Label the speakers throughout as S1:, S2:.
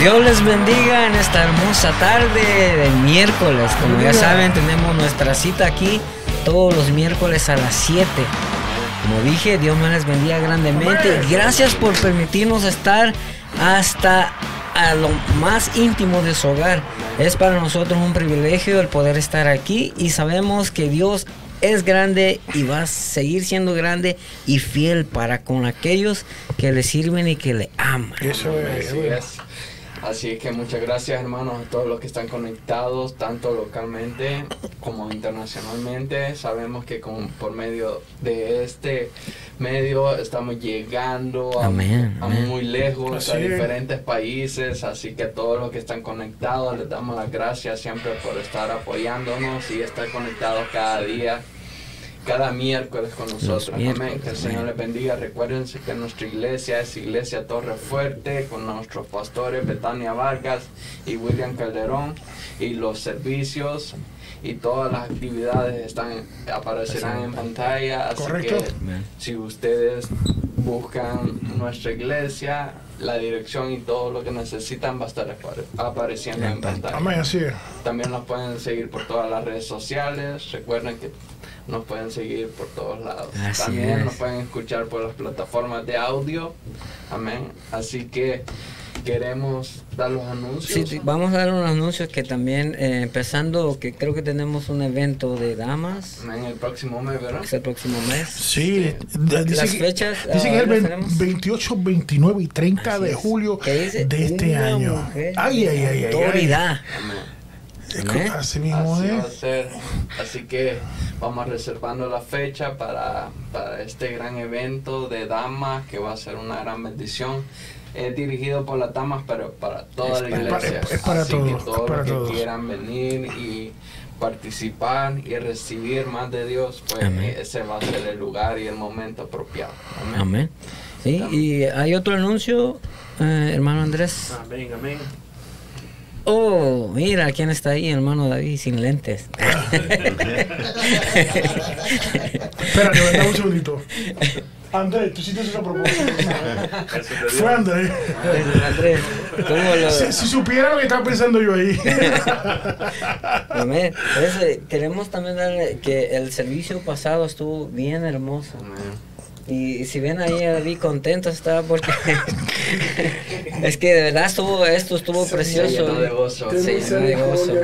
S1: Dios les bendiga en esta hermosa tarde de miércoles. Como ya saben, tenemos nuestra cita aquí todos los miércoles a las 7. Como dije, Dios me les bendiga grandemente. Gracias por permitirnos estar hasta a lo más íntimo de su hogar. Es para nosotros un privilegio el poder estar aquí y sabemos que Dios es grande y va a seguir siendo grande y fiel para con aquellos que le sirven y que le aman.
S2: Eso es.
S3: Así es. Que muchas gracias hermanos a todos los que están conectados, tanto localmente como internacionalmente. Sabemos que con, por medio de este medio estamos llegando a,
S1: Amén,
S3: a
S1: amén.
S3: muy lejos,
S2: Así
S3: a
S2: es.
S3: diferentes países. Así que a todos los que están conectados les damos las gracias siempre por estar apoyándonos y estar conectados cada día. Cada miércoles con nosotros. Amén. Que el Señor les bendiga. Recuérdense que nuestra iglesia es Iglesia Torre Fuerte con nuestros pastores Betania Vargas y William Calderón y los servicios y todas las actividades están aparecerán en pantalla. Así
S2: Correcto.
S3: que si ustedes buscan nuestra iglesia, la dirección y todo lo que necesitan va a estar apare- apareciendo
S1: En
S3: pantalla. También nos pueden seguir por todas las redes sociales. Recuerden que nos pueden seguir por todos lados.
S1: Así
S3: También
S1: es.
S3: nos pueden escuchar por las plataformas de audio. Amén. Así que queremos dar los anuncios.
S1: Sí, sí, vamos a dar unos anuncios que también, eh, empezando, que creo que tenemos un evento de damas,
S3: Amén. El próximo mes, ¿verdad?
S1: es el próximo mes.
S2: Sí, d- dice
S1: Las
S2: que,
S1: fechas,
S2: dice que es
S1: ah,
S2: el
S1: ¿las
S2: ve-
S1: tenemos?
S2: 28, 29 y 30
S1: Así
S2: de
S1: es.
S2: julio de este
S1: una
S2: año.
S1: mujer
S2: Ay, ay, ay, ay. ay.
S1: Autoridad.
S3: Amén.
S2: Que Así mismo
S3: Así va a
S2: es.
S3: ser. Así que vamos reservando la fecha para, para este gran evento de damas que va a ser una gran bendición. Es dirigido por las damas, pero para toda
S1: Es
S3: la
S1: para-
S3: iglesia.
S2: es- es para
S3: Así
S2: todos,
S3: que
S2: es
S3: todos
S2: para
S3: los que
S2: todos.
S3: quieran venir y participar y recibir más de Dios, pues
S1: Amén.
S3: ese va a ser el lugar y el momento apropiado. Amén.
S1: Amén. Sí, y hay otro anuncio, eh, hermano Andrés.
S4: Amén, amén.
S1: Oh, mira quién está ahí, hermano David, sin lentes.
S2: Espérate, verdad, un segundito. Andrés, tú hiciste eso a propósito.
S4: Eso te
S2: Fue Andrés.
S1: Andrés, ¿cómo lo-
S2: Si, si supiera lo que estaba pensando yo ahí.
S1: Amén. Entonces, eh, queremos también darle que el servicio pasado estuvo bien hermoso.
S3: Amén.
S1: Y si ven ahí a David contento está porque es que de verdad estuvo esto estuvo
S3: Se
S1: precioso.
S3: llenó de gozo.
S1: Se llenó de gozo.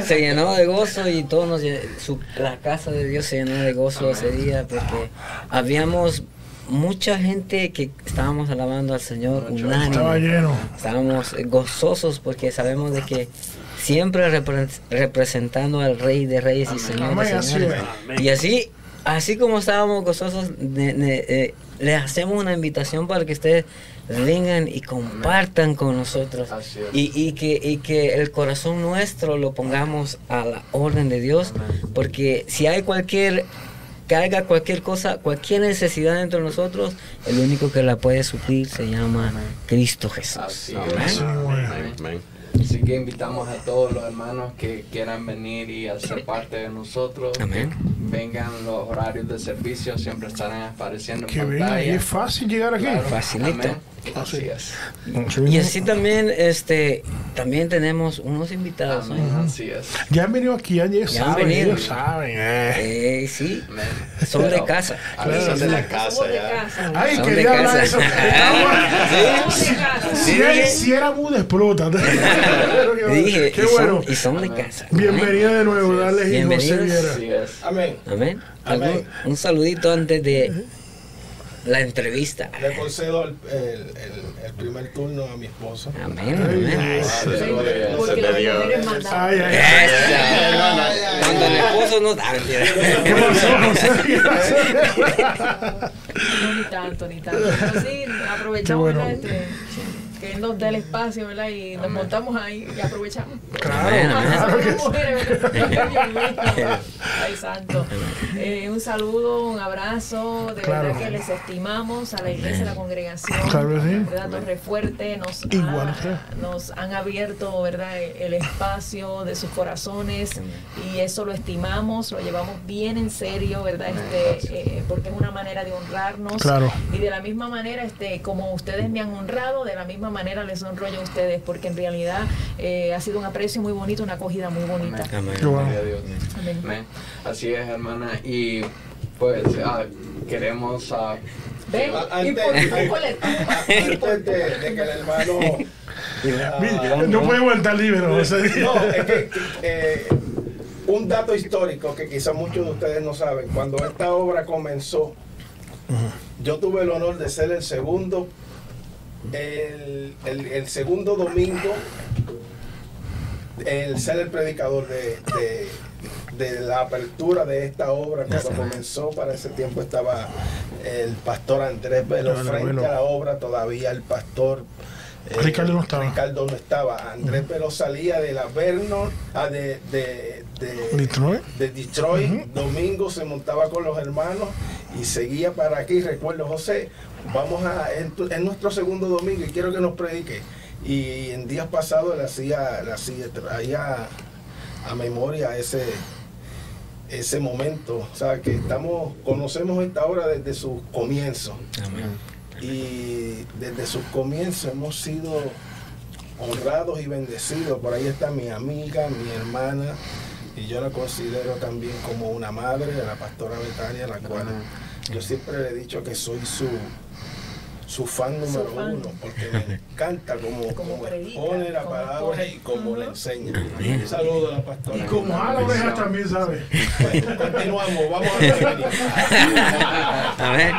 S1: Se llenó de gozo y todos nos llen- su, la casa de Dios se llenó de gozo ese día porque habíamos mucha gente que estábamos alabando al Señor.
S2: Estaba
S1: unánime.
S2: lleno.
S1: Estábamos gozosos porque sabemos de que siempre repre- representando al Rey de Reyes y. Señor de Señores. Y así, así como estábamos gozosos, de- de- eh, les hacemos una invitación para que ustedes vengan y compartan con nosotros. Y, y que, y que el corazón nuestro lo pongamos a la orden de Dios. Porque si hay cualquier, que haya cualquier cosa, cualquier necesidad dentro de nosotros, el único que la puede suplir se llama
S3: Amén.
S1: Cristo Jesús. Amén.
S3: Así que invitamos a todos los hermanos que quieran venir y hacer parte de nosotros.
S1: Amén.
S3: Vengan los horarios de servicio, siempre estarán apareciendo en
S2: Que venga, y
S3: pantalla.
S2: es fácil llegar aquí.
S3: Claro,
S1: Facilito.
S3: amén. Así es.
S1: Y así también, este, también tenemos unos invitados. ¿no?
S3: Así es.
S2: Ya han venido aquí, ya,
S1: Ya han
S2: saben,
S1: venido.
S2: ellos saben. eh.
S1: Eh, sí, son de
S3: Pero
S1: casa.
S3: A veces
S2: Claro,
S3: de la
S2: sí.
S3: casa
S5: Somos de
S3: ya.
S5: casa.
S2: Ay,
S1: Son
S2: quería
S1: de
S2: hablar de
S1: casa.
S2: eso.
S5: De casa.
S2: Si, era- si era muda, explota.
S1: Dije,
S2: Qué
S1: y,
S2: bueno.
S1: son, y son de casa.
S2: Bienvenida de nuevo, darles y José. Viera.
S6: Amén.
S1: Amén.
S6: Amén.
S1: ¿Algún- Un saludito antes de la entrevista.
S6: Le concedo el, el, el- el primer turno a mi esposa.
S1: Amén. Amén.
S5: Porque.
S2: Ay, ay, ay.
S1: Cuando el esposo nos da.
S2: ¿Qué pasó, José?
S5: No, ni tanto, ni tanto. Pero sí, aprovechamos,
S2: bueno.
S5: ¿verdad? Este, que él nos dé el espacio, ¿verdad? Y nos montamos ahí y aprovechamos.
S1: Amén, amén.
S2: Claro.
S5: Ay, santo. Eh, un saludo, un abrazo. De
S2: Claro.
S5: verdad que les estimamos a la iglesia, a la congregación.
S2: Claro que sí.
S5: ¿verdad? Torre Fuerte nos,
S2: Igual
S5: ha- nos han abierto, ¿verdad? El espacio de sus corazones y eso lo estimamos, lo llevamos bien en serio, ¿verdad? Este, eh, porque es una manera de honrarnos.
S2: Claro.
S5: Y de la misma manera, este, como ustedes me han honrado, de la misma manera les honro yo a ustedes, porque en realidad eh, ha sido un aprecio muy bonito, una acogida muy bonita.
S1: Amén.
S3: Así es, hermana. Y pues ah, queremos ah,
S5: Ven, y
S6: antes- de, de que el hermano. ah,
S2: No puede vuelta libre, José.
S6: no, es que eh, un dato histórico que quizás muchos de ustedes no saben. Cuando esta obra comenzó, yo tuve el honor de ser el segundo, el, el- el segundo domingo, el ser el predicador de, de- de la apertura de esta obra. Cuando comenzó, para ese tiempo estaba el pastor Andrés Velo
S2: Bueno,
S6: frente a la obra, todavía el pastor eh,
S2: Ricardo no estaba.
S6: Ricardo no estaba. Andrés Velo salía de la Vernon, ah, de, de, de,
S2: Detroit.
S6: de Detroit, domingo se montaba con los hermanos y seguía para aquí. Recuerdo, José, vamos a, en, nuestro segundo domingo y quiero que nos predique. Y en días pasados le hacía, le hacía, traía a memoria ese, ese momento. O sea, que estamos, conocemos esta obra desde sus comienzos. Y desde sus comienzos hemos sido honrados y bendecidos. Por ahí está mi amiga, mi hermana, y yo la considero también como una madre, la pastora Betania, la cual yo siempre le he dicho que soy su, su fan
S5: Su
S6: número
S5: fan.
S6: uno, porque me encanta como,
S5: Como
S6: como expone la palabra y como le
S5: Ujú.
S6: enseña. Un saludo a la pastora.
S2: Y como a la oreja también, ¿sabe?
S6: Bueno, continuamos, vamos a ver.
S1: A ver,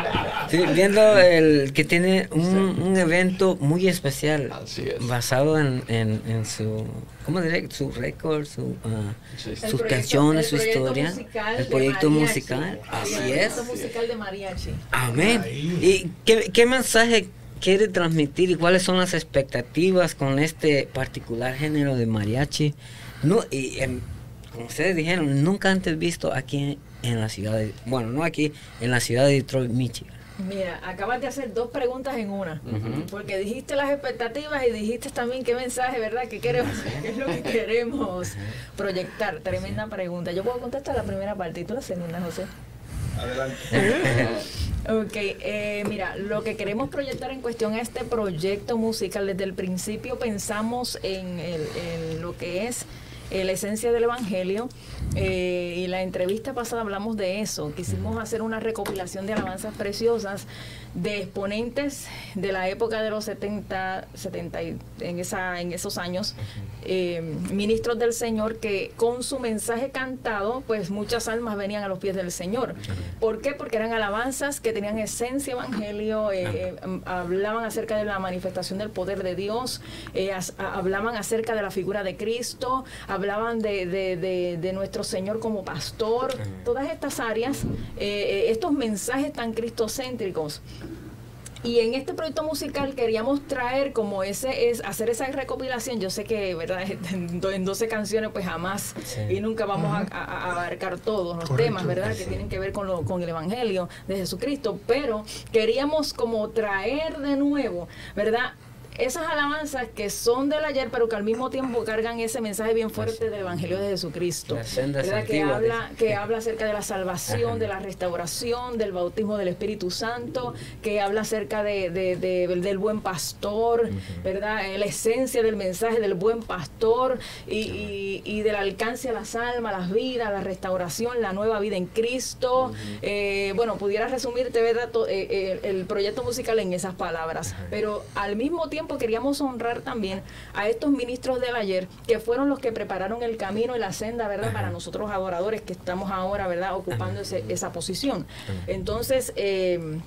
S1: sí, viendo el que tiene un, un evento muy especial
S3: Así es.
S1: basado en, en, en su, ¿cómo diré? Su récord, su,
S3: Sí.
S5: El
S1: sus
S5: proyecto-
S1: canciones,
S5: el
S1: su
S5: proyecto
S1: historia,
S5: musical
S1: el proyecto musical, así
S5: El
S1: es.
S5: proyecto musical de mariachi.
S1: Amén. ¿Y qué, qué mensaje quiere transmitir y cuáles son las expectativas con este particular género de mariachi? No, y em, como ustedes dijeron, nunca antes visto aquí en la ciudad de, bueno, no aquí, en la ciudad de Detroit, Michigan.
S5: Mira, acabas de hacer dos preguntas en una. Porque dijiste las expectativas y dijiste también qué mensaje, ¿verdad? ¿Qué queremos? ¿Qué es lo que queremos proyectar? Tremenda pregunta. Yo puedo contestar la primera parte y tú la segunda, José.
S6: Adelante.
S5: Ok, eh, mira, lo que queremos proyectar en cuestión a este proyecto musical, desde el principio pensamos en, el- en lo que es eh, la esencia del Evangelio eh, y la entrevista pasada hablamos de eso. Quisimos hacer una recopilación de alabanzas preciosas de exponentes de la época de los 70, 70 y- en, esa, en esos años, eh, ministros del Señor que con su mensaje cantado, pues muchas almas venían a los pies del Señor. ¿Por qué? Porque eran alabanzas que tenían esencia evangelio, eh, mm, hablaban acerca de la manifestación del poder de Dios, as- hablaban acerca de la figura de Cristo, hablaban de, de- de- de nuestro Señor como pastor, todas estas áreas, eh, eh, estos mensajes tan cristocéntricos. Y en este proyecto musical queríamos traer como ese, es hacer esa recopilación. Yo sé que, ¿verdad? En do- en 12 canciones pues jamás
S1: Sí.
S5: y nunca vamos a, a- a abarcar todos los
S2: Correcto.
S5: temas, ¿verdad? Que tienen que ver con, lo, con el Evangelio de Jesucristo. Pero queríamos como traer de nuevo, ¿verdad? Esas alabanzas que son del ayer, pero que al mismo tiempo cargan ese mensaje bien fuerte del Evangelio de Jesucristo. Que habla, que habla acerca de la salvación,
S1: Ajá.
S5: de la restauración, del bautismo del Espíritu Santo, que habla acerca de, de- de- del buen pastor, ¿verdad? Eh, La esencia del mensaje del buen pastor y, y- y del alcance a las almas, las vidas, la restauración, la nueva vida en Cristo. Eh, bueno, pudiera resumirte, ¿verdad? Eh, eh, el proyecto musical en esas palabras, pero al mismo tiempo queríamos honrar también a estos ministros del ayer, que fueron los que prepararon el camino y la senda, ¿verdad? Para nosotros adoradores que estamos ahora, ¿verdad? Ocupando ese- esa posición. Entonces, eh,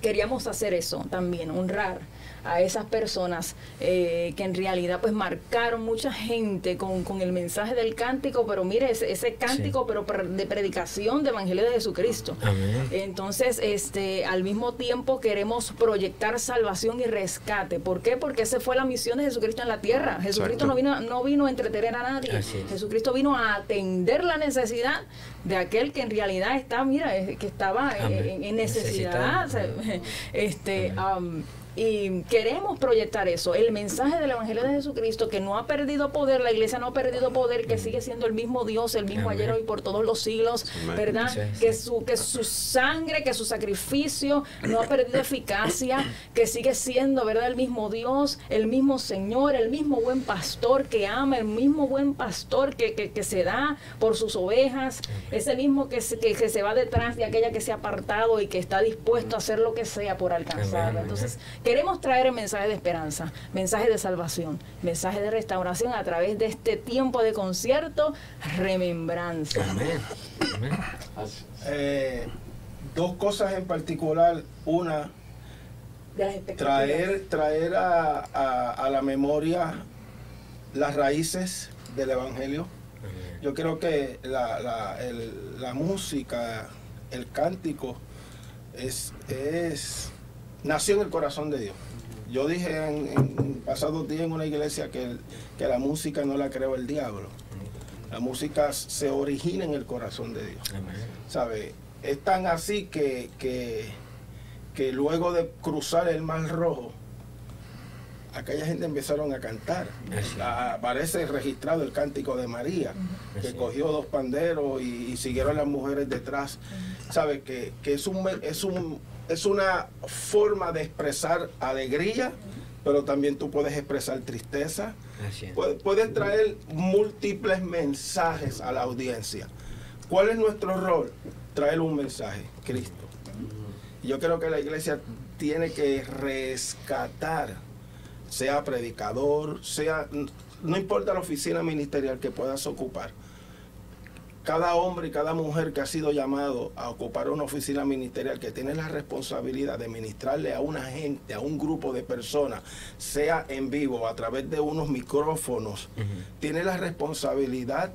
S5: queríamos hacer eso también, honrar a esas personas eh, que en realidad pues marcaron mucha gente con, con el mensaje del cántico, pero mire, ese, ese cántico, pero pre- de predicación de Evangelio de Jesucristo.
S1: Amén.
S5: Entonces, este, al mismo tiempo queremos proyectar salvación y rescate. ¿Por qué? Porque esa fue la misión de Jesucristo en la tierra. Jesucristo no vino, no vino a entretener a nadie. Jesucristo vino a atender la necesidad de aquel que en realidad está, mira, que estaba en, en necesidad.
S1: Necesitado.
S5: o sea, este, am, y queremos proyectar eso, el mensaje del Evangelio de Jesucristo que no ha perdido poder, la iglesia no ha perdido poder, que sigue siendo el mismo Dios, el mismo
S1: Amén.
S5: ayer, hoy, por todos los siglos,
S4: Amén.
S5: ¿verdad?
S1: Sí, sí.
S5: Que su, que su sangre, que su sacrificio no ha perdido eficacia, que sigue siendo, ¿verdad? El mismo Dios, el mismo Señor, el mismo buen pastor que ama, el mismo buen pastor que, que, que se da por sus ovejas, ese mismo que se, que, que se va detrás de aquella que se ha apartado y que está dispuesto a hacer lo que sea por alcanzarla. Entonces, queremos traer el mensaje de esperanza, mensaje de salvación, mensaje de restauración a través de este tiempo de concierto, remembranza.
S1: Amén.
S6: Eh, dos cosas en particular. Una, traer, traer a, a- a la memoria las raíces del Evangelio. Yo creo que la, la- el- la música, el cántico, es, es nació en el corazón de Dios. Yo dije en, en pasados días en una iglesia que, el- que la música no la creó el diablo. La música se origina en el corazón de Dios. ¿sabe? Es tan así que, que, que luego de cruzar el Mar Rojo, aquella gente empezaron a cantar. Ah, Aparece registrado el cántico de María, que cogió dos panderos y, y siguieron las mujeres detrás. ¿Sabe? Que, que es, un, es, un, es una forma de expresar alegría, pero también tú puedes expresar tristeza, Puedes traer múltiples mensajes a la audiencia. ¿Cuál es nuestro rol? Traer un mensaje, Cristo. Yo creo que la iglesia tiene que rescatar, sea predicador, sea, no importa la oficina ministerial que puedas ocupar. Cada hombre y cada mujer que ha sido llamado a ocupar una oficina ministerial que tiene la responsabilidad de ministrarle a una gente, a un grupo de personas, sea en vivo o a través de unos micrófonos, tiene la responsabilidad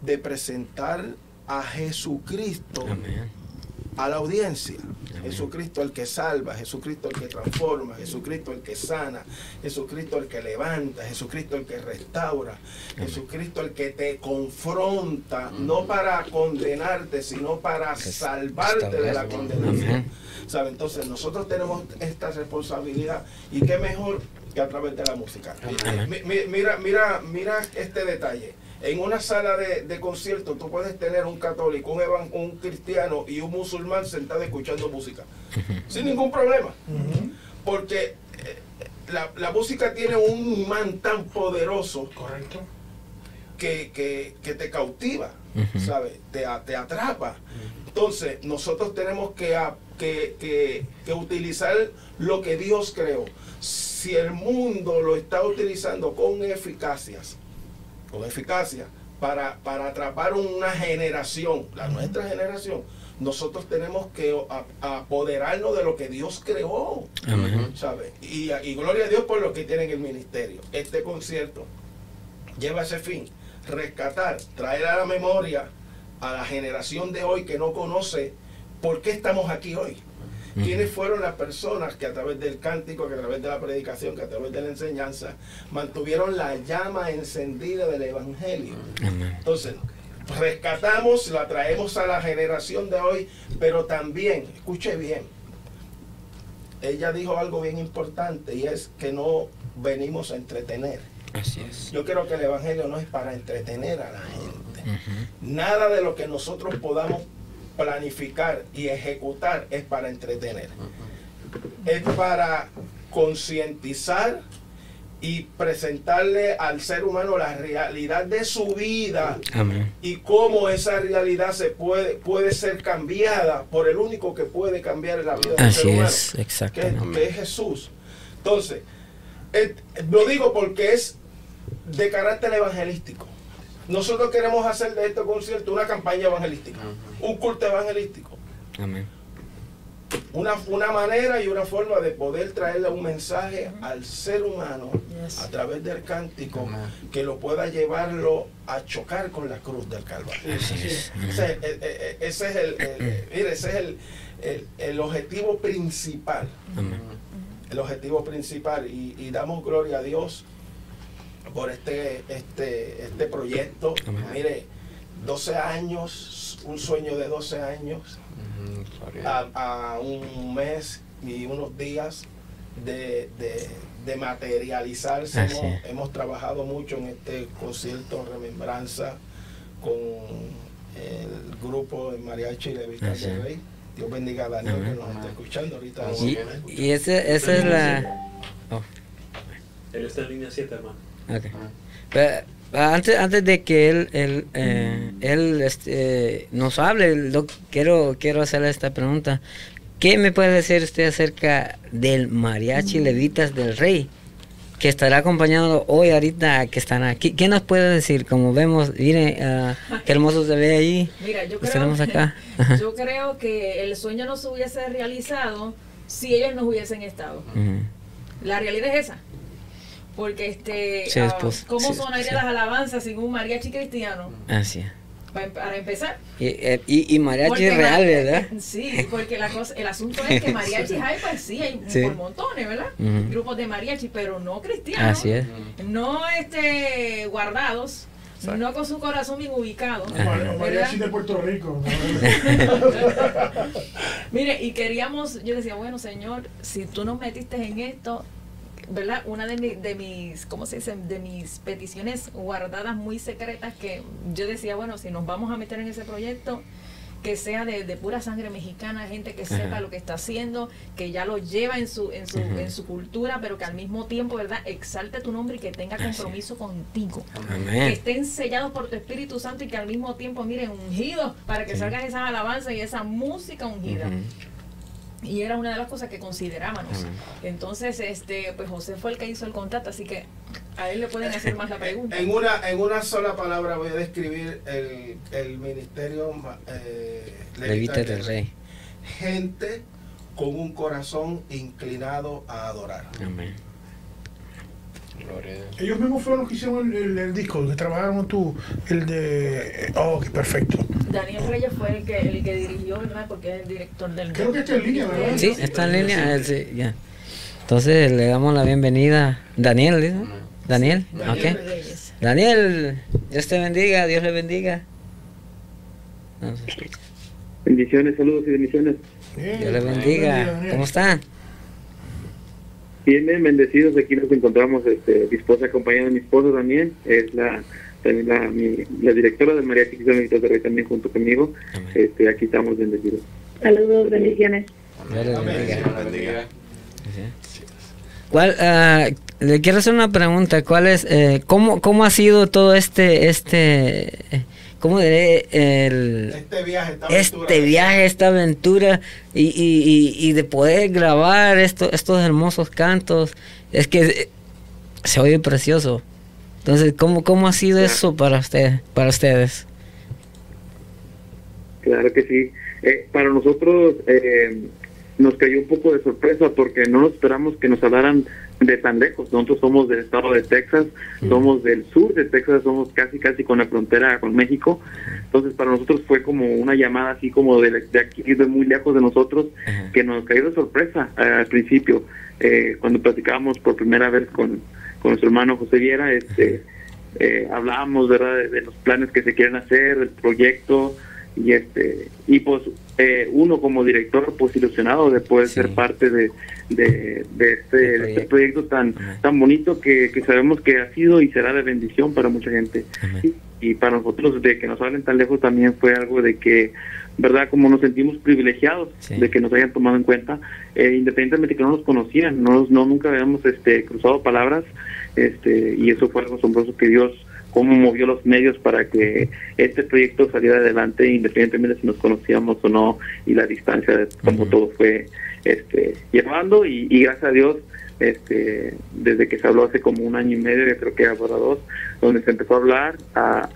S6: de presentar a Jesucristo
S1: Amén.
S6: A la audiencia. Jesucristo el que salva, Jesucristo el que transforma, Jesucristo el que sana, Jesucristo el que levanta, Jesucristo el que restaura, Jesucristo el que te confronta, no para condenarte, sino para salvarte de la condenación. ¿Sabe? Entonces nosotros tenemos esta responsabilidad y qué mejor que a través de la música. Mira, mira, mira este detalle. En una sala de, de concierto tú puedes tener un católico, un, evan- un cristiano y un musulmán sentado escuchando música. Sin ningún problema. Porque eh, la, la música tiene un imán tan poderoso
S2: Correcto.
S6: que, que- que te cautiva. ¿sabes? Te, te atrapa. Entonces, nosotros tenemos que, a- que, que- que utilizar lo que Dios creó. Si el mundo lo está utilizando con eficacias, con eficacia, para, para atrapar una generación, la nuestra generación, nosotros tenemos que apoderarnos de lo que Dios creó.
S1: Amén.
S6: ¿sabe? Y, y gloria a Dios por lo que tienen el ministerio. Este concierto lleva ese fin, rescatar, traer a la memoria a la generación de hoy que no conoce por qué estamos aquí hoy. ¿Quiénes fueron las personas que a través del cántico, que a través de la predicación, que a través de la enseñanza, mantuvieron la llama encendida del Evangelio? Entonces, rescatamos, la traemos a la generación de hoy, pero también, escuche bien, ella dijo algo bien importante y es que no venimos a entretener.
S1: Así es.
S6: Yo creo que el Evangelio no es para entretener a la gente. Nada de lo que nosotros podamos planificar y ejecutar es para entretener. Es para concientizar y presentarle al ser humano la realidad de su vida
S1: Amén.
S6: y cómo esa realidad se puede, puede ser cambiada por el único que puede cambiar la vida del ser humano,
S1: es,
S6: que,
S1: exactamente.
S6: que es Jesús. Entonces, eh, lo digo porque es de carácter evangelístico. Nosotros queremos hacer de este concierto una campaña evangelística, un culto evangelístico,
S1: Amén.
S6: una, una manera y una forma de poder traerle un mensaje al ser humano
S5: Yes.
S6: a través del cántico
S3: Amén.
S6: que lo pueda llevarlo a chocar con la cruz del Calvario. Ese, es- ese es el, el- mire, ese es el, el- el objetivo principal.
S1: Amén.
S6: El objetivo principal. Y, y damos gloria a Dios por este, este, este proyecto.
S1: Amén.
S6: Mire, 12 años, un sueño de 12 años,
S3: gloria a
S6: a, un mes y unos días de, de, de materializarse. Hemos,
S1: es.
S6: hemos trabajado mucho en este concierto Remembranza con el grupo de Mariachi Levitas
S1: Así
S6: del
S1: es.
S6: Rey. Dios bendiga a Daniel
S1: Amén.
S6: que nos está escuchando ahorita.
S1: Y, y ese- esa es la... oh,
S4: Él está en línea 7, hermano.
S1: Ok. Pero, antes, antes de que él, él, eh, él este, nos hable, lo- quiero, quiero hacerle esta pregunta. ¿Qué me puede decir usted acerca del mariachi Levitas del Rey? Que estará acompañado hoy, ahorita, que están aquí. ¿Qué nos puede decir? Como vemos, mire, ah, qué hermoso se ve ahí.
S5: Mira, yo creo,
S1: acá.
S5: Yo creo que el sueño no se hubiese realizado si ellos no hubiesen estado.
S1: Ujú.
S5: La realidad es esa. Porque este,
S1: Sí,
S5: ah,
S1: después,
S5: ¿cómo
S1: sí,
S5: sonarían
S1: sí.
S5: las alabanzas sin un mariachi cristiano?
S1: Así
S5: Para empezar.
S1: Y, eh, y, y mariachi
S5: Porque
S1: real, ¿verdad?
S5: Sí, porque la cosa, el asunto es que mariachis hay, pues sí, hay
S1: Sí.
S5: por montones, ¿verdad? Grupos de mariachi, pero no cristianos.
S1: Así es.
S5: No este, guardados, no con su corazón bien ubicado.
S2: Mariachi de Puerto Rico.
S5: Mire, y queríamos, yo decía, bueno, Señor, si tú nos metiste en esto, ¿verdad? Una de, mi- de mis, ¿cómo se dice? De mis peticiones guardadas muy secretas que yo decía, bueno, si nos vamos a meter en ese proyecto, que sea de, de pura sangre mexicana, gente que sepa
S1: Ajá.
S5: lo que está haciendo, que ya lo lleva en su, en su, en su cultura, pero que al mismo tiempo, ¿verdad? Exalte tu nombre y que tenga
S1: Así
S5: compromiso contigo. que estén sellados por tu Espíritu Santo y que al mismo tiempo, miren, ungidos para que
S1: Sí.
S5: salgan esas alabanzas y esa música ungida. Y era una de las cosas que considerábamos. Entonces, este, pues José fue el que hizo el contacto, así que a él le pueden hacer más la pregunta.
S6: En una, en una sola palabra voy a describir el, el ministerio eh,
S1: Levitas del Rey.
S6: Gente con un corazón inclinado a adorar.
S1: Amén.
S2: Ellos mismos fueron los que hicieron el, el- el disco, que trabajaron tú, el de... Oh, qué perfecto.
S5: Daniel Reyes fue el que, el que dirigió, ¿verdad? Porque es el director del...
S2: Creo que está en línea, ¿verdad?
S1: Sí, está en línea. eh, sí, ya. Entonces le damos la bienvenida. Daniel, ¿dice? Daniel,
S5: Daniel
S1: ok.
S5: Reyes.
S1: Daniel, Dios te bendiga, Dios le bendiga. No.
S7: Bendiciones, saludos y bendiciones.
S2: Bien,
S1: Dios le bendiga. ¿Cómo están?
S7: Bien, bien, bendecidos. Aquí nos encontramos, este, mi esposa acompañada de mi esposo también. Es la también la, mi- la directora del María Chiquita de Rey también junto conmigo. Este, aquí estamos bendecidos.
S8: Saludos, bendiciones.
S6: Amén.
S1: ¿Cuál, ah, le quiero hacer una pregunta. ¿Cuál es, eh, cómo, cómo ha sido todo este, este, cómo diré, el,
S6: Este viaje, esta aventura.
S1: este viaje, esta aventura y, y, y, y de poder grabar esto, estos hermosos cantos? Es que se oye precioso. Entonces, ¿cómo, cómo ha sido eso para usted, para ustedes?
S7: Claro que sí. Eh, para nosotros eh, nos cayó un poco de sorpresa porque no nos esperamos que nos hablaran de tan lejos. Nosotros somos del estado de Texas, somos del sur de Texas, somos casi casi con la frontera con México. Entonces para nosotros fue como una llamada así como de, de aquí, de muy lejos de nosotros, que nos cayó de sorpresa eh, al principio. Eh, cuando platicábamos por primera vez con, con nuestro hermano José Viera, este, eh, hablábamos ¿verdad? De, de los planes que se quieren hacer, del proyecto, y este y pues eh, uno como director pues ilusionado de poder
S1: Sí.
S7: ser parte de, de, de este, este
S1: proyecto.
S7: tan tan bonito que, que sabemos que ha sido y será de bendición para mucha gente y para nosotros de que nos hablen tan lejos también fue algo de que verdad como nos sentimos privilegiados
S1: Sí.
S7: de que nos hayan tomado en cuenta eh, independientemente que no nos conocían no, no nunca habíamos este cruzado palabras este y eso fue algo asombroso que Dios cómo movió los medios para que este proyecto saliera adelante independientemente si nos conocíamos o no y la distancia de cómo
S1: Ujú.
S7: todo fue este llevando y, y gracias a Dios este desde que se habló hace como un año y medio yo creo que ya para dos donde se empezó a hablar a,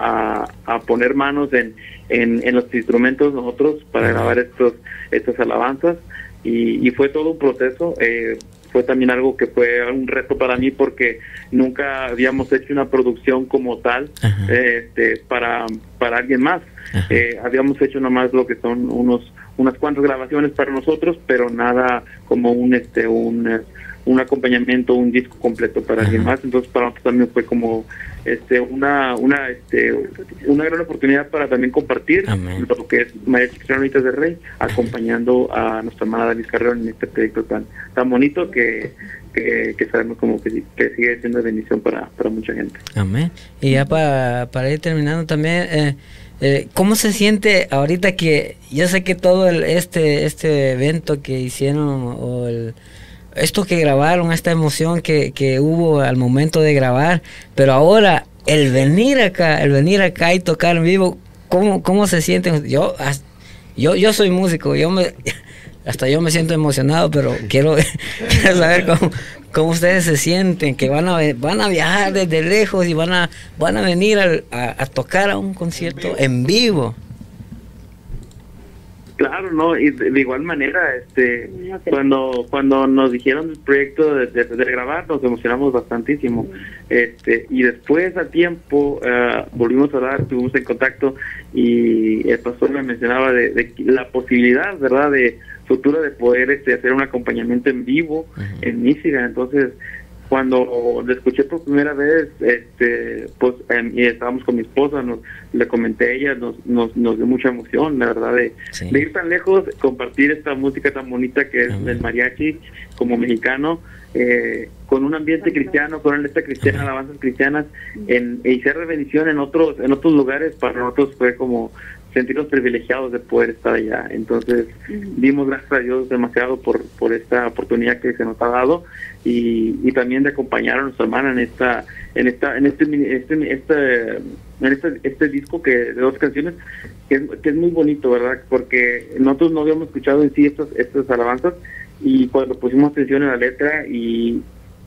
S7: a, a poner manos en, en, en los instrumentos nosotros para grabar estos estas alabanzas y, y fue todo un proceso eh, fue también algo que fue un reto para mí porque nunca habíamos hecho una producción como tal este, para, para alguien más. Eh, habíamos hecho nomás lo que son unos unas cuantas grabaciones para nosotros, pero nada como un este un un acompañamiento, un disco completo para alguien más. Entonces para nosotros también fue como este una una este una gran oportunidad para también compartir
S1: Amén.
S7: lo que es María Chiquita de Rey acompañando a nuestra amada Danis Carrero en este proyecto tan tan bonito que, que, que sabemos como que, que sigue siendo de bendición para, para mucha gente.
S1: Amén. Y ya para, para ir terminando también, eh, eh, ¿cómo se siente ahorita que yo sé que todo el, este este evento que hicieron o el esto que grabaron, esta emoción que, que hubo al momento de grabar, pero ahora el venir acá, el venir acá y tocar en vivo, ¿cómo, cómo se sienten? Yo, yo, yo soy músico, yo me, hasta yo me siento emocionado, pero quiero, saber cómo, cómo ustedes se sienten, que van a, van a viajar desde lejos y van a, van a venir a tocar a un concierto en vivo.
S7: Claro, no, y de, de igual manera, este, cuando cuando nos dijeron del proyecto de, de- de grabar, nos emocionamos bastantísimo, este, y después a tiempo eh, volvimos a hablar, estuvimos en contacto y el pastor me mencionaba de, de la posibilidad, verdad, de futura de poder este, hacer un acompañamiento en vivo en Michigan, entonces cuando lo escuché por primera vez, este, pues y estábamos con mi esposa, nos, le comenté a ella, nos, nos, nos dio mucha emoción, la verdad, de,
S1: Sí.
S7: de ir tan lejos, compartir esta música tan bonita que es
S1: Amén.
S7: el mariachi como mexicano, eh, con un ambiente cristiano, con una letra cristiana, alabanzas cristianas, en, y ser bendición en otros, en otros lugares, para nosotros fue como sentirnos privilegiados de poder estar allá. Entonces, dimos gracias a Dios demasiado por, por esta oportunidad que se nos ha dado y, y también de acompañar a nuestra hermana en esta en esta en este este este en este, este disco que de dos canciones que es, que es muy bonito verdad porque nosotros no habíamos escuchado en sí estas estas alabanzas y cuando pusimos atención en la letra y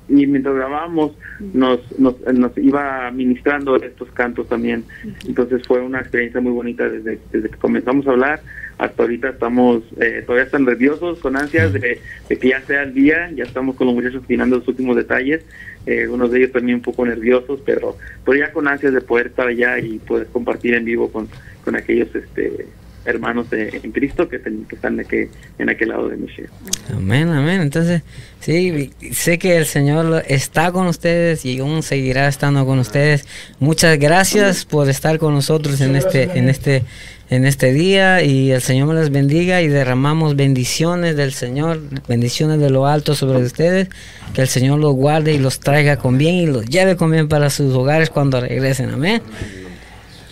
S7: y mientras grabábamos nos, nos, nos iba ministrando estos cantos también. Entonces fue una experiencia muy bonita desde, desde que comenzamos a hablar. Hasta ahorita estamos eh, todavía están nerviosos, con ansias de, de que ya sea el día, ya estamos con los muchachos afinando los últimos detalles, eh, algunos de ellos también un poco nerviosos, pero, pero ya con ansias de poder estar allá y poder compartir en vivo con, con aquellos este hermanos de- en Cristo que, ten- que están de aquel- en aquel lado de Michelle.
S1: Amén, amén. Entonces, sí, sé que el Señor está con ustedes y aún seguirá estando con ustedes. Muchas gracias por estar con nosotros en este, en este, en este día y el Señor me les bendiga y derramamos bendiciones del Señor, bendiciones de lo alto sobre ustedes. Que el Señor los guarde y los traiga con bien y los lleve con bien para sus hogares cuando regresen. Amén.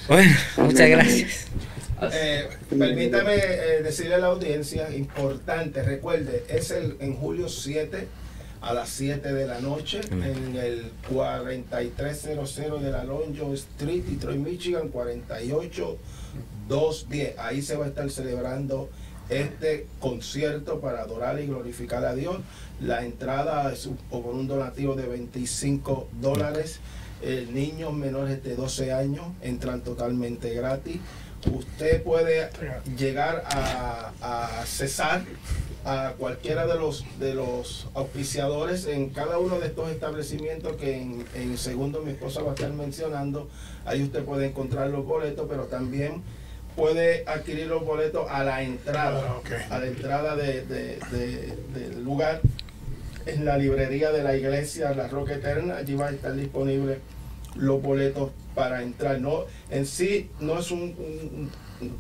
S1: Bueno, muchas gracias.
S6: Eh, permítame eh, decirle a la audiencia, importante, recuerde, es el en julio 7 a las 7 de la noche en el 4300 de la Lonjo Street, Detroit, Michigan, 48210. Ahí se va a estar celebrando este concierto para adorar y glorificar a Dios. La entrada es por un donativo de 25 dólares. Eh, niños menores de 12 años entran totalmente gratis. Usted puede llegar a, a cesar a cualquiera de los de los auspiciadores en cada uno de estos establecimientos que en, en segundo mi esposa va a estar mencionando. Ahí usted puede encontrar los boletos, pero también puede adquirir los boletos a la entrada,
S2: Ah,
S6: a la entrada de, de- de- del lugar en la librería de la iglesia La Roca Eterna. Allí va a estar disponible los boletos para entrar. No, en sí no es un, un- un-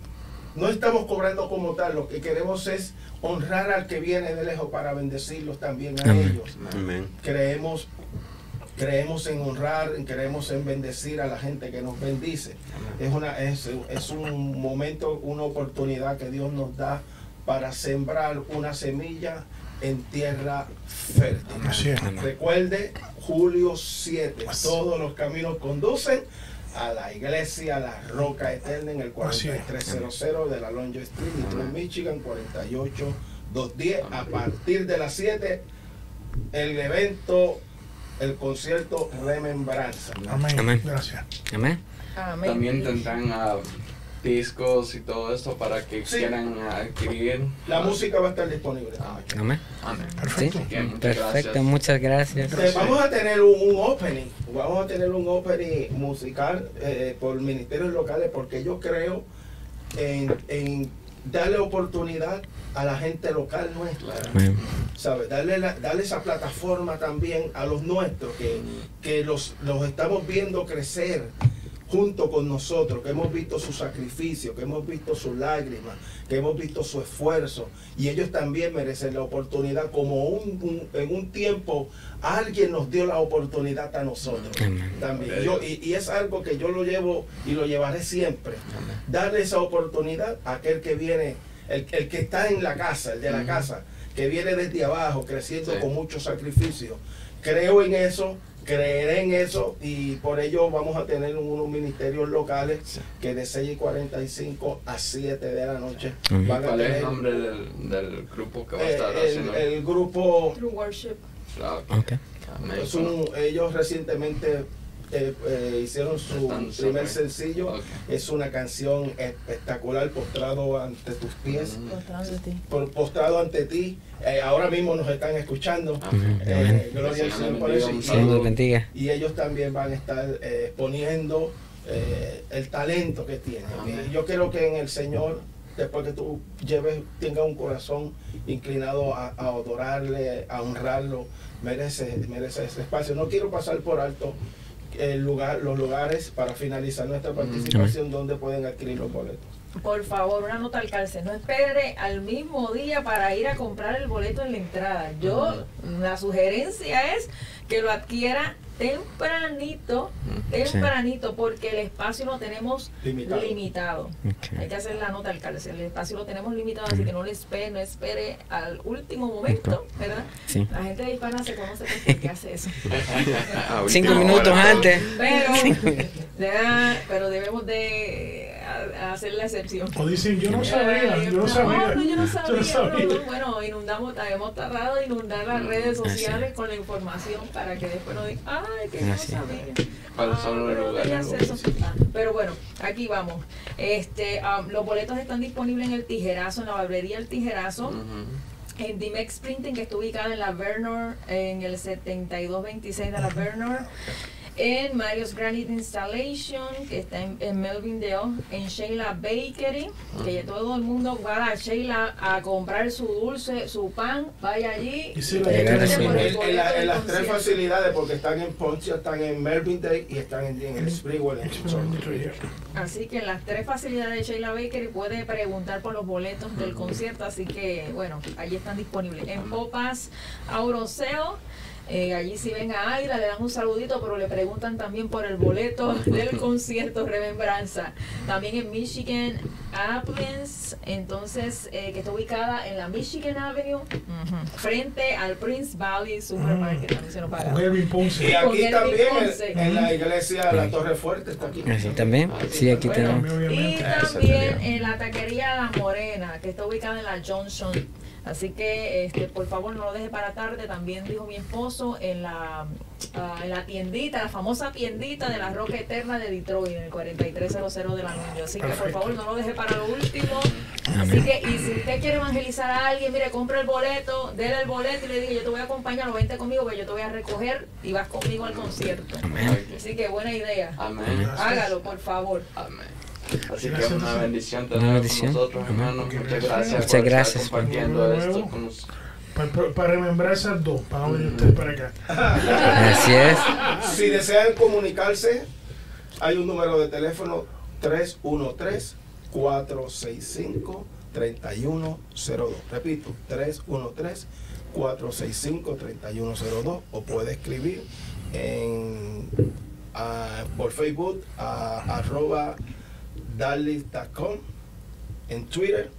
S6: no estamos cobrando como tal. Lo que queremos es honrar al que viene de lejos para bendecirlos también a
S1: Amén.
S6: ellos. Creemos creemos en honrar, creemos en bendecir a la gente que nos bendice. Es una es, es un momento, una oportunidad que Dios nos da para sembrar una semilla en tierra fértil.
S2: Así es.
S6: Recuerde, julio 7, todos los caminos conducen a la iglesia La Roca Eterna en el
S2: Así es.
S6: 4300 de la Lonjo Street, Detroit, Michigan, 48210. A partir de las 7, el evento, el concierto Remembranza.
S2: Amén.
S1: Amén.
S2: Gracias.
S1: Amén.
S5: Amén.
S3: También tendrán ah, discos y todo esto para que
S6: Sí.
S3: quieran adquirir.
S6: La música va a estar disponible.
S3: Ah.
S1: Amén.
S3: Amén.
S2: Perfecto.
S3: Muchas
S1: Perfecto,
S3: gracias.
S1: muchas gracias.
S6: Vamos a tener un, un opening, vamos a tener un opening musical eh, por ministerios locales porque yo creo en, en darle oportunidad a la gente local nuestra. ¿sabes? Darle, la- darle esa plataforma también a los nuestros, que, que los, los estamos viendo crecer junto con nosotros, que hemos visto su sacrificio, que hemos visto sus lágrimas, que hemos visto su esfuerzo, y ellos también merecen la oportunidad, como un, un- en un tiempo alguien nos dio la oportunidad a nosotros
S1: Amén.
S6: también. Yo, y, y es algo que yo lo llevo y lo llevaré siempre. Darle esa oportunidad a aquel que viene, el, el que está en la casa, el de la casa, que viene desde abajo, creciendo
S3: Sí.
S6: con mucho sacrificio. Creo en eso, creeré en eso y por ello vamos a tener unos ministerios locales
S3: Sí.
S6: que de 6 y 45 a 7 de la noche
S1: Ujú.
S6: van a
S3: ¿Cuál es
S6: tener
S3: el nombre del, del grupo que va a
S6: eh,
S3: estar
S6: el,
S3: haciendo?
S6: el grupo
S5: True Worship.
S3: Ah, ok.
S1: Ok.
S3: Amén.
S6: Es un- ellos recientemente eh, eh, hicieron su
S3: Están
S6: primer
S3: sobre-
S6: sencillo.
S3: Ok.
S6: Es una canción espectacular, postrado ante tus pies,
S3: Mm.
S5: Mostrando de ti.
S6: por- postrado ante ti. Eh, ahora mismo nos están escuchando. Eh, gloria al Señor por eso. Y y ellos también van a estar eh, exponiendo eh, el talento que tienen.
S3: Amén.
S6: Yo creo que en el Señor, después que tú lleves, tengas un corazón inclinado a, a adorarle, a honrarlo, merece, merece ese espacio. No quiero pasar por alto el lugar, los lugares para finalizar nuestra participación donde pueden adquirir los boletos.
S5: Por favor, una nota al cárcel. No espere al mismo día para ir a comprar el boleto en la entrada. Yo, la sugerencia es que lo adquiera tempranito, tempranito, porque el espacio lo tenemos
S6: Limitado.
S5: Hay que hacer la nota al cárcel. El espacio lo tenemos limitado, así que no le espere, no espere al último momento, ¿verdad?
S1: Sí.
S5: La gente de hispana se conoce por qué hace eso.
S3: Ah,
S1: Cinco minutos antes.
S5: Pero, ya, pero debemos de a- hacer la excepción.
S2: O dicen, yo no sabía, yo no sabía.
S5: No, yo no sabía.
S2: Yo no sabía.
S5: no, no. Bueno, inundamos, hemos tardado en inundar las redes sociales con la información para que después no digan, ay, que no
S1: Así.
S5: sabía.
S3: ¿Cuáles
S5: Ah,
S3: los
S5: pero. Ah, bueno, aquí vamos. Este, um, los boletos están disponibles en el Tijerazo, en la barbería El Tijerazo. En Dimex Printing, que está ubicada en la Vernor, en el 7226 de la Vernor. En Mario's Granite Installation, que está en, en Melvindale. En Sheila Bakery, que todo el mundo va a Sheila a comprar su dulce, su pan. Vaya allí.
S2: Y sí,
S5: y por
S1: así.
S5: el
S6: En, en la- en las tres facilidades, porque están en Ponce, están en Melvin Day y están en, en el en Chorley.
S5: Así que en las tres facilidades de Sheila Bakery puede preguntar por los boletos del concierto, así que bueno, allí están disponibles. En Popas, Auroseo, eh, allí si ven a Aira le dan un saludito, pero le preguntan también por el boleto del concierto Remembranza. También en Michigan Apples, entonces eh, que está ubicada en la Michigan Avenue, frente al Prince Valley Supermarket, también se nos paga.
S6: Y aquí también en, en la iglesia La Torre Fuerte está aquí.
S1: Así también. Sí, aquí
S5: Bueno,
S1: tenemos.
S5: Y también en la taquería La Morena, que está ubicada en la Johnson. Así que, este, por favor, no lo deje para tarde. También dijo mi esposo en la, ah, en la tiendita, la famosa tiendita de la Roca Eterna de Detroit, en el 4300 de la Núñez. Así que, por favor, no lo deje para lo último. Así que, y si usted quiere evangelizar a alguien, mire, compre el boleto, déle el boleto y le diga, yo te voy a acompañar, vente conmigo, que yo te voy a recoger y vas conmigo al concierto. Así que, buena idea.
S3: Amén.
S5: Hágalo, por favor.
S3: Amén. Así que una bendición
S1: Una
S3: tener con
S1: bendición.
S3: nosotros,
S1: Amén.
S3: hermanos. Muchas gracias
S1: Muchas
S3: por
S1: gracias.
S3: estar compartiendo esto con nosotros.
S2: Para, para remembrar esas dos, para venir ustedes para acá.
S1: Así es.
S6: Si desean comunicarse, hay un número de teléfono 313-465-3102. Repito, 313-465-3102. O puede escribir en, ah, por Facebook a arroba darlis.com en Twitter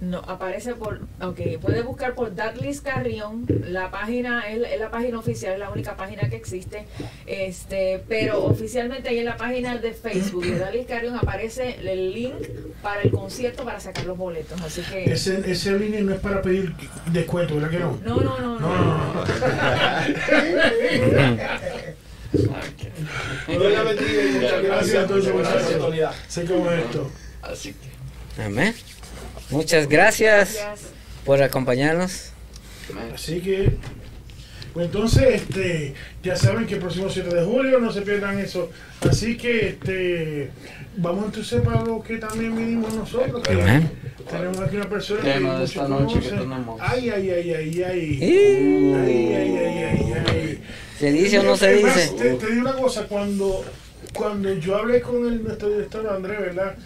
S5: No, aparece por, ok, puede buscar por Darlis Carrión, la página es, es la página oficial, es la única página que existe, este, pero oficialmente ahí en la página de Facebook de Darlis Carrión aparece el link para el concierto para sacar los boletos, así que,
S2: Ese, ese línea no es para pedir descuento, ¿verdad que no?
S5: no, no, no,
S2: No,
S5: no,
S2: no, no.
S6: Dios la bendiga y muchas gracias por la oportunidad.
S2: Sé cómo es esto.
S3: Así que,
S1: Amén. Muchas gracias
S5: gracias.
S1: por acompañarnos.
S3: amén.
S2: Así que Pues entonces, este, ya saben que el próximo 7 de julio no se pierdan eso. Así que este, vamos entonces para lo que también vinimos nosotros. Que
S1: Amén.
S2: tenemos aquí una persona
S3: Tema
S2: que
S3: esta noche que tenemos.
S2: Ay, ay, ay, ay, ay.
S1: Eh.
S2: Ay, ay, ay, ay, ay.
S1: ¿Se dice o no se
S2: Es más,
S1: dice?
S2: Te, te digo una cosa, cuando, cuando yo hablé con el, nuestro director Andrés, ¿verdad?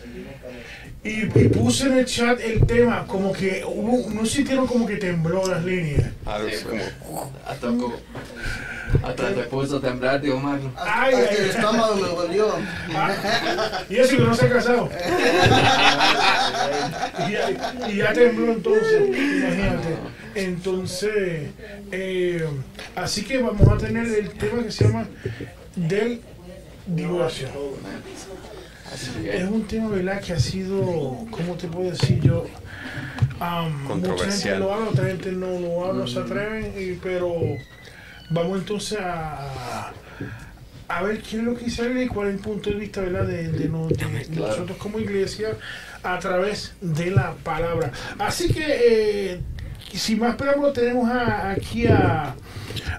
S2: Y, puse en el chat el tema, como que hubo, no sintieron como que tembló las líneas.
S3: Sí, hasta, co- hasta te puso a temblar, tío Marlon.
S2: Ay,
S8: Ay,
S2: ay,
S8: el estómago me dolió.
S2: Ah, y eso que no se ha casado. y, ya, y ya tembló entonces, imagínate. Entonces, eh, así que vamos a tener el tema que se llama del divorcio. Es un tema, ¿verdad? Que ha sido, ¿cómo te puedo decir yo? Am, mucha gente lo habla, otra gente no lo habla, se atreven, y- pero vamos entonces a, a ver qué es lo que sale y cuál es el punto de vista, ¿verdad? De, de no- de
S3: Claro.
S2: nosotros como iglesia a través de la palabra. Así que, eh, sin más preámbulo, tenemos a- aquí a,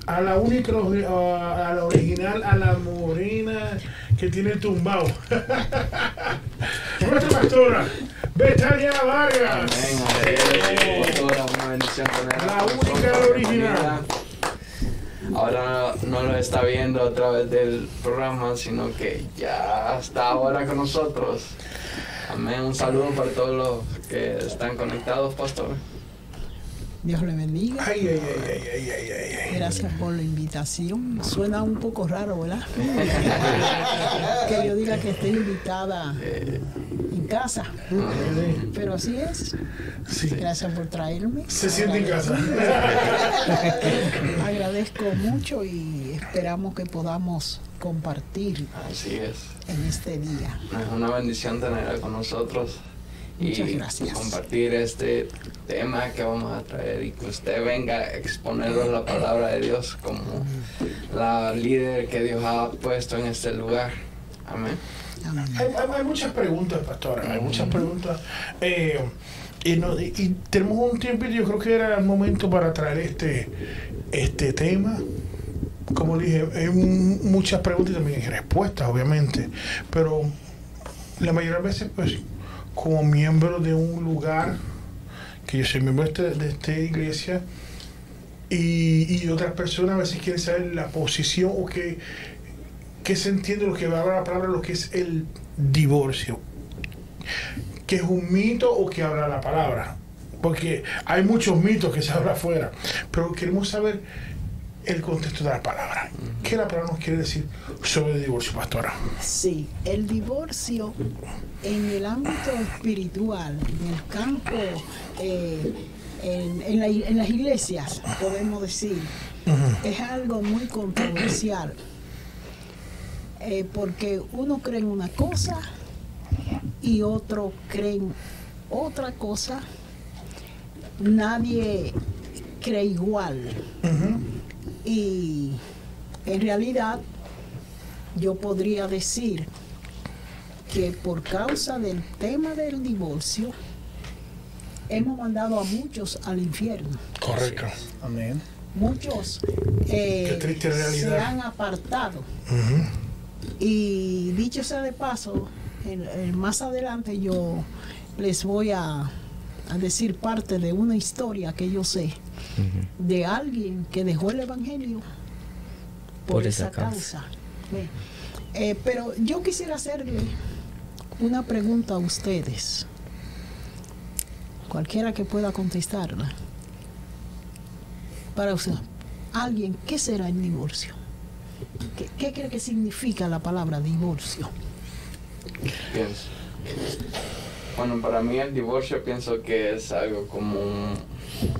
S2: a la única, a, a la original, a la morena que tiene el tumbao. Nuestra pastora, Betania Vargas. La única, la original.
S3: Ahora no lo está viendo a través del programa, sino que ya está ahora con nosotros. Amén. Un saludo para todos los que están conectados, pastor.
S9: Dios le bendiga.
S2: Ay, ay, ay, ay, ay, ay, ay, ay.
S9: Gracias por la invitación. Suena un poco raro, ¿verdad? que yo diga que esté invitada en casa. Pero así es.
S2: Sí.
S9: Gracias por traerme.
S2: Se siente en casa.
S9: Agradezco mucho y esperamos que podamos compartir
S3: Así es.
S9: en este día.
S3: Es una bendición tenerla con nosotros y
S9: gracias.
S3: compartir este tema que vamos a traer y que usted venga a exponernos la palabra de Dios como la líder que Dios ha puesto en este lugar. Amén.
S9: Amén.
S2: Hay, hay- hay muchas preguntas, pastora, hay muchas preguntas. Eh, y, no- y- y tenemos un tiempo y yo creo que era el momento para traer este, este tema. Como dije, hay muchas preguntas y también hay respuestas, obviamente. Pero la mayoría de veces, pues, como miembro de un lugar, que yo soy miembro de, este- de esta iglesia, y, y otras personas a veces quieren saber la posición o que que se entiende lo que va a la palabra, lo que es el divorcio. Que es un mito o que habla la palabra. Porque hay muchos mitos que se habla afuera. Pero queremos saber el contexto de la palabra. ¿Qué la palabra nos quiere decir sobre el divorcio, pastora?
S9: Sí, el divorcio en el ámbito espiritual, en el campo, eh, en, en la- en las iglesias, podemos decir, es algo muy controversial. Eh, porque uno cree en una cosa y otro cree en otra cosa. Nadie cree igual. Y en realidad yo podría decir que por causa del tema del divorcio hemos mandado a muchos al infierno.
S2: Correcto.
S8: Amén.
S9: Muchos eh, se han apartado. Y dicho sea de paso, en- en- más adelante yo les voy a, a decir parte de una historia que yo sé de alguien que dejó el evangelio por,
S1: Por
S9: esa
S1: esa
S9: causa. Eh, pero yo quisiera hacerle una pregunta a ustedes, cualquiera que pueda contestarla. Para usted, alguien, ¿qué será el divorcio? ¿Qué, qué cree que significa la palabra divorcio?
S3: Pienso. Bueno, para mí el divorcio pienso que es algo como un-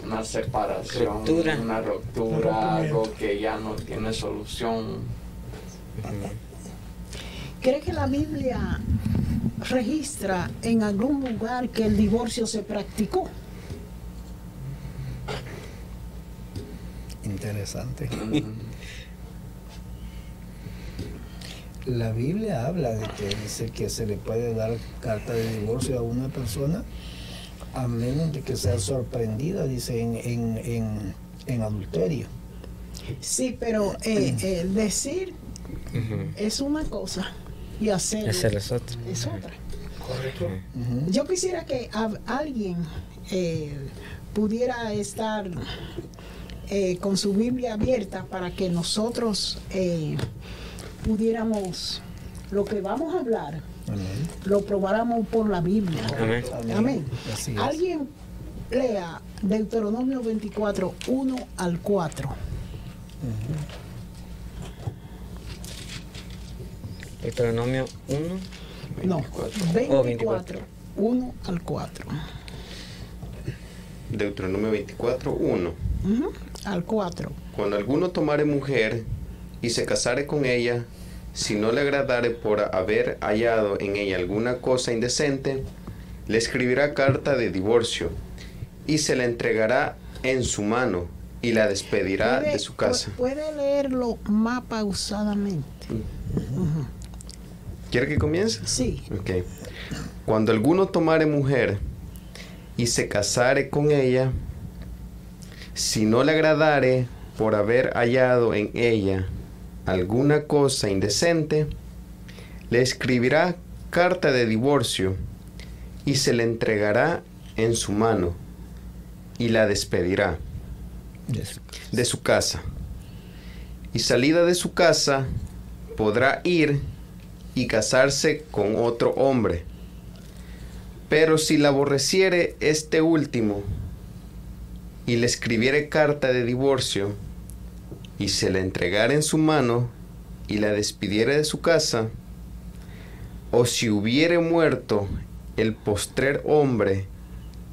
S3: una separación,
S1: Ruptura.
S3: una
S2: Un
S3: ruptura, algo que ya no tiene solución.
S9: ¿Cree que la Biblia registra en algún lugar que el divorcio se practicó?
S8: Interesante. La Biblia habla de que dice que se le puede dar carta de divorcio a una persona a menos de que sea sorprendida, dice, en, en, en, en adulterio.
S9: Sí, pero eh, eh, decir es una cosa y hacer
S1: es otra.
S9: es otra.
S2: Correcto.
S9: Yo quisiera que a- alguien eh, pudiera estar eh, con su Biblia abierta para que nosotros eh, pudiéramos, lo que vamos a hablar,
S8: Amén.
S9: lo probáramos por la Biblia.
S1: Amén.
S9: Amén. Alguien lea Deuteronomio 24, 1 al 4.
S1: Deuteronomio 1.
S9: No,
S1: Oh,
S9: 24, 1 al 4.
S10: Deuteronomio 24, 1.
S9: Ujú, Al 4.
S10: Cuando alguno tomare mujer y se casare con ella, si no le agradare por haber hallado en ella alguna cosa indecente, le escribirá carta de divorcio y se la entregará en su mano y la despedirá de su casa.
S9: pu- Puede leerlo más pausadamente.
S10: ¿Quiere que comience?
S9: Sí.
S10: Ok. Cuando alguno tomare mujer y se casare con ella, si no le agradare por haber hallado en ella alguna cosa indecente, le escribirá carta de divorcio y se le entregará en su mano y la despedirá de su casa. Y salida de su casa podrá ir y casarse con otro hombre. Pero si la aborreciere este último y le escribiere carta de divorcio y se la entregara en su mano y la despidiere de su casa, o si hubiere muerto el postrer hombre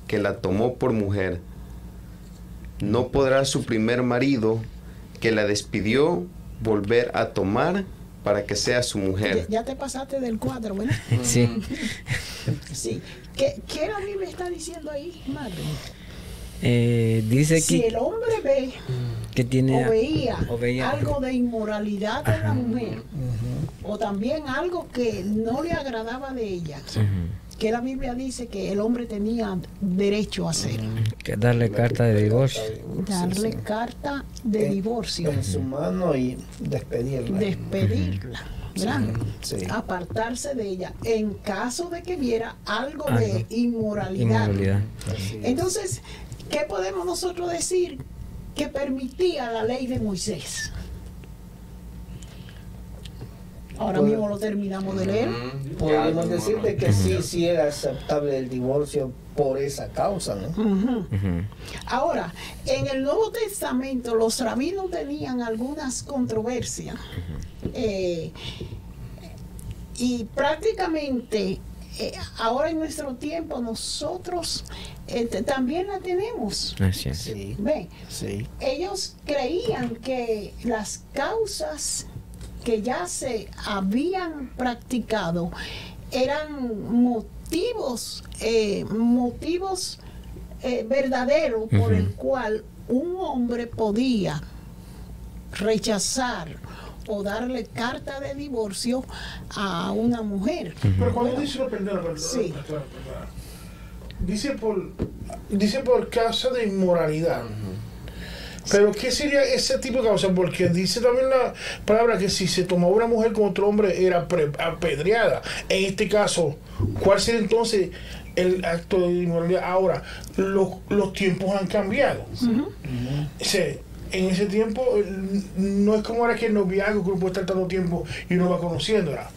S10: que la tomó por mujer, no podrá su primer marido que la despidió volver a tomar para que sea su mujer.
S9: Ya, ya te pasaste del 4, ¿verdad?
S1: Sí.
S9: Sí. ¿Qué, qué la Biblia está diciendo ahí, madre?
S1: Eh, dice
S9: Si
S1: aquí
S9: el hombre ve
S1: que tiene.
S9: o veía,
S1: o veía-
S9: algo de inmoralidad en la mujer, o también algo que no le agradaba de ella,
S1: Ujú.
S9: Que la Biblia dice que el hombre tenía derecho a hacer,
S1: Que darle carta de divorcio.
S9: darle
S8: Sí, sí.
S9: carta de
S8: En-
S9: divorcio,
S8: En su mano y despedirla.
S9: despedirla, ¿verdad?
S8: Sí.
S9: apartarse de ella en caso de que viera algo de inmoralidad. Entonces, ¿qué podemos nosotros decir que permitía la ley de Moisés? Ahora
S8: Pues-
S9: mismo lo terminamos de leer.
S3: Mm,
S8: Podemos
S3: ya,
S8: decir de que sí, sí era aceptable el divorcio por esa causa, ¿no?
S9: Ahora, en el Nuevo Testamento los rabinos tenían algunas controversias. Eh, y prácticamente eh, ahora en nuestro tiempo nosotros eh, t- también la tenemos.
S1: Así es.
S8: Sí,
S9: Ve,
S8: sí.
S9: ellos creían que las causas que ya se habían practicado eran motivos, eh, motivos eh, verdaderos por el cual un hombre podía rechazar o darle carta de divorcio a una mujer.
S2: Pero cuando dice lo perdona, perdona,
S9: Sí.
S2: Dice por, dice por causa de inmoralidad. Pero ¿qué sería ese tipo de causa? Porque dice también la palabra que si se tomaba una mujer con otro hombre era pre- apedreada. En este caso, ¿cuál sería entonces el acto de inmoralidad? Ahora, los, los tiempos han cambiado. O sea, en ese tiempo no es como ahora que el noviazgo que uno puede estar tanto tiempo y uno va conociéndola.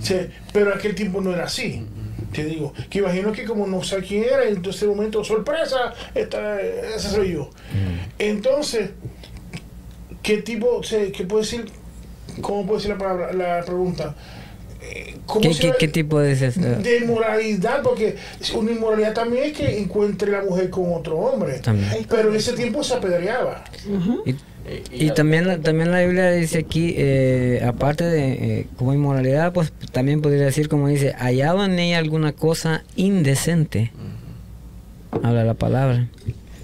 S2: O sea, pero aquel tiempo no era así. Te digo, que imagino que como no sé quién era, entonces de momento, sorpresa, esta, ese soy yo. Entonces, ¿qué tipo, o sea, qué puede decir, cómo puede ser la, palabra, la pregunta? Eh, ¿Cómo
S1: ¿Qué, qué, tipo de es
S2: de inmoralidad, porque una inmoralidad también es que encuentre la mujer con otro hombre.
S1: También.
S2: Pero en ese tiempo se apedreaba.
S1: Y, y también, la- también la Biblia dice aquí, eh, aparte de eh, como inmoralidad, pues también podría decir, como dice, hallado en ella alguna cosa indecente. Habla la palabra.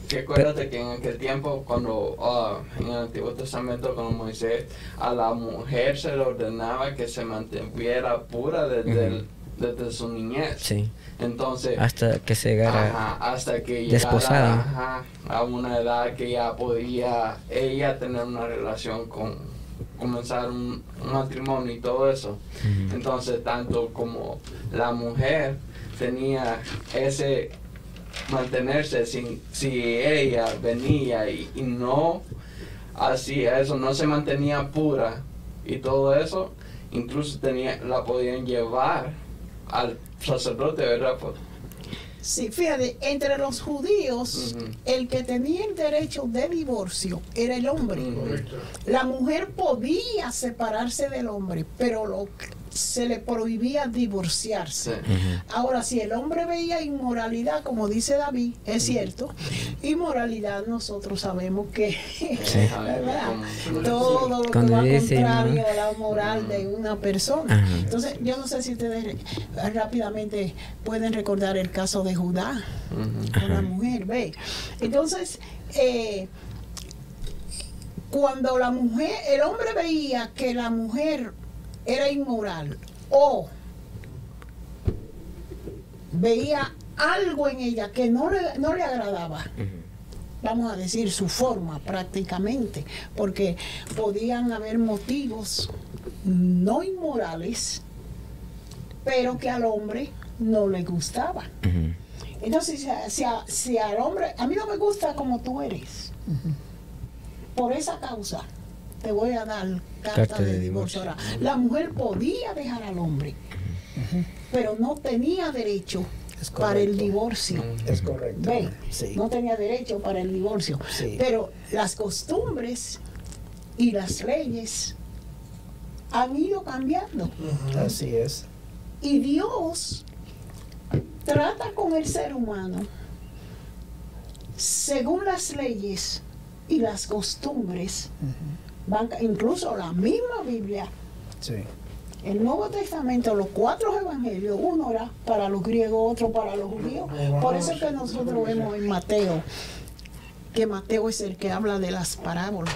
S3: Que acuérdate que en aquel tiempo, cuando ah, en el Antiguo Testamento, con Moisés, a la mujer se le ordenaba que se mantuviera pura desde, el, desde su niñez.
S1: Sí.
S3: Entonces,
S1: Hasta que se llegara.
S3: Ajá, hasta que llegara
S1: desposada.
S3: ajá, a una edad que ya podía ella tener una relación con comenzar un, un matrimonio y todo eso. Entonces, tanto como la mujer tenía ese mantenerse sin si ella venía y, y no hacía eso, no se mantenía pura y todo eso, incluso tenía la podían llevar al sacerdote, ¿verdad?
S9: Sí, fíjate, entre los judíos, el que tenía el derecho de divorcio era el hombre. La mujer podía separarse del hombre, pero lo, se le prohibía divorciarse.
S3: Sí.
S9: Ahora, si el hombre veía inmoralidad, como dice David, es cierto, inmoralidad nosotros sabemos que todo lo que va
S1: dice,
S9: contrario
S1: ¿no?
S9: a la moral de una persona. Entonces, yo no sé si ustedes rápidamente pueden recordar el caso de Judá con la mujer, ve. Entonces, eh, cuando la mujer, el hombre veía que la mujer era inmoral. O veía algo en ella que no le, no le agradaba, vamos a decir su forma prácticamente, porque podían haber motivos no inmorales, pero que al hombre no le gustaba.
S1: Ujú.
S9: Entonces, si, a- si a- si al hombre, a mí no me gusta como tú eres, por esa causa te voy a dar carta,
S1: Carta
S9: de,
S1: de
S9: divorcio. Ahora, la mujer podía dejar al hombre, pero no tenía derecho para el divorcio.
S8: Es correcto.
S9: Ve,
S8: Sí.
S9: no tenía derecho para el divorcio.
S8: Sí.
S9: Pero las costumbres y las leyes han ido cambiando.
S8: Así es.
S9: Y Dios trata con el ser humano según las leyes y las costumbres. Van incluso la misma Biblia,
S8: Sí.
S9: el Nuevo Testamento, los cuatro evangelios, uno era para los griegos, otro para los judíos. Por eso es que nosotros vemos en Mateo, que Mateo es el que habla de las parábolas,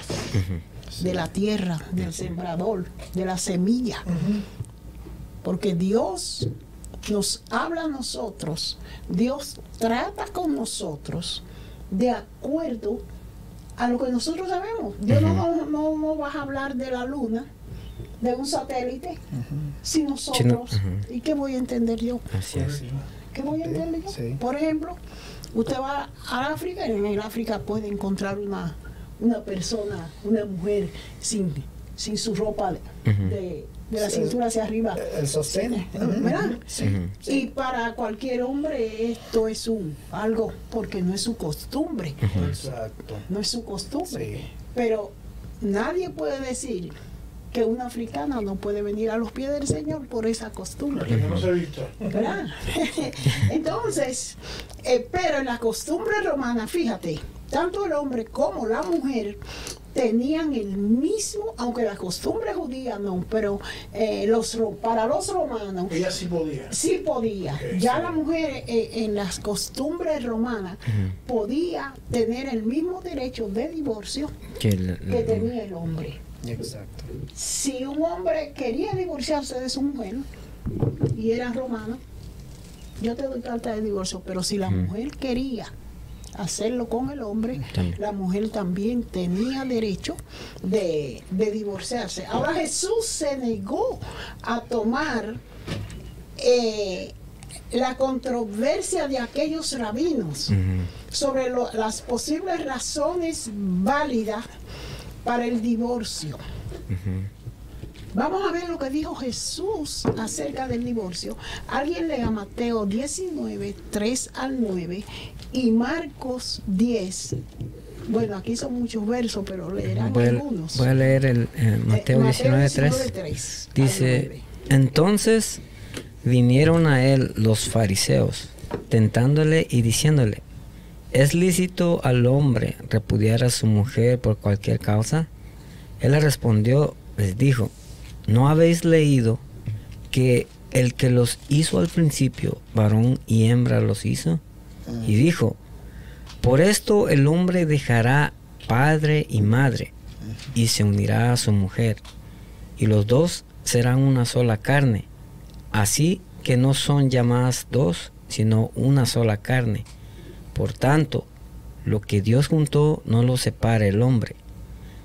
S9: de la tierra, del sembrador, de la semilla. Porque Dios nos habla a nosotros, Dios trata con nosotros de acuerdo a lo que nosotros sabemos. Dios no, no, no, no va a hablar de la luna, de un satélite, si nosotros. ¿y qué voy a entender yo?
S1: Así es.
S9: ¿Qué voy a entender yo?
S8: Sí.
S9: Por ejemplo, usted va a África y en el África puede encontrar una, una persona, una mujer sin, sin su ropa de- de la
S8: Sí.
S9: cintura hacia arriba.
S8: El sostén.
S9: ¿Verdad?
S1: Ujú.
S9: Y para cualquier hombre esto es un algo porque no es su costumbre,
S8: Exacto.
S9: no es su costumbre.
S8: Sí.
S9: Pero nadie puede decir que una africana no puede venir a los pies del Señor por esa costumbre.
S2: Porque no se visto.
S9: ¿verdad? Entonces, eh, pero en la costumbre romana, fíjate, tanto el hombre como la mujer tenían el mismo, aunque la costumbre judía no, pero eh, los, para los romanos
S2: Ella sí podía.
S9: sí podía. Ya
S2: sí.
S9: la mujer eh, en las costumbres romanas podía tener el mismo derecho de divorcio
S1: Que el-
S9: que tenía el hombre.
S8: Exacto.
S9: Si un hombre quería divorciarse de su mujer y era romano, yo te doy carta de divorcio, pero si la mujer quería hacerlo con el hombre, la mujer también tenía derecho de, de divorciarse. Ahora Jesús se negó a tomar eh, la controversia de aquellos rabinos sobre lo- las posibles razones válidas para el divorcio. Vamos a ver lo que dijo Jesús acerca del divorcio. Alguien lea Mateo 19, 3 al 9 y Marcos 10. Bueno, aquí son muchos versos, pero leerán
S1: Voy
S9: algunos.
S1: voy a leer el eh, Mateo
S9: Eh,
S1: 19, 3.
S9: 3 al
S1: Dice,
S9: 9.
S1: entonces vinieron a él los fariseos, tentándole y diciéndole, ¿es lícito al hombre repudiar a su mujer por cualquier causa? Él le respondió, les dijo, ¿no habéis leído que el que los hizo al principio, varón y hembra los hizo? Y dijo, por esto el hombre dejará padre y madre y se unirá a su mujer y los dos serán una sola carne. Así que no son llamadas dos, sino una sola carne. Por tanto, lo que Dios juntó no lo separa el hombre.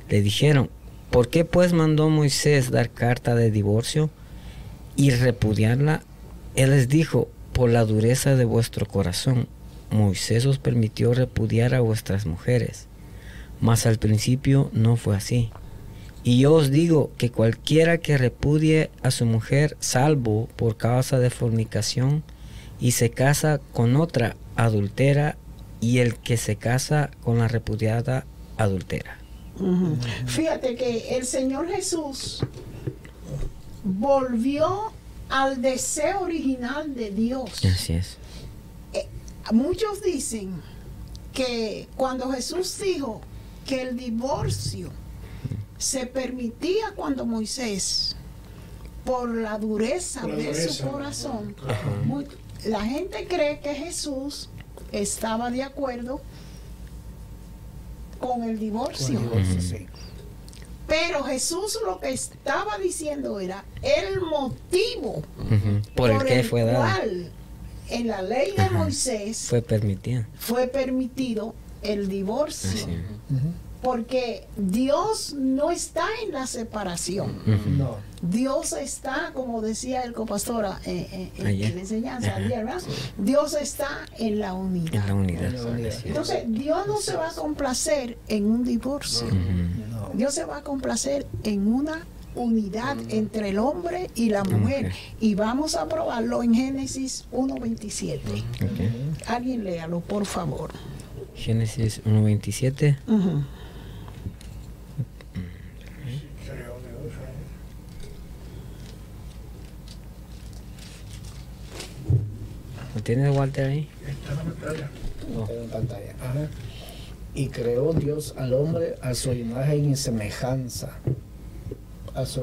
S1: Le dijeron, ¿por qué pues mandó Moisés dar carta de divorcio y repudiarla? Él les dijo, por la dureza de vuestro corazón, Moisés os permitió repudiar a vuestras mujeres, mas al principio no fue así. Y yo os digo que cualquiera que repudie a su mujer, salvo por causa de fornicación, y se casa con otra, adultera, y el que se casa con la repudiada, adultera.
S9: Fíjate que el Señor Jesús volvió al deseo original de Dios.
S1: Así es.
S9: Muchos dicen que cuando Jesús dijo que el divorcio se permitía cuando Moisés, por la dureza
S2: Por la
S9: de su corazón, la gente cree que Jesús estaba de acuerdo con el divorcio.
S8: Divorcio, sí.
S9: Pero Jesús lo que estaba diciendo era el motivo.
S1: Por el que fue dado.
S9: cual en la ley de
S1: Ajá.
S9: Moisés
S1: Fue permitido.
S9: fue permitido el divorcio. Porque Dios no está en la separación.
S8: No.
S9: Dios está, como decía el copastora eh, eh, en,
S1: Ayer.
S9: en la enseñanza
S1: Ajá.
S9: ayer, ¿verdad? Dios está en la unidad.
S1: En la unidad.
S9: Entonces, Dios no se va a complacer en un divorcio. Dios se va a complacer en una unidad entre el hombre y la mujer. Y vamos a probarlo en Génesis 1.27.
S1: Ok.
S9: Alguien léalo, por favor.
S1: Génesis 1.27.
S9: Ujú.
S1: ¿Lo tienes, Walter, ahí?
S2: Está en la pantalla.
S8: Está en pantalla. Ajá. Y creó Dios al hombre a su imagen y semejanza. A su,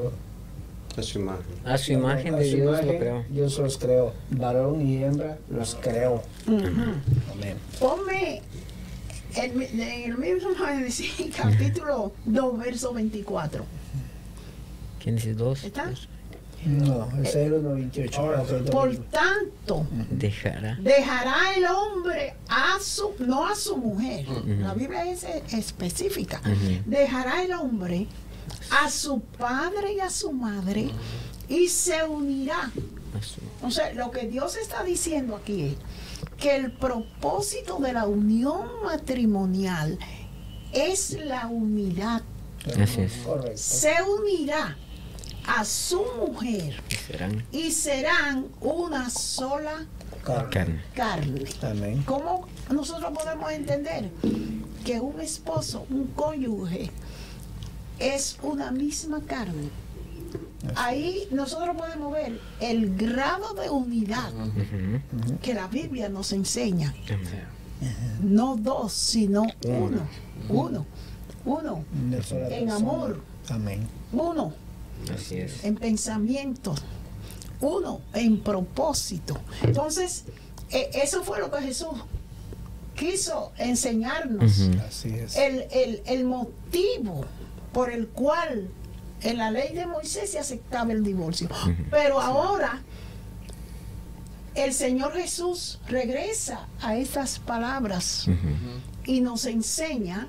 S10: A su imagen.
S1: A su imagen
S8: a
S1: de
S8: su
S1: Dios
S8: imagen,
S1: lo creó.
S8: Dios los creó. Varón y hembra los creó. Amén.
S9: Ponme en, mi- en el mismo Génesis, capítulo 2, verso 24.
S1: Génesis 2.
S9: ¿Está?
S8: No, ese es el 1.28.
S2: Ahora,
S8: Ok, dos
S9: Por
S8: minutos.
S9: tanto,
S1: Dejará.
S9: dejará el hombre a su, no a su mujer. La Biblia es específica. Dejará el hombre a su padre y a su madre y se unirá. O sea, lo que Dios está diciendo aquí es que el propósito de la unión matrimonial es la unidad.
S1: Así es.
S8: Correcto.
S9: Se unirá a su mujer
S1: Y serán
S9: y serán una sola
S8: Carne.
S1: carne.
S9: ¿Cómo nosotros podemos entender que un esposo, un cónyuge, es una misma carne? Ahí nosotros podemos ver el grado de unidad que la Biblia nos enseña. No dos, sino uno. Uno. Uno.
S8: Sola
S9: En amor.
S8: Amén.
S9: Uno
S1: Así es.
S9: en pensamiento. Uno en propósito. Entonces, eh, eso fue lo que Jesús quiso enseñarnos.
S8: Así es.
S9: el, el- el motivo por el cual en la ley de Moisés se aceptaba el divorcio. Pero ahora el Señor Jesús regresa a estas palabras y nos enseña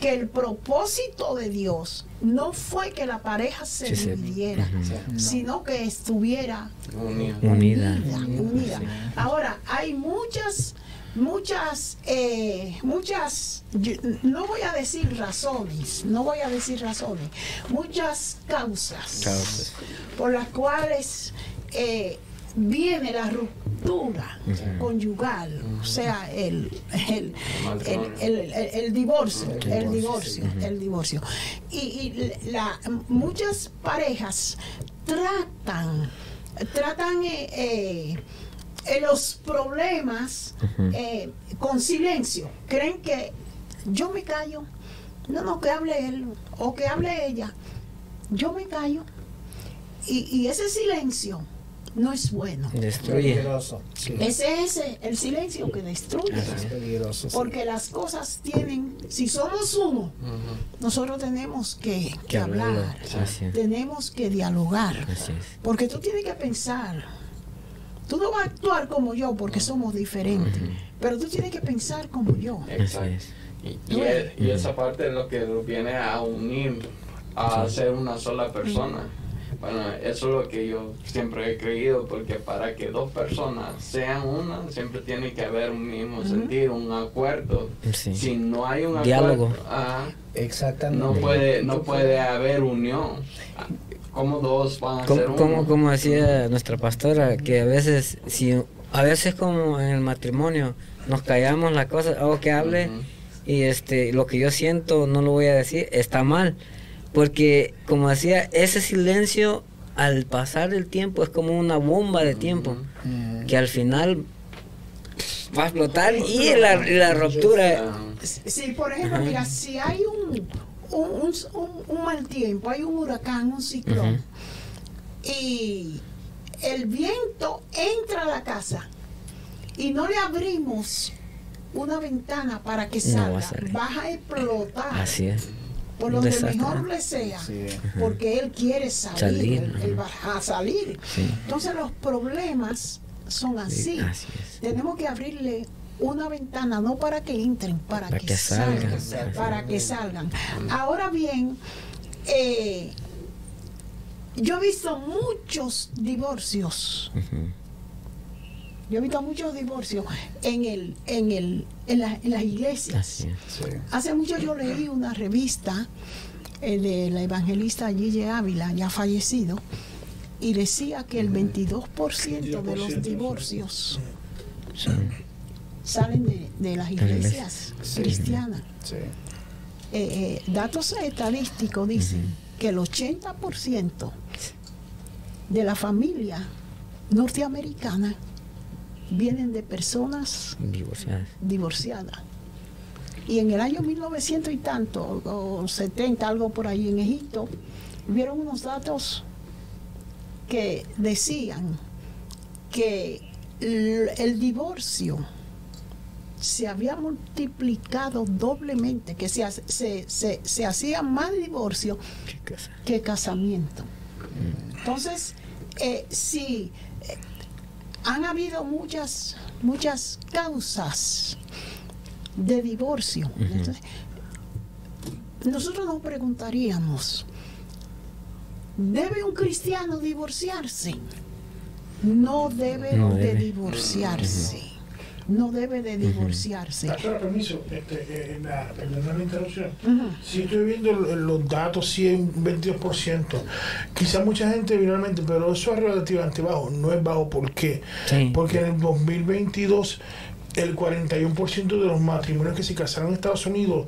S9: que el propósito de Dios no fue que la pareja se
S1: Sí, sí.
S9: dividiera, sino que estuviera
S3: Unida.
S1: Unida.
S9: unida, unida. Ahora, hay muchas, muchas, eh, muchas, yo- no voy a decir razones, no voy a decir razones, muchas causas
S1: Causas.
S9: por las cuales eh, viene la ruptura conyugal, o sea, el, el, el, el- divorcio, el divorcio, el divorcio. Y, y la, muchas parejas tratan, tratan eh, eh, eh, los problemas eh, con silencio. Creen que yo me callo, no, no, que hable él o que hable ella, yo me callo. Y, y ese silencio no es bueno.
S1: Destruye.
S8: Peligroso. Sí.
S9: Ese es el silencio que destruye.
S8: Es peligroso. sí.
S9: Porque las cosas tienen, si somos uno, nosotros tenemos que, que hablar, tenemos que dialogar. Porque tú tienes que pensar Tú no vas a actuar como yo porque somos diferentes, pero tú tienes que pensar como yo.
S3: Exacto. Y, y y esa parte es lo que nos viene a unir, a ser una sola persona. Bueno, eso es lo que yo siempre he creído, porque para que dos personas sean una, siempre tiene que haber un mismo sentir, un acuerdo.
S1: Sí.
S3: Si no hay un
S1: Diálogo.
S3: acuerdo, ah,
S8: Exactamente.
S3: no puede, no puede haber unión. ¿Cómo dos van a ser
S1: Como,
S3: uno?
S1: como, como decía nuestra pastora, que a veces, si a veces como en el matrimonio, nos callamos la cosa, hago que hable y este lo que yo siento no lo voy a decir, está mal. Porque como decía, ese silencio al pasar el tiempo es como una bomba de tiempo
S8: Mm.
S1: que al final va a explotar y la, la ruptura.
S9: Sí, por ejemplo, mira, si hay un, un, un- un- un mal tiempo, hay un huracán, un ciclón, y el viento entra a la casa y no le abrimos una ventana para que
S1: No va
S9: salga,
S1: a salir.
S9: vas a explotar
S1: Así es.
S9: Por donde
S1: desastre.
S9: mejor le sea,
S8: Sí.
S9: porque él quiere salir,
S1: Salir,
S9: él, él va a salir.
S1: Sí.
S9: Entonces los problemas son así. Tenemos que abrirle una ventana, no para que entren, para,
S1: Para
S9: que,
S1: que
S9: salgan,
S1: salgan.
S9: para que salgan. Ahora bien, eh, yo he visto muchos divorcios.
S1: Ujú.
S9: Yo he visto muchos divorcios en el, en el, en, la- en las iglesias.
S8: Sí.
S9: Hace mucho yo leí una revista eh, de la evangelista Gigi Ávila, ya fallecido, y decía que el 22% de los
S2: 22%,
S9: divorcios
S1: Sí.
S9: salen de, de las iglesias
S8: Sí.
S9: cristianas.
S8: Sí.
S9: Eh, eh, datos estadísticos dicen que el 80% de la familia norteamericana vienen de personas
S1: Divorciadas.
S9: divorciadas. Y en el año 1900 y tanto, o 70, algo por ahí en Egipto, vieron unos datos que decían que el, el divorcio se había multiplicado doblemente, que se, se, se, se hacía más divorcio que casamiento. Entonces, eh, sí, eh, han habido muchas, muchas causas de divorcio. Entonces, nosotros nos preguntaríamos, ¿debe un cristiano divorciarse? No debe
S1: No
S9: de
S1: debe.
S9: divorciarse. No debe de divorciarse.
S2: Pastora, permiso, este, eh, la, perdona la interrupción. Si estoy viendo los datos, sí, un 22%. Quizá mucha gente finalmente, pero eso es relativamente bajo. No es bajo, ¿por qué?
S1: Sí.
S2: Porque en el 2022, el 41% de los matrimonios que se casaron en Estados Unidos,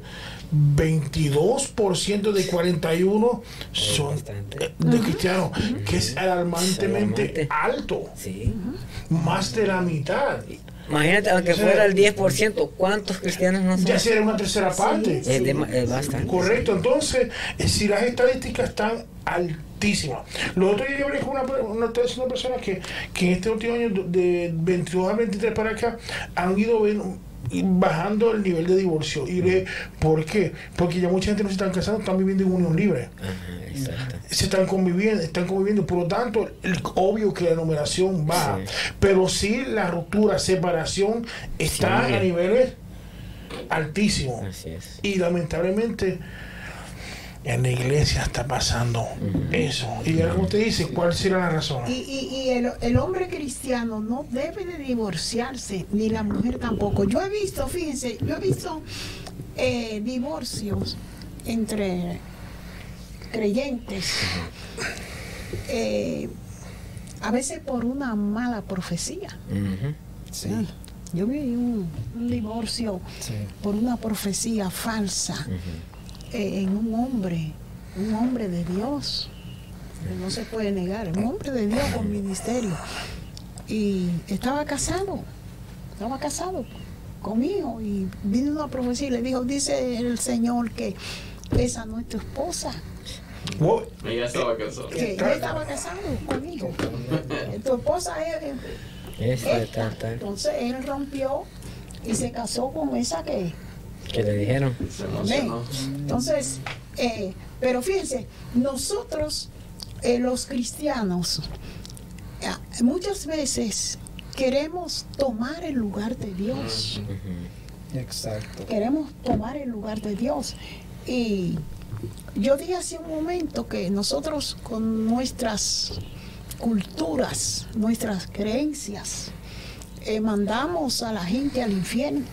S2: 22% de 41 son
S1: bastante.
S2: eh, de cristianos, que es alarmantemente
S1: Es alarmante.
S2: alto.
S1: Sí.
S2: Más de la mitad.
S1: Imagínate, aunque fuera el 10%, ¿cuántos cristianos no son?
S2: Ya será una tercera parte.
S1: Es, dema- es bastante.
S2: Correcto, entonces, eh, si las estadísticas están altísimas. Lo otro día yo hablé con una, una, una persona que, que en este último año, de 22 a 23 para acá, han ido y bajando el nivel de divorcio. Y le, ¿Por qué? Porque ya mucha gente no se están casando, están viviendo en unión libre.
S1: Ajá, exacto.
S2: Se están conviviendo, están conviviendo, por lo tanto, el, obvio que la numeración baja.
S1: Sí.
S2: Pero sí la ruptura, separación está
S1: Sí.
S2: a niveles altísimos.
S1: Así es.
S2: Y lamentablemente en la iglesia está pasando eso. Y como usted dice, ¿cuál será la razón?
S9: Y, y- y el, el hombre cristiano no debe de divorciarse, ni la mujer tampoco. Yo he visto, fíjense, yo he visto eh, divorcios entre creyentes, eh, a veces por una mala profecía.
S8: Sí.
S9: Yo vi un, un divorcio
S8: Sí.
S9: por una profecía falsa en un hombre, un hombre de Dios, no se puede negar, un hombre de Dios con ministerio. Y estaba casado, estaba casado conmigo y vino una profecía y le dijo, dice el Señor que esa no es tu esposa,
S2: Wow,
S3: Ella estaba casada.
S9: que ella estaba casado conmigo. Tu esposa es...
S1: Ese,
S9: esta.
S1: tal, tal.
S9: Entonces él rompió y se casó con esa que...
S1: Que le dijeron.
S9: Entonces, eh, pero fíjense, nosotros, eh, los cristianos, eh, muchas veces queremos tomar el lugar de Dios.
S8: Exacto.
S9: Queremos tomar el lugar de Dios. Y yo dije hace un momento que nosotros con nuestras culturas, nuestras creencias, eh, mandamos a la gente al infierno.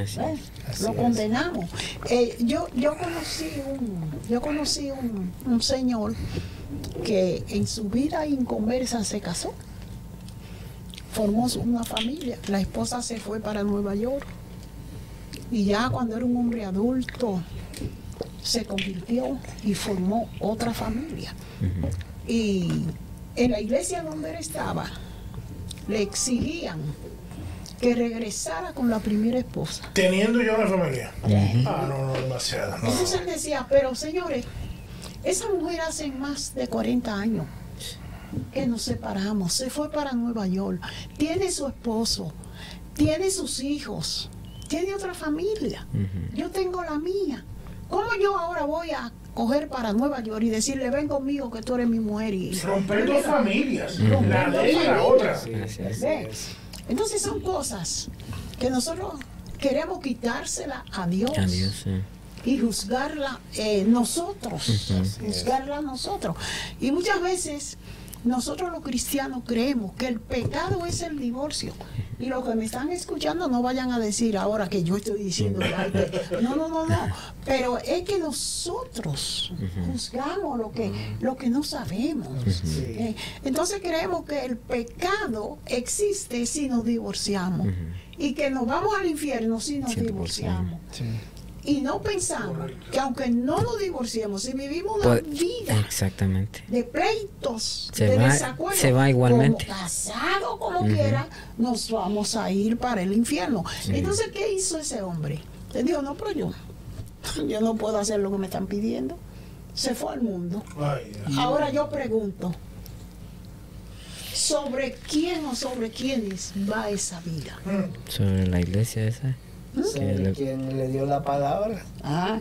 S1: Así
S9: ¿eh? Lo condenamos. Eh, yo, yo conocí un, yo conocí un, un señor que en su vida inconversa se casó. Formó una familia. La esposa se fue para Nueva York. Y ya cuando era un hombre adulto, se convirtió y formó otra familia. Y en la iglesia donde él estaba, le exigían que regresara con la primera esposa.
S2: Teniendo ya una familia. Ah, no, no, demasiado. no.
S9: Entonces él decía, pero señores, esa mujer hace más de 40 años que nos separamos, se fue para Nueva York, tiene su esposo, tiene sus hijos, tiene otra familia, yo tengo la mía. ¿Cómo yo ahora voy a coger para Nueva York y decirle, ven conmigo que tú eres mi mujer? Y
S2: Romper dos familias.
S9: Romper
S2: La
S9: dos
S2: de ella y la otra.
S1: Es.
S9: ¿Ve? Entonces son cosas que nosotros queremos quitársela a Dios
S1: sí.
S9: y juzgarla eh, nosotros, juzgarla nosotros. Y muchas veces nosotros los cristianos creemos que el pecado es el divorcio. Y los que me están escuchando no vayan a decir ahora que yo estoy diciendo no, no, no, no. Pero es que nosotros juzgamos lo que, lo que no sabemos. Eh, Entonces creemos que el pecado existe si nos divorciamos. Y que nos vamos al infierno si nos
S1: 100%.
S9: divorciamos. Y no pensamos que aunque no nos divorciemos, si vivimos una
S1: Pues,
S9: vida
S1: Exactamente.
S9: de pleitos,
S1: Se
S9: de
S1: va-
S9: desacuerdos,
S1: se va igualmente.
S9: como casado como quiera, nos vamos a ir para el infierno. Entonces, ¿qué hizo ese hombre? Le dijo, no, pero yo, yo no puedo hacer lo que me están pidiendo. Se fue al mundo.
S2: Ay.
S9: Ahora yo pregunto, ¿sobre quién o sobre quiénes va esa vida?
S1: Sobre la iglesia esa.
S8: Sí,
S1: le-
S8: quien le dio la palabra.
S9: Ah.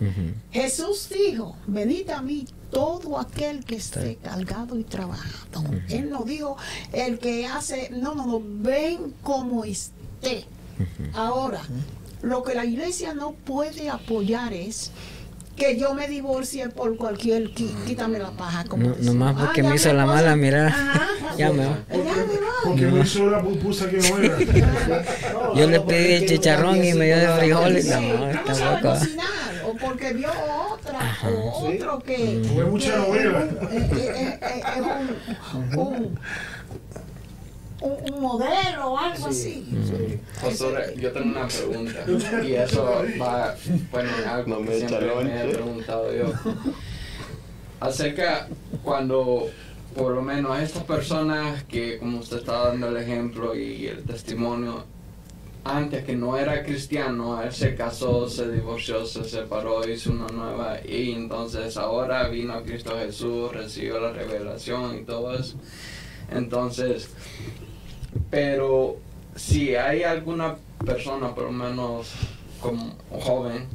S9: Jesús dijo, venid a mí todo aquel que esté cargado y trabajado. Él no dijo el que hace, no, no, no, ven como esté. Ahora, lo que la iglesia no puede apoyar es que yo me divorcie por cualquier, qui- quítame la paja. Como
S1: No, nomás
S9: Ah,
S1: porque
S9: ya
S1: me hizo la
S9: esposa-
S1: mala, mira.
S9: Ajá.
S1: Ya me va.
S9: Ya me va.
S2: Porque me hizo la pupusa que no era.
S1: Yo le pedí chicharrón y me dio de frijoles.
S9: Sí,
S1: No,
S9: no cocinar, o porque vio otra, o otro que,
S2: Fue mucha
S9: que
S2: novela.
S9: es un- eh, eh, eh, es un, un, un- un modelo o algo así.
S3: Pastor, yo tengo una pregunta. Y eso va, bueno, algo
S10: No
S3: que
S10: me
S3: siempre me he preguntado yo. Acerca cuando, por lo menos, estas personas que, como usted está dando el ejemplo y el testimonio, antes que no era cristiano, él se casó, se divorció, se separó, hizo una nueva, y entonces ahora vino a Cristo Jesús, recibió la revelación y todo eso. Entonces, pero si hay alguna persona, por lo menos como joven,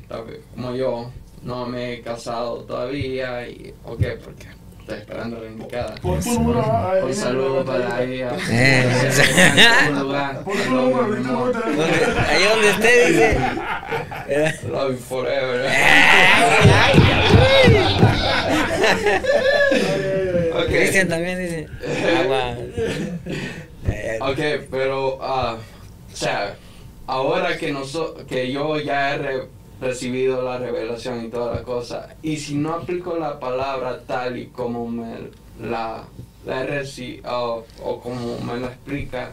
S3: como yo, no me he casado todavía, y, ¿o qué? Porque estoy esperando la indicada.
S2: Por tu número.
S3: Un saludo para ella.
S1: Eh.
S2: Por tu número.
S1: Ahí donde usted dice.
S3: Love you forever. Ok.
S1: Cristian también dice. Eh,
S3: Ok, pero, ah, o sea, ahora que, noso- que yo ya he re- recibido la revelación y toda la cosa, y si no aplico la palabra tal y como me la, he recibido, o como me la explica,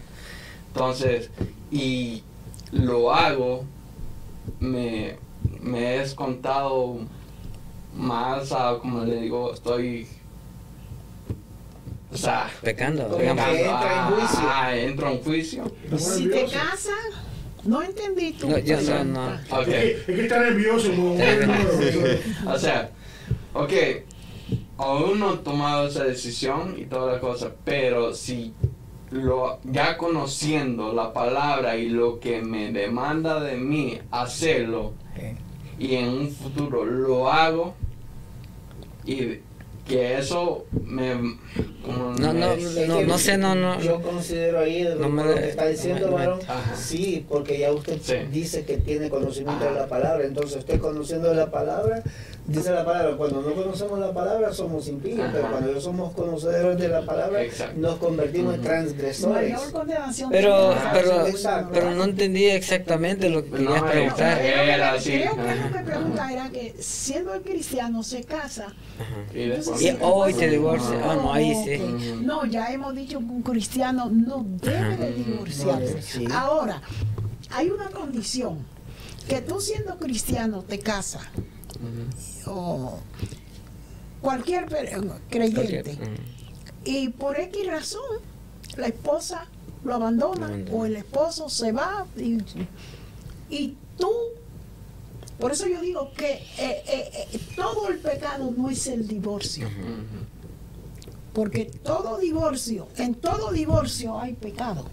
S3: entonces, y lo hago, me, me es contado más, ah, como le digo, estoy... O sea,
S1: Pecando. Digamos.
S8: entra en juicio.
S3: Ah, entra en juicio.
S9: Si te casas, no entendí tú.
S1: No, yo no, no.
S3: Ok.
S2: Es que está nervioso. como-
S3: O sea, ok, aún no he tomado esa decisión y toda la cosa, pero si lo, ya conociendo la palabra y lo que me demanda de mí hacerlo, y en un futuro lo hago, y que eso me... como
S1: No,
S3: me-
S1: no, no, no sé, no, no.
S8: Yo considero ahí
S1: No
S8: lo,
S1: me-
S8: lo que está diciendo,
S1: me- me-
S8: varón,
S3: Ajá.
S8: sí, porque ya usted
S3: Sí.
S8: dice que tiene conocimiento de la palabra, entonces usted conociendo de la palabra, dice la palabra, cuando no conocemos la palabra somos impíos, pero cuando somos conocedores de la palabra,
S3: Exacto.
S8: nos convertimos en transgresores.
S1: Pero, pero, pero no entendí exactamente lo que
S3: No,
S1: querías preguntar.
S9: Creo que lo que pregunta era que siendo el cristiano se casa.
S3: Y
S1: hoy se divorcia. Ah, no, ahí sí.
S9: ok. No, ya hemos dicho que un cristiano no debe de divorciarse.
S8: Sí.
S9: Ahora, hay una condición, que tú siendo cristiano te casas, o cualquier creyente,
S1: Cualquier- mm.
S9: y por X razón la esposa lo abandona o el esposo se va y, y tú por eso yo digo que eh, eh, eh, todo el pecado no es el divorcio porque todo divorcio en todo divorcio hay pecado.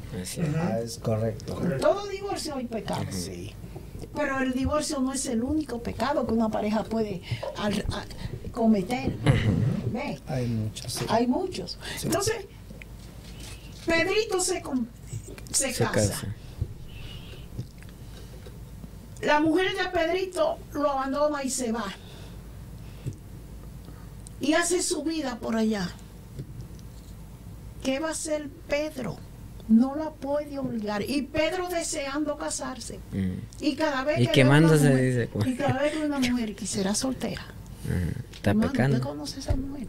S8: Ah, es correcto.
S9: en todo divorcio hay pecado
S8: Sí.
S9: Pero el divorcio no es el único pecado que una pareja puede al- a- cometer ¿Ve?
S8: Hay muchos. sí.
S9: hay muchos.
S8: Sí.
S9: Entonces, Pedrito se, Se casa.
S1: casa.
S9: La mujer de Pedrito lo abandona y se va. Y hace su vida por allá. ¿Qué va a hacer Pedro? No la puede obligar. Y Pedro deseando casarse.
S1: Mm.
S9: Y cada vez
S1: Y
S9: que
S1: quemándose,
S9: mujer-
S1: dice, pues.
S9: Y cada vez que una mujer que será soltera.
S1: Mm. Está
S9: Hermano, ¿usted
S1: pecando.
S9: conoce a esa mujer?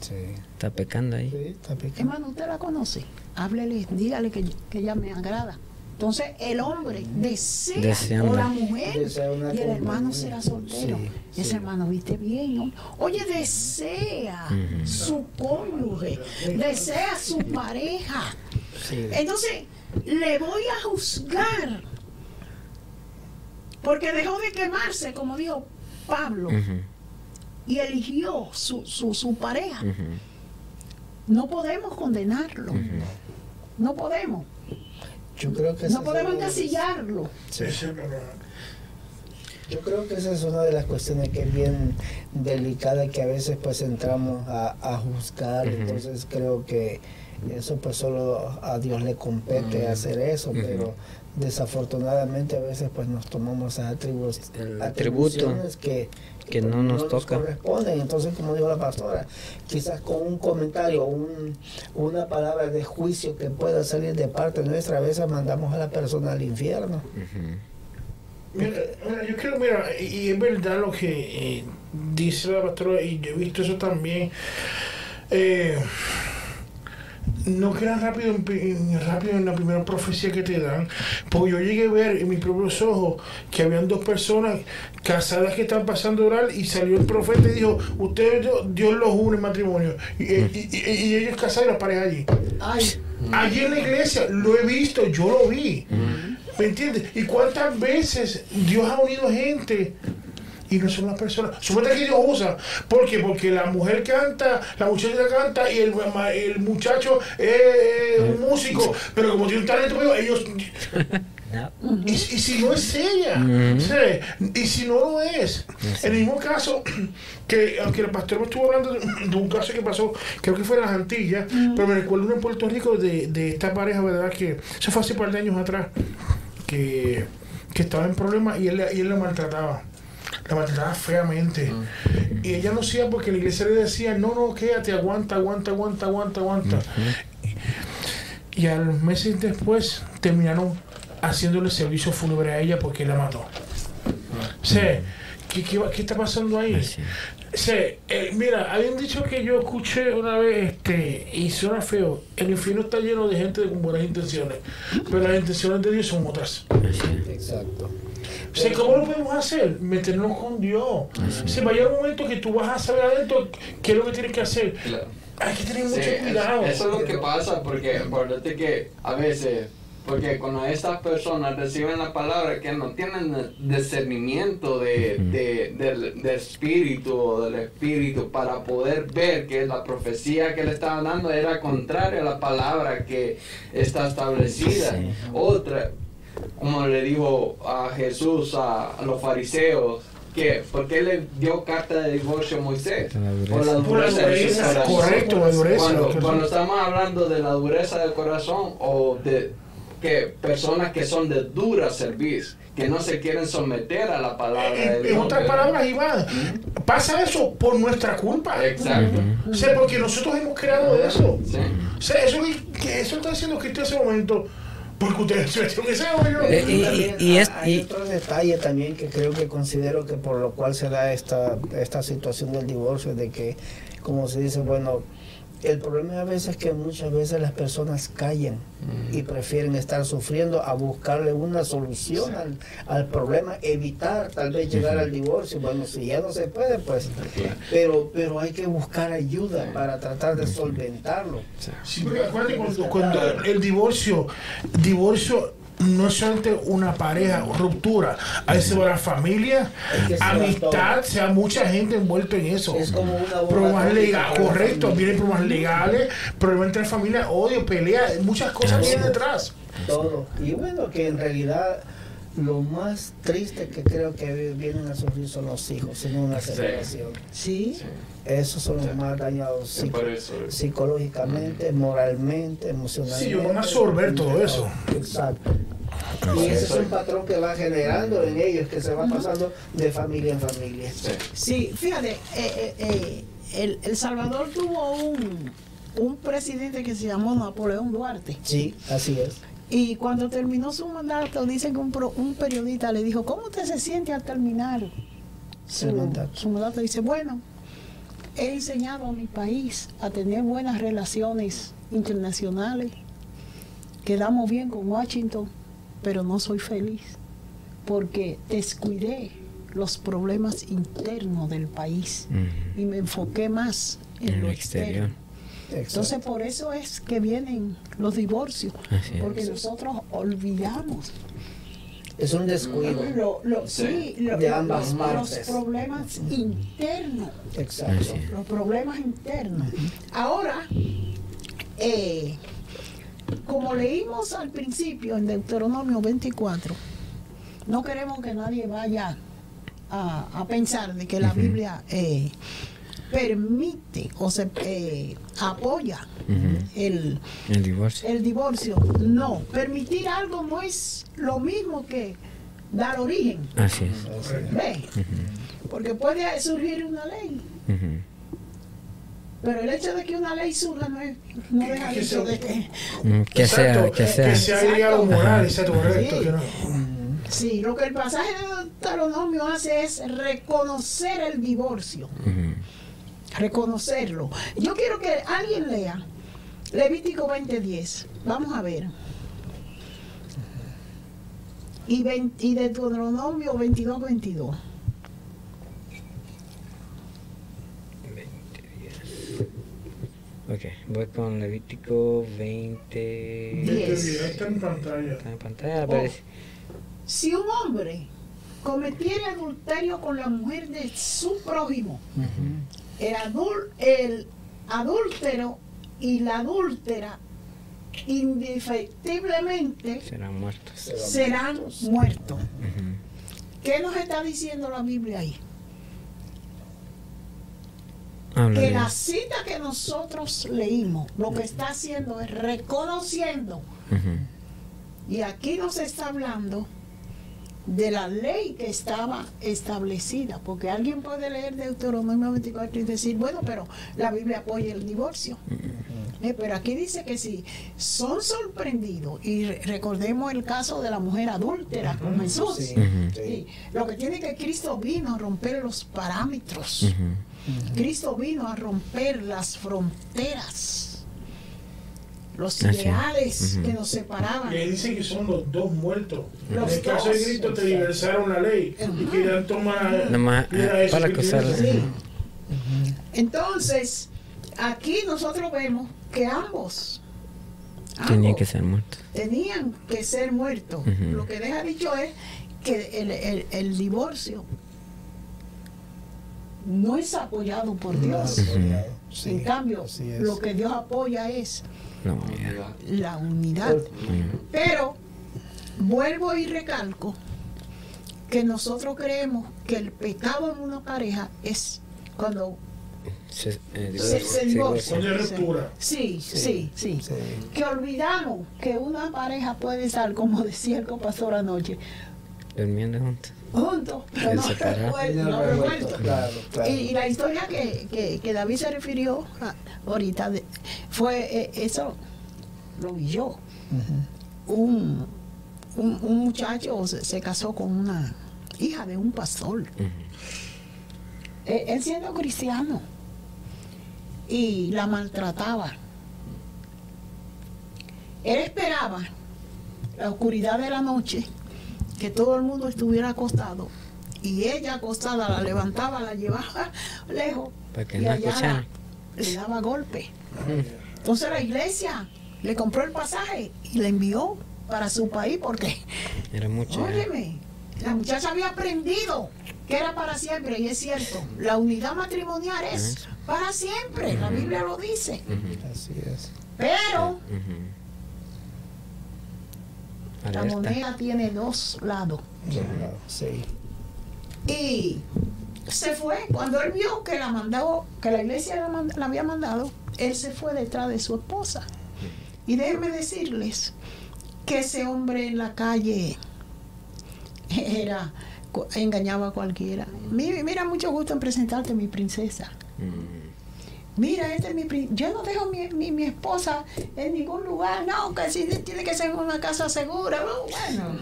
S8: Sí.
S1: Está pecando ahí.
S8: Sí, está pecando.
S9: Hermano, ¿usted la conoce? Háblele, dígale que, que ella me agrada. Entonces el hombre desea
S1: Deseando.
S9: o la mujer
S8: Desea
S9: y el hermano será soltero.
S8: Sí,
S9: y ese
S8: sí.
S9: hermano, viste bien. ¿no? Oye, desea
S1: Ujú.
S9: su cónyuge, desea su pareja.
S8: Sí.
S9: Entonces le voy a juzgar porque dejó de quemarse, como dijo Pablo, y eligió su, su, su pareja. No podemos condenarlo. No podemos.
S8: Yo creo que
S9: No podemos encasillarlo.
S8: Sí. Yo creo que esa es una de las cuestiones que es bien delicada que a veces pues entramos a, a juzgar, entonces creo que eso pues solo a Dios le compete
S3: Ujú.
S8: hacer eso, pero desafortunadamente a veces pues nos tomamos esas atribu-
S1: El atributo
S8: atribuciones que,
S1: que no nos toca.
S8: corresponden, entonces como dijo la pastora, quizás con un comentario, un, una palabra de juicio que pueda salir de parte nuestra, a veces mandamos a la persona al infierno.
S2: Mira, mira, yo creo, mira, y, y es verdad lo que eh, dice la pastora, y yo he visto eso también. Eh, no crean rápido en, pi- en- rápido en la primera profecía que te dan, porque yo llegué a ver en mis propios ojos que habían dos personas casadas que estaban pasando oral y salió el profeta y dijo, ustedes Dios, Dios los une en matrimonio y, y- y- y ellos casados y la pareja allí.
S9: Ay,
S2: Allí en la iglesia lo he visto, yo lo vi. ¿Me entiendes? ¿Y cuántas veces Dios ha unido gente? Y no son las personas. Dios usa. ¿Por qué? Porque la mujer canta, la muchacha canta y el, el muchacho es un músico. Pero como tiene un talento, pues, ellos.
S1: No.
S2: Y, y si no es ella. ¿sí? y si no lo es, en el mismo caso, que aunque el pastor me estuvo hablando de, de un caso que pasó, creo que fue en las Antillas, pero me recuerdo uno en Puerto Rico de, de esta pareja, ¿verdad? Que eso fue hace un par de años atrás, que, que estaba en problemas y él, y él la maltrataba. La maltrataba feamente. Y ella no hacía porque la iglesia le decía, no, no, quédate, aguanta, aguanta, aguanta, aguanta, aguanta. Y a los meses después terminaron haciéndole servicio fúnebre a ella porque la mató. O sea, ¿qué, qué, va- qué está pasando ahí? Sea, eh, mira, habían dicho que yo escuché una vez, este, y suena feo, el infierno está lleno de gente con buenas intenciones, pero las intenciones de Dios son otras.
S8: Exacto.
S2: Sea, ¿cómo lo podemos hacer? Meternos con Dios. O sea, va a llegar un momento que tú vas a saber adentro qué es lo que tienes que hacer.
S3: Claro.
S2: Hay que tener
S3: Sí,
S2: mucho
S3: es-
S2: cuidado.
S3: eso es lo que pasa, porque acuérdate que a veces, porque cuando estas personas reciben la palabra que no tienen discernimiento de, de- del, del espíritu o del espíritu para poder ver que la profecía que le estaban dando era contraria a la palabra que está establecida.
S1: Sí.
S3: Otra, como le dijo a Jesús a, a los fariseos, que, ¿por qué le dio carta de divorcio a Moisés?
S1: Por la dureza.
S3: De su corazón.
S2: correcto, la dureza.
S3: Cuando, cuando estamos hablando de la dureza del corazón o de que personas que son de dura servicio, que no se quieren someter a la palabra de
S2: En,
S3: Dios.
S2: en otras palabras, Iván, pasa eso por nuestra culpa.
S3: Exacto.
S2: O sea, porque nosotros hemos creado eso.
S3: Sí.
S2: O sea, eso, que eso está diciendo que en ese momento, porque ustedes en ese hoyo.
S1: Eh, y- es-
S8: hay
S1: y-
S8: otro detalle también que creo que considero que por lo cual se da esta, esta situación del divorcio, de que, como se dice, bueno, el problema a veces es que muchas veces las personas callan y prefieren estar sufriendo a buscarle una solución al, al problema, evitar tal vez llegar al divorcio. Bueno, si ya no se puede, pues, pero, pero hay que buscar ayuda para tratar de solventarlo.
S2: Sí, porque acuérdate cuando, cuando el divorcio, divorcio no es solamente una pareja, ruptura, ahí se va la familia,
S8: Es que
S2: amistad, se da mucha gente envuelta en eso.
S8: Es como una
S2: Problemas legales, correcto, vienen problemas legales, problemas entre familia, odio, pelea, muchas cosas vienen detrás.
S8: todo. Y bueno, que en realidad lo más triste que creo que vienen a sufrir son los hijos en una separación.
S9: Sí.
S3: Sí.
S8: Esos son los más dañados
S3: Sí,
S8: psico-
S3: por eso.
S8: psicológicamente, moralmente, emocionalmente.
S2: Sí, van a absorber todo eso.
S8: Exacto. Y ese es un patrón que va generando en ellos, que se va pasando de familia en familia.
S3: Sí.
S9: Sí, fíjate, eh, eh, eh, el, el Salvador tuvo un, un presidente que se llamó Napoleón Duarte.
S8: Sí, así es.
S9: Y cuando terminó su mandato, dicen que un, pro- un periodista le dijo, ¿cómo usted se siente al terminar su,
S8: El mandato.
S9: su mandato? Dice, bueno, he enseñado a mi país a tener buenas relaciones internacionales, quedamos bien con Washington, pero no soy feliz, porque descuidé los problemas internos del país y me enfoqué más en,
S1: En
S9: lo
S1: el
S9: externo. Entonces por eso es que vienen los divorcios, porque nosotros olvidamos
S8: Es un descuido.
S9: lo, lo-
S3: Sí.
S9: sí, lo-
S8: De ambas
S9: los,
S8: partes.
S9: problemas internos,
S8: Exacto.
S9: Los problemas internos. Ahora, eh, como leímos al principio en Deuteronomio 24, no queremos que nadie vaya a, a pensar de que la. Biblia eh, permite o se eh, apoya el,
S1: El divorcio.
S9: el divorcio. No, permitir algo no es lo mismo que dar origen.
S1: Así es.
S9: ¿Ve? Porque puede surgir una ley, pero el hecho de que una ley surja no, es, no deja
S2: Que se-
S9: de que...
S1: Mm, Que sea,
S2: Exacto,
S1: que sea.
S2: Que sea ligado moral, exacto, correcto.
S9: Sí.
S2: que no-
S9: Sí, lo que el pasaje de Deuteronomio hace es reconocer el divorcio,
S1: Ujú.
S9: Reconocerlo. Yo quiero que alguien lea Levítico 20:10. Vamos a ver. Y, 20 y Deuteronomio 22:22.
S1: Ok, voy con Levítico 20.
S9: Diez.
S2: Ahí está en pantalla.
S1: Está en pantalla,
S9: Oh.
S1: parece.
S9: Si un hombre cometiere adulterio con la mujer de su prójimo, el, adul- el adúltero y la adúltera indefectiblemente
S1: Serán muertos.
S9: serán muertos. ¿Qué nos está diciendo la Biblia ahí?
S1: Habla
S9: Que la cita que nosotros leímos lo que está haciendo es reconociendo, y aquí nos está hablando de la ley que estaba establecida, porque alguien puede leer Deuteronomio 24 y decir, bueno, pero la Biblia apoya el divorcio. Eh, pero aquí dice que si son sorprendidos, y re- recordemos el caso de la mujer adúltera con Jesús,
S8: Sí, sí.
S9: Lo que tiene que Cristo vino a romper los parámetros. Cristo vino a romper las fronteras, los ideales que nos separaban.
S2: Y ahí dice que son los dos muertos.
S9: Los
S2: en el caso de. Cristo te diversaron la ley y querían tomar.
S1: Nomás,
S2: mira
S1: ah,
S2: eso
S1: para
S2: que
S9: Sí. Entonces, aquí nosotros vemos que ambos,
S1: Tenía
S9: ambos
S1: que ser muertos.
S9: tenían que ser muertos. Lo que deja dicho es que el, el- el divorcio no es apoyado por Dios.
S8: Sí,
S9: en cambio, lo que Dios apoya es
S1: La unidad.
S9: la unidad.
S1: Ujú.
S9: Pero vuelvo y recalco que nosotros creemos que el pecado en una pareja es cuando
S1: Se, eh,
S9: se, se divorcia. Sí, sí, Sí. Que olvidamos que una pareja puede estar, como decía el pastor anoche,
S1: Durmiendo juntos.
S9: Juntos, pero no revueltos, no revueltos.
S8: Claro, claro.
S9: Y, y la historia que, que, que David se refirió a- ahorita de- fue eh, eso, lo vi yo. un, un, un muchacho se, se casó con una hija de un pastor. Eh, él siendo cristiano. Y la maltrataba. Él esperaba la oscuridad de la noche, que todo el mundo estuviera acostado. Y ella acostada la levantaba, la llevaba lejos.
S1: Para que
S9: y
S1: no
S9: allá la- le daba golpe. Entonces la iglesia le compró el pasaje y le envió para su país porque,
S1: Era mucho. ¿eh?
S9: óyeme, la muchacha había aprendido que era para siempre y es cierto, la unidad matrimonial es para siempre, la Biblia lo dice.
S8: Así es.
S9: Pero la
S1: Alerta.
S9: moneda tiene dos lados.
S8: Sí.
S9: Y se fue, cuando él vio que la mandó, que la iglesia la, mand- la había mandado, él se fue detrás de su esposa. Y déjenme decirles que ese hombre en la calle era engañaba a cualquiera. Mira, mira, mucho gusto en presentarte mi princesa. Mira, este es mi yo no dejo mi, mi, mi esposa en ningún lugar, no, que si tiene que ser en una casa segura, no, bueno.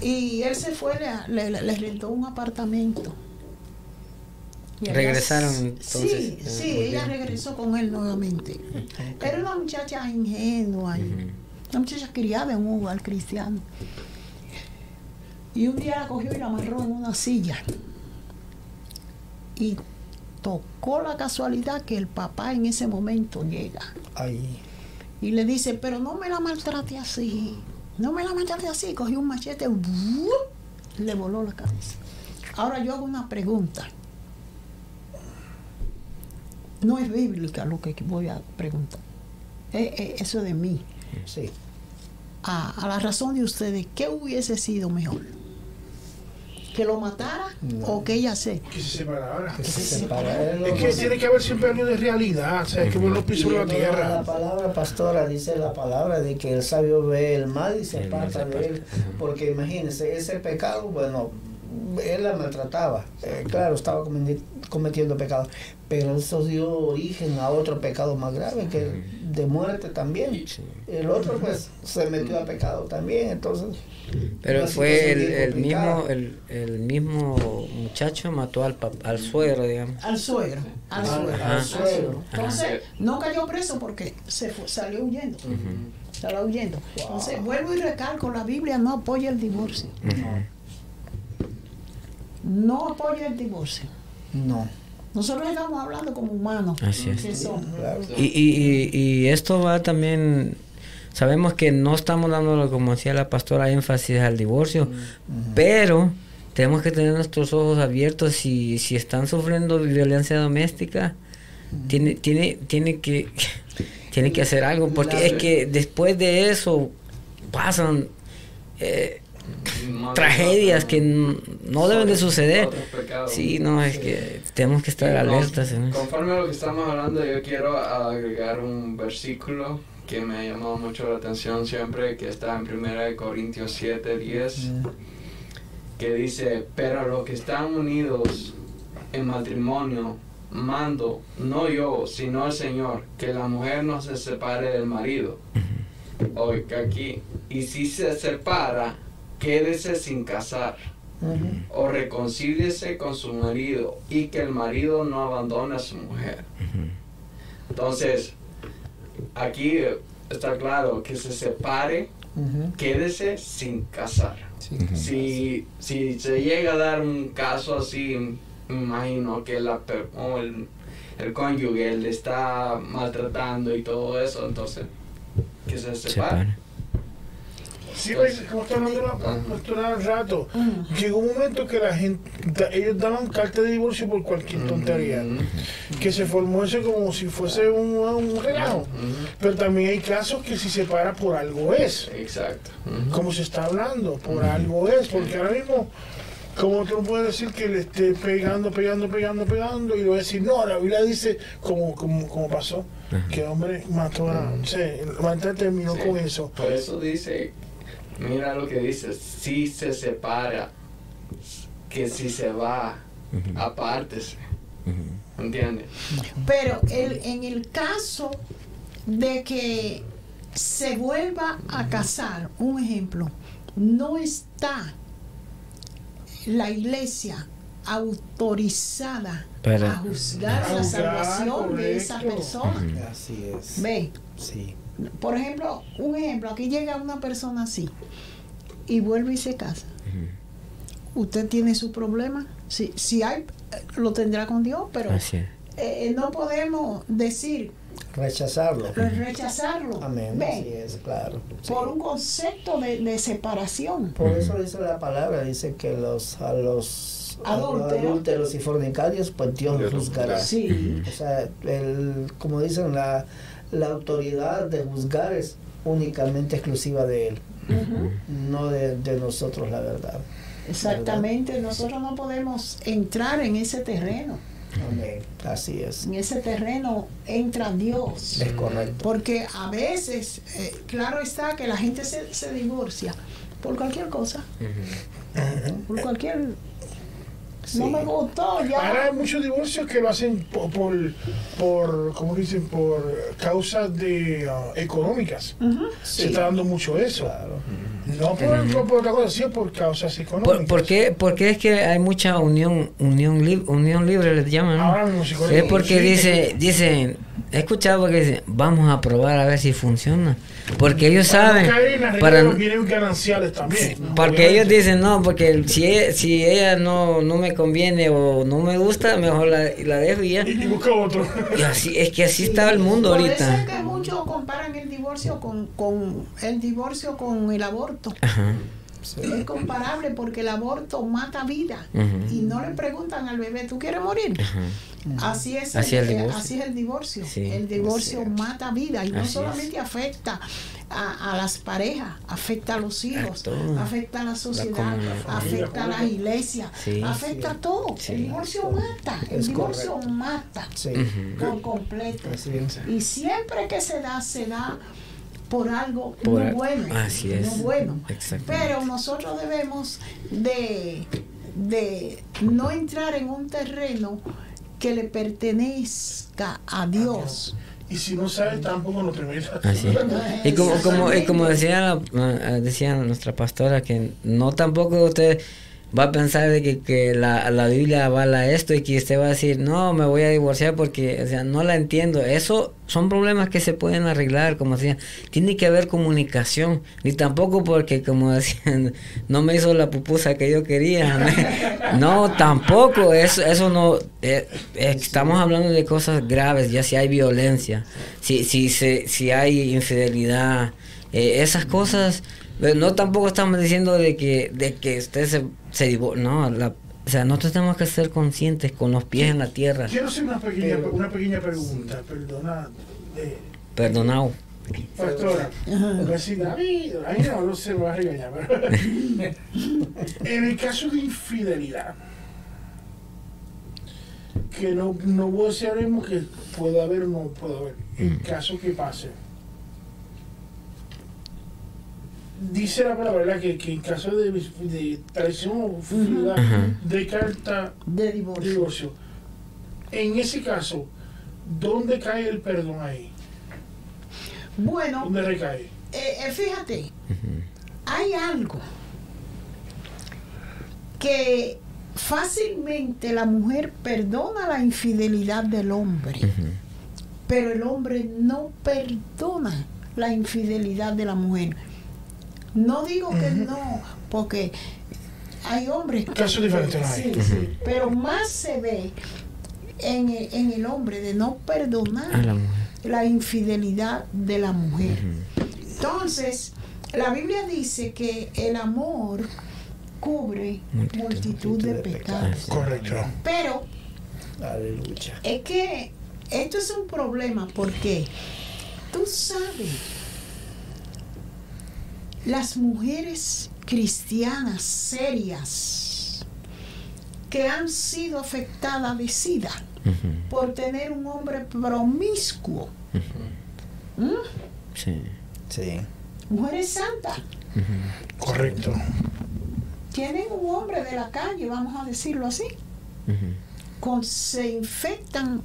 S9: Y él se fue, le, le, le rentó un apartamento. Y
S1: Regresaron, entonces,
S9: Sí,
S1: eh,
S9: sí, ella regresó con él nuevamente. Era una muchacha ingenua, una muchacha criada en un hogar cristiano. Y un día la cogió y la amarró en una silla. Y tocó la casualidad que el papá en ese momento llega
S8: Ahí.
S9: y le dice, pero no me la maltrate así, no me la maltrate así. Cogió un machete, ¡wup! le voló la cabeza. Ahora yo hago una pregunta. No es bíblica lo que voy a preguntar. Eh, eh, eso de mí.
S8: Sí.
S9: A, a la razón de ustedes, ¿qué hubiese sido mejor? ¿Que lo matara o que ella se...
S2: Que se separara.
S8: Que se separa. Es
S2: Es que tiene que haber siempre algo de realidad, o sea, que uno piso la tierra.
S8: La palabra pastora dice la palabra de que el sabio ve el mal y se aparta de él. Porque imagínense, ese pecado, bueno, él la maltrataba. Eh, claro, estaba cometi- cometiendo pecado. Pero eso dio origen a otro pecado más grave, que de muerte también.
S1: Sí.
S8: El otro, pues, se metió a pecado también. Entonces,
S1: Pero fue el, mismo el, el mismo muchacho mató al pap- al suegro, digamos.
S9: Al suegro, al suegro.
S8: al
S9: al
S8: suegro.
S9: Entonces, no cayó preso porque se fue- salió huyendo. Salió huyendo. Entonces, vuelvo y recalco, la Biblia no apoya el divorcio. No apoya el divorcio.
S8: no.
S9: Nosotros estamos hablando como humanos.
S1: Así es.
S9: que somos.
S8: Claro.
S1: Y, y, y, y esto va también, sabemos que no estamos dando, como decía la pastora, énfasis al divorcio, pero tenemos que tener nuestros ojos abiertos si, si están sufriendo violencia doméstica, tiene, tiene, tiene que tiene que hacer algo, porque es que después de eso pasan eh, tragedias que no deben de suceder. Sí, no, es que tenemos que estar alertas. en eso.
S3: Conforme a lo que estamos hablando, yo quiero agregar un versículo que me ha llamado mucho la atención siempre, que está en 1 Corintios 7, 10, que dice, pero los que están unidos en matrimonio, mando, no yo, sino el Señor, que la mujer no se separe del marido. Oiga aquí, y si se separa, quédese sin casar o reconcíliese con su marido y que el marido no abandone a su mujer. Entonces, aquí está claro que se separe, quédese sin casar. Si, si se llega a dar un caso así, me imagino que la, el, el cónyuge le está maltratando y todo eso, entonces, que se separe.
S2: Sí, pues, como está hablando la pastora al rato, llegó un momento que la gente, ellos daban carta de divorcio por cualquier tontería. Que se formó eso como si fuese un, un relajo. Pero también hay casos que si se para por algo es.
S3: Exacto.
S2: Como se está hablando, por algo es. Porque ahora mismo, como tú puedes decir que le esté pegando, pegando, pegando, pegando, y le voy a decir, no, la Biblia dice, como, como, como pasó, que el hombre mató a. O sea, el terminó
S3: Sí.
S2: con eso.
S3: Por eso dice, mira lo que dice, si se separa, que si se va, apártese. ¿Entiendes?
S9: Pero el, en el caso de que se vuelva a casar, un ejemplo, no está la iglesia autorizada
S1: Para-
S9: a juzgar la salvación de esa persona.
S8: Así es.
S9: Ve,
S8: Sí.
S9: Por ejemplo, un ejemplo, aquí llega una persona así y vuelve y se casa. Usted tiene su problema. Si, si hay, eh, lo tendrá con Dios, pero
S1: Así es.
S9: eh, no podemos decir
S8: Rechazarlo.
S9: rechazarlo.
S8: Amén. Así es, claro. Sí.
S9: por un concepto de, de separación.
S8: Por eso dice la palabra, dice que los a los, a los
S9: Adúlteros.
S8: adúlteros y fornicarios, pues Dios los juzgará.
S9: Sí.
S8: O sea, el, como dicen, la, la autoridad de juzgar es únicamente exclusiva de Él, no de, de nosotros, la verdad.
S9: Exactamente, nosotros no podemos entrar en ese terreno.
S8: Amén. Así es.
S9: En ese terreno entra Dios.
S8: Es correcto.
S9: Porque a veces, eh, claro está que la gente se, se divorcia por cualquier cosa, por cualquier... No me gustó,
S2: Ahora
S9: ya.
S2: hay muchos divorcios que lo hacen por, por, por ¿cómo dicen? Por causas de, ah, económicas. Se está dando mucho eso.
S8: Claro.
S2: No por, por- por otra cosa, sino por causas económicas.
S1: ¿Por, por qué, por qué es que hay mucha unión unión, lib- unión libre, les llaman? ¿no?
S2: Ahora mismo,
S1: Es porque
S2: sí.
S1: dice, dicen, he escuchado que dicen, vamos a probar a ver si funciona. Porque ellos
S2: Para
S1: saben,
S2: no caer en las
S1: para,
S2: también.
S1: porque ellos dicen, no, porque si ella, si ella no, no me conviene o no me gusta, mejor la, la dejo y ya.
S2: Y, busca otro.
S1: Y así, es que así está el mundo
S9: Por eso es
S1: ahorita.
S9: que muchos comparan el divorcio con, con el divorcio con el aborto.
S1: Ajá.
S9: Es comparable porque el aborto mata vida y no le preguntan al bebé, ¿tú quieres morir? Así es,
S1: Así
S9: el,
S1: es el divorcio.
S9: así es el divorcio.
S1: Sí,
S9: el divorcio mata vida y no
S1: Así es.
S9: solamente afecta a, a las parejas, afecta a los hijos, afecta a la sociedad, afecta a las iglesias,
S1: Sí.
S9: afecta a todo.
S1: Sí.
S9: El divorcio mata, el
S8: Es
S9: divorcio
S8: correcto.
S9: mata
S8: Sí.
S9: por completo. Y siempre que se da, se da por algo
S1: Por
S9: no
S1: al-
S9: bueno.
S1: así es.
S9: No bueno. Pero nosotros debemos de, de no entrar en un terreno que le pertenezca a Dios.
S2: Y si no sabes, tampoco no te metas.
S1: Así es. Y como, como, y como decía, la- ah, decía nuestra pastora, que no tampoco usted va a pensar de que, que la, la Biblia avala esto y que usted va a decir, no, me voy a divorciar porque, o sea, no la entiendo. Eso son problemas que se pueden arreglar, como decía. Tiene que haber comunicación. Ni tampoco porque, como decían, no me hizo la pupusa que yo quería. No, tampoco. Eso, eso no. eh, eh, estamos hablando de cosas graves, ya si hay violencia, si, si, se, si hay infidelidad, eh, esas cosas. No tampoco estamos diciendo de que, de que usted se, se divor- No, la, o sea, nosotros tenemos que ser conscientes con los pies en la tierra.
S2: Quiero hacer una pequeña, una pequeña pregunta, perdona. Eh,
S1: Perdonado.
S2: pastora, voy a decir, David, ahí no, no se me va a regañar. pero- en el caso de infidelidad, que no, no voy a decir ahora mismo que puede haber o no puede haber, en caso que pase. Dice la palabra. Que, que en caso de, de traición o
S1: Ajá.
S2: de carta
S9: De divorcio.
S2: divorcio. En ese caso, ¿dónde cae el perdón ahí?
S9: Bueno,
S2: ¿Dónde recae?
S9: eh, eh, fíjate, hay algo que fácilmente la mujer perdona la infidelidad del hombre, pero el hombre no perdona la infidelidad de la mujer. No digo que no, porque hay hombres que...
S2: Casos diferentes no hay.
S9: Sí, sí, pero más se ve en el, en el hombre de no perdonar
S1: la
S9: infidelidad de la mujer. Entonces, la Biblia dice que el amor cubre
S1: Multitud.
S9: multitud de pecados.
S2: Correcto.
S9: Pero
S8: Aleluya.
S9: es que esto es un problema porque Tú sabes, las mujeres cristianas serias que han sido afectadas de SIDA por tener un hombre promiscuo. ¿Mm?
S1: Sí.
S8: Sí.
S9: Mujeres santas.
S2: Correcto.
S9: Tienen un hombre de la calle, vamos a decirlo así. Con, se infectan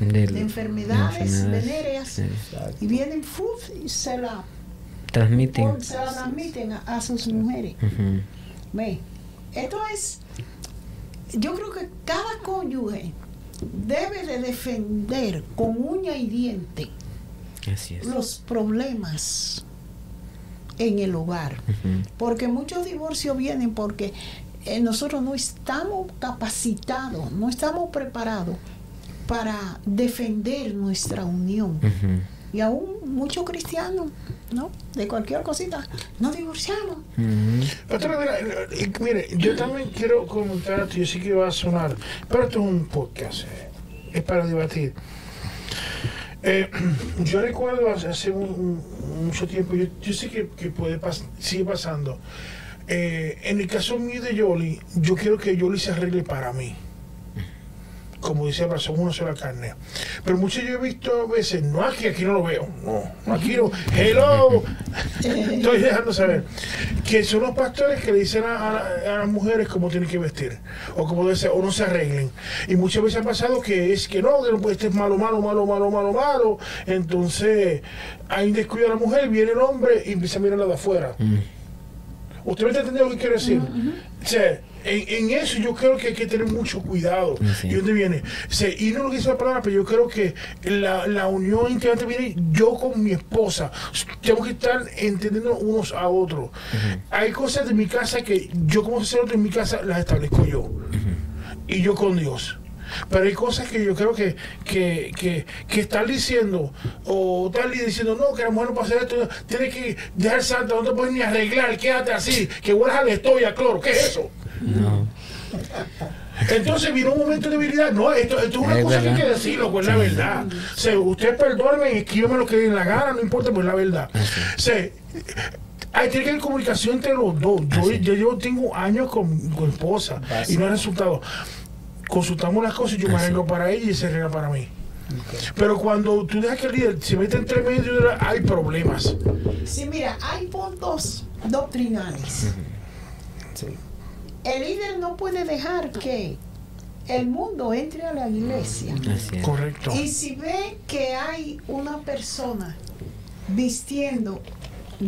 S9: de enfermedades venéreas
S1: sí.
S9: y vienen fuf, y se la,
S1: Transmiten.
S9: se la transmiten a, a sus mujeres. Ve, esto es, yo creo que cada cónyuge debe de defender con uña y diente
S1: Así es.
S9: los problemas en el hogar. Porque muchos divorcios vienen porque eh, nosotros no estamos capacitados, no estamos preparados para defender nuestra unión.
S1: Ujú.
S9: Y aún muchos cristianos, ¿no? De cualquier cosita, no divorciamos.
S2: Mira, eh, eh, mire, yo también quiero comentar, yo sé que va a sonar, pero esto es un podcast, eh, es para debatir. Eh, yo recuerdo hace- hace un- un- mucho tiempo, yo, yo sé que, que puede pas- sigue pasando. Eh, en el caso mío de Yoli, yo quiero que Yoli se arregle para mí. Como decía, para somos una sola carne. Pero muchos yo he visto a veces, no aquí, aquí no lo veo, no, no aquí no, hello, estoy dejando saber, que son los pastores que le dicen a, a la- a las mujeres cómo tienen que vestir, o cómo debe ser, o no se arreglen. Y muchas veces ha pasado que es que no, que no, pues, este es malo, malo, malo, malo, malo, malo. Entonces, hay un descuido de la mujer, viene el hombre y empieza a mirarla de afuera. ¿Usted me está entendiendo lo que quiero decir? O sea, en, en eso yo creo que hay que tener mucho cuidado.
S1: Sí.
S2: ¿Y dónde viene? O sea, y no lo que dice la palabra, pero yo creo que la, la unión íntimamente viene yo con mi esposa. Tenemos que estar entendiendo unos a otros. Hay cosas de mi casa que yo como sacerdote en mi casa las establezco yo. Y yo con Dios. Pero hay cosas que yo creo que, que, que, que estar diciendo, o tal y diciendo, no, que la mujer no puede hacer esto, tiene que dejar santo, no te puedes ni arreglar, quédate así, que huelas a estoy a cloro, ¿qué es eso?
S1: No.
S2: Entonces vino un momento de debilidad. No, esto, esto es una
S1: Es
S2: cosa que hay que decirlo, pues es la verdad. O sea, usted perdóneme y escríbeme lo que dé la gana, no importa, pues es la verdad. O sea, hay tiene que haber comunicación entre los dos. Yo, yo, yo tengo años con, con esposa y no ha resultado. Consultamos las cosas y yo me arreglo para ella y se arregla para mí. Pero cuando tú dejas que el líder se mete entre medio, hay problemas.
S9: Sí, mira, hay puntos doctrinales.
S8: Sí.
S9: El líder no puede dejar que el mundo entre a la iglesia.
S2: Correcto.
S9: Y si ve que hay una persona vistiendo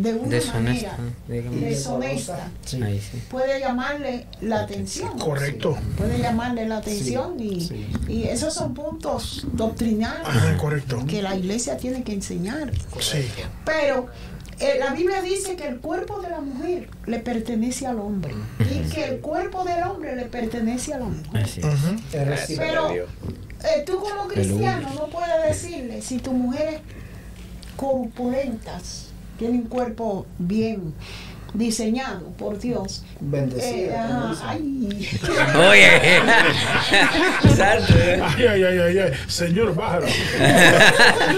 S9: de una
S1: Deshonesta.
S9: manera
S1: digamos.
S9: deshonesta,
S8: Sí.
S1: Ahí sí.
S9: puede llamarle la atención.
S2: Correcto.
S9: Puede llamarle la atención y,
S8: sí.
S9: y esos son puntos doctrinales
S2: Ajá, correcto.
S9: que la iglesia tiene que enseñar.
S2: Sí.
S9: Pero eh, la Biblia dice que el cuerpo de la mujer le pertenece al hombre y que el cuerpo del hombre le pertenece a la mujer. Pero eh, tú como cristiano no puedes decirle si tu mujer es corpulentas, tiene un cuerpo bien diseñado por Dios. Eh,
S8: como dicen.
S9: ay,
S1: Oye. Exacto.
S2: Ay, ay, ay, ay, ay. Señor, bájalo.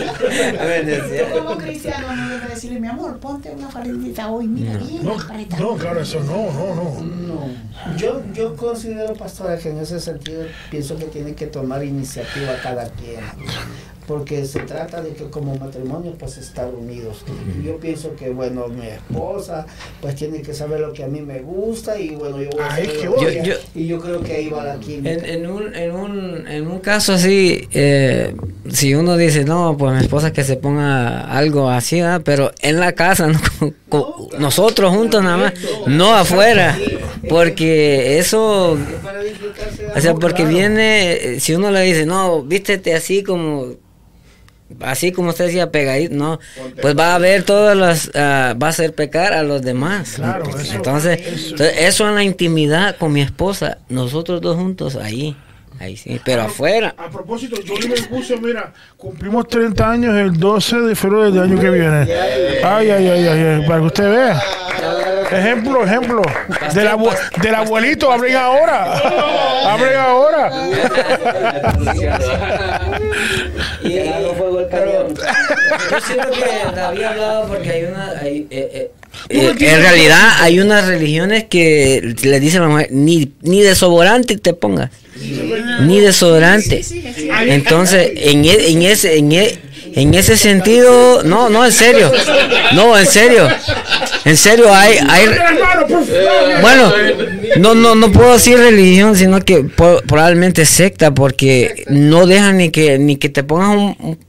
S9: tú como cristiano no debes decirle, mi amor, ponte una faldita hoy, mira, bien
S2: No,
S9: apretada".
S2: no, claro, eso no, no, no.
S8: No, yo, yo considero, pastora, que en ese sentido pienso que tiene que tomar iniciativa cada quien, porque se trata de que como matrimonio pues estar unidos. Y yo pienso que, bueno, mi esposa pues tiene que saber lo que a mí me gusta y bueno, yo voy a
S2: Ay,
S1: bueno.
S8: ella-
S1: Yo-
S8: y yo creo que ahí va la química.
S1: En, en un, en, un, en un caso así, eh, si uno dice, no, pues mi esposa que se ponga algo así, ¿verdad? pero en la casa, ¿no? Con- con- nosotros juntos nada más, no afuera, porque eso, o sea, porque
S8: claro.
S1: viene, eh, si uno le dice, no, vístete así como, así como usted decía, pegadito, no, pues va a ver todas las, ah, va a hacer pecar a los demás.
S2: Claro, eso-
S1: entonces,
S2: eso-
S1: entonces, eso en la intimidad con mi esposa, nosotros dos juntos ahí, ahí sí, pero afuera.
S2: A propósito, yo le puse, mira, cumplimos 30 años el 12 de febrero del año que viene. Ay, ay, ay, ay, ay, para que usted vea. Ejemplo, ejemplo. Del, abu- del abuelito, abren ahora. Abren ahora.
S1: Y fuego el
S8: Pero,
S1: Yo siento que David hablaba porque hay una. hay, eh, eh, eh, en realidad, hay unas religiones que le dicen a la mujer: ni, ni desodorante te pongas. Ni desodorante. Entonces, en, e- en ese. En, e- en ese sentido, no, no, en serio. No, en serio. En serio, hay, hay, bueno, no, no, no puedo decir religión, sino que po- probablemente secta, porque no dejan ni que ni que te pongas un-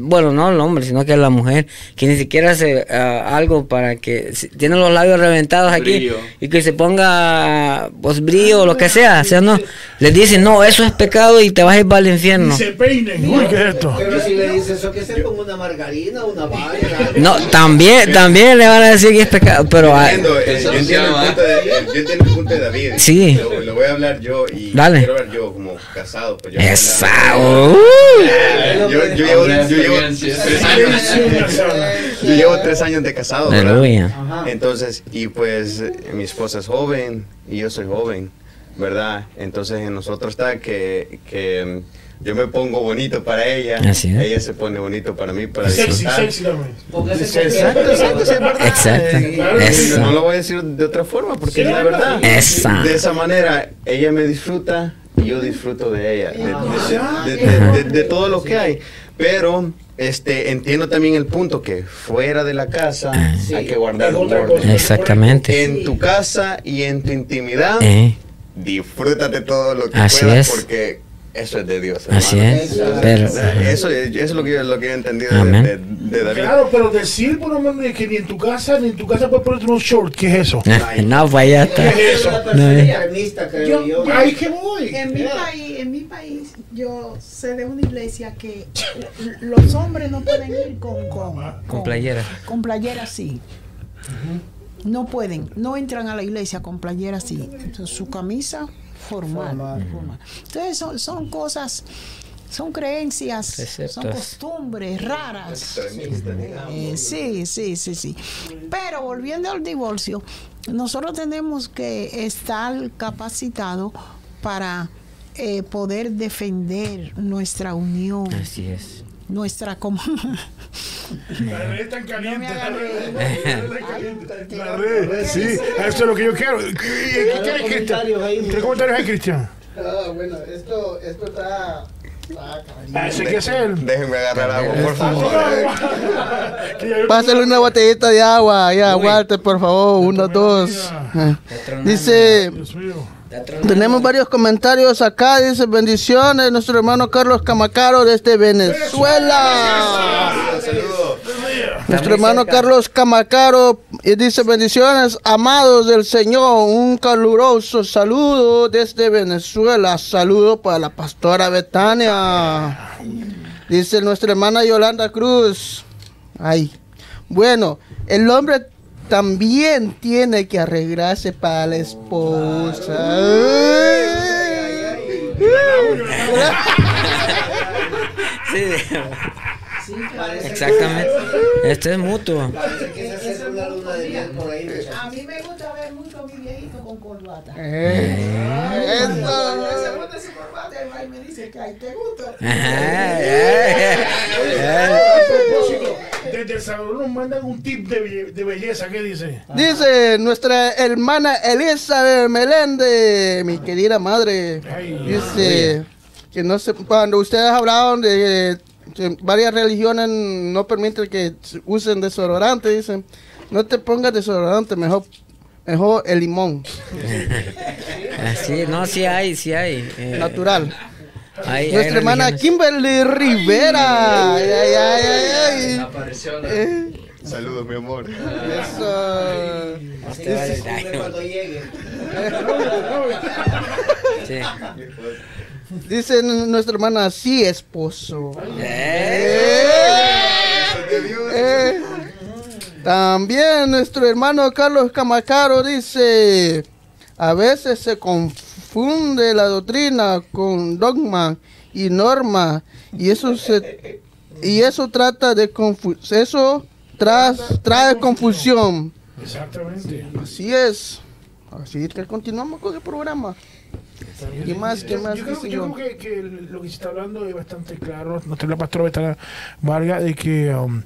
S1: bueno, no el hombre, sino que la mujer, que ni siquiera hace ah, algo para que si- tiene los labios reventados aquí
S3: Brillo.
S1: y que se ponga pues brillo o lo que sea, o sea, no, les dicen, no, eso es pecado y te vas a ir para el infierno.
S2: Se peinen. Uy, ¿qué es esto?
S8: Pero si le dices eso, que se ponga una margarina, una valla.
S1: No, también, también le van a decir que es pecado, pero ah,
S10: Entiendo, eh, yo, entiendo el punto de, yo entiendo el punto de David.
S1: Sí.
S10: Lo, lo voy a hablar yo y
S1: Dale.
S10: quiero hablar yo como casado. Pues yo voy a
S1: esa,
S10: hablar-
S1: uh.
S10: yo, yo llevo, yo, llevo tres años, yo llevo tres años de casado. ¿verdad?
S1: Aleluya.
S10: Entonces, y pues eh, mi esposa es joven y yo soy joven, ¿verdad? Entonces en nosotros está que, que yo me pongo bonito para ella,
S1: Así es.
S10: ella se pone bonito para mí, para
S2: Sexy,
S10: disfrutar.
S2: sexy
S10: Exacto, exacto, sí, es verdad.
S1: Exacto. Eso.
S10: No lo voy a decir de otra forma porque es la verdad.
S1: Esa.
S10: De esa manera, ella me disfruta y yo disfruto de ella, de,
S1: Ah,
S10: de- de- de- de- de todo lo que hay. Pero este, entiendo también el punto que fuera de la casa
S1: Ah.
S10: hay que guardar un orden.
S1: Exactamente.
S10: En tu casa y en tu intimidad,
S1: Eh,
S10: disfrútate todo lo que
S1: Así
S10: puedas
S1: es.
S10: porque eso es de Dios.
S1: así
S10: hermano.
S1: es. Pero,
S10: Eso, es- eso es lo que yo, lo que yo he entendido de,
S1: Amén.
S10: de- de David.
S2: Claro, pero decir por lo menos que ni en tu casa, ni en tu casa puedes ponerte unos shorts, ¿qué es eso?
S1: no, pues ya está.
S2: ¿Qué es eso?
S1: No, eh.
S8: yo.
S9: Yo-
S2: Ahí que voy.
S9: En mi país, en mi país, yo sé de una iglesia que los hombres no pueden ir con con,
S1: Con playera.
S9: Con playera sí. No pueden, no entran a la iglesia con playera así. Entonces, su camisa formal. formal. Entonces son, son cosas, son creencias, son costumbres raras. Eh, sí, sí, sí, sí. Pero volviendo al divorcio, nosotros tenemos que estar capacitados para eh, poder defender nuestra unión,
S1: Así es.
S9: Nuestra com-
S2: La red está caliente.
S9: me
S2: la red la caliente. La red, sí, eso es lo que yo quiero. ¿Qué qué quieres, Cristian? ¿Qué comentarios hay, Cristian?
S6: Ah, bueno, esto, esto está.
S2: Ah, que es él.
S10: Déjenme agarrar agua, por favor.
S11: Pásale una botellita de agua, ya, Walter, por favor, uno, dos. Ah. Dice,
S2: Dios mío.
S11: Tenemos varios comentarios acá, dice, bendiciones, nuestro hermano Carlos Camacaro desde Venezuela. Nuestro hermano Carlos Camacaro dice, bendiciones, amados del Señor, un caluroso saludo desde Venezuela, saludo para la pastora Betania. Dice nuestra hermana Yolanda Cruz. Ay, bueno, el hombre también tiene que arreglarse para la esposa.
S1: Sí, exactamente. Esto es mutuo.
S9: A mí me gusta ver mucho a mi viejito con corbata.
S11: Eh,
S9: Cuando
S11: eso.
S9: se pone su corbata, y me dice que ay, te gusta.
S2: Desde El Salvador nos mandan un tip de, belle- de belleza. ¿Qué dice?
S11: Dice nuestra hermana Elizabeth Melende, mi querida madre.
S2: Ay,
S11: Dice que no se, cuando ustedes hablaron de varias religiones no permiten que se usen desodorante, dicen, no te pongas desodorante, mejor, mejor el limón,
S1: Así, no, sí hay, sí hay. eh,
S11: natural. Nuestra hermana
S1: religiones.
S11: Kimberly Rivera. Ay, ay, ay, ay, ay.
S3: Apareció la-
S11: Eh,
S10: Saludos, mi amor.
S11: eso.
S8: Ese
S1: decir,
S8: cumple cuando llegue.
S1: sí.
S11: Dice nuestra hermana, sí, esposo.
S1: Eh,
S11: Eh, También nuestro hermano Carlos Camacaro dice, a veces se confunde la doctrina con dogma y norma y eso se y eso trata de eso tras- trae confusión.
S2: Exactamente.
S11: Así es. Así que continuamos con el programa. ¿Qué más? ¿Qué más?
S2: Yo
S11: ¿Qué
S2: creo, yo? que, que lo que se está hablando es bastante claro, nuestra pastora Betana Vargas, de que um,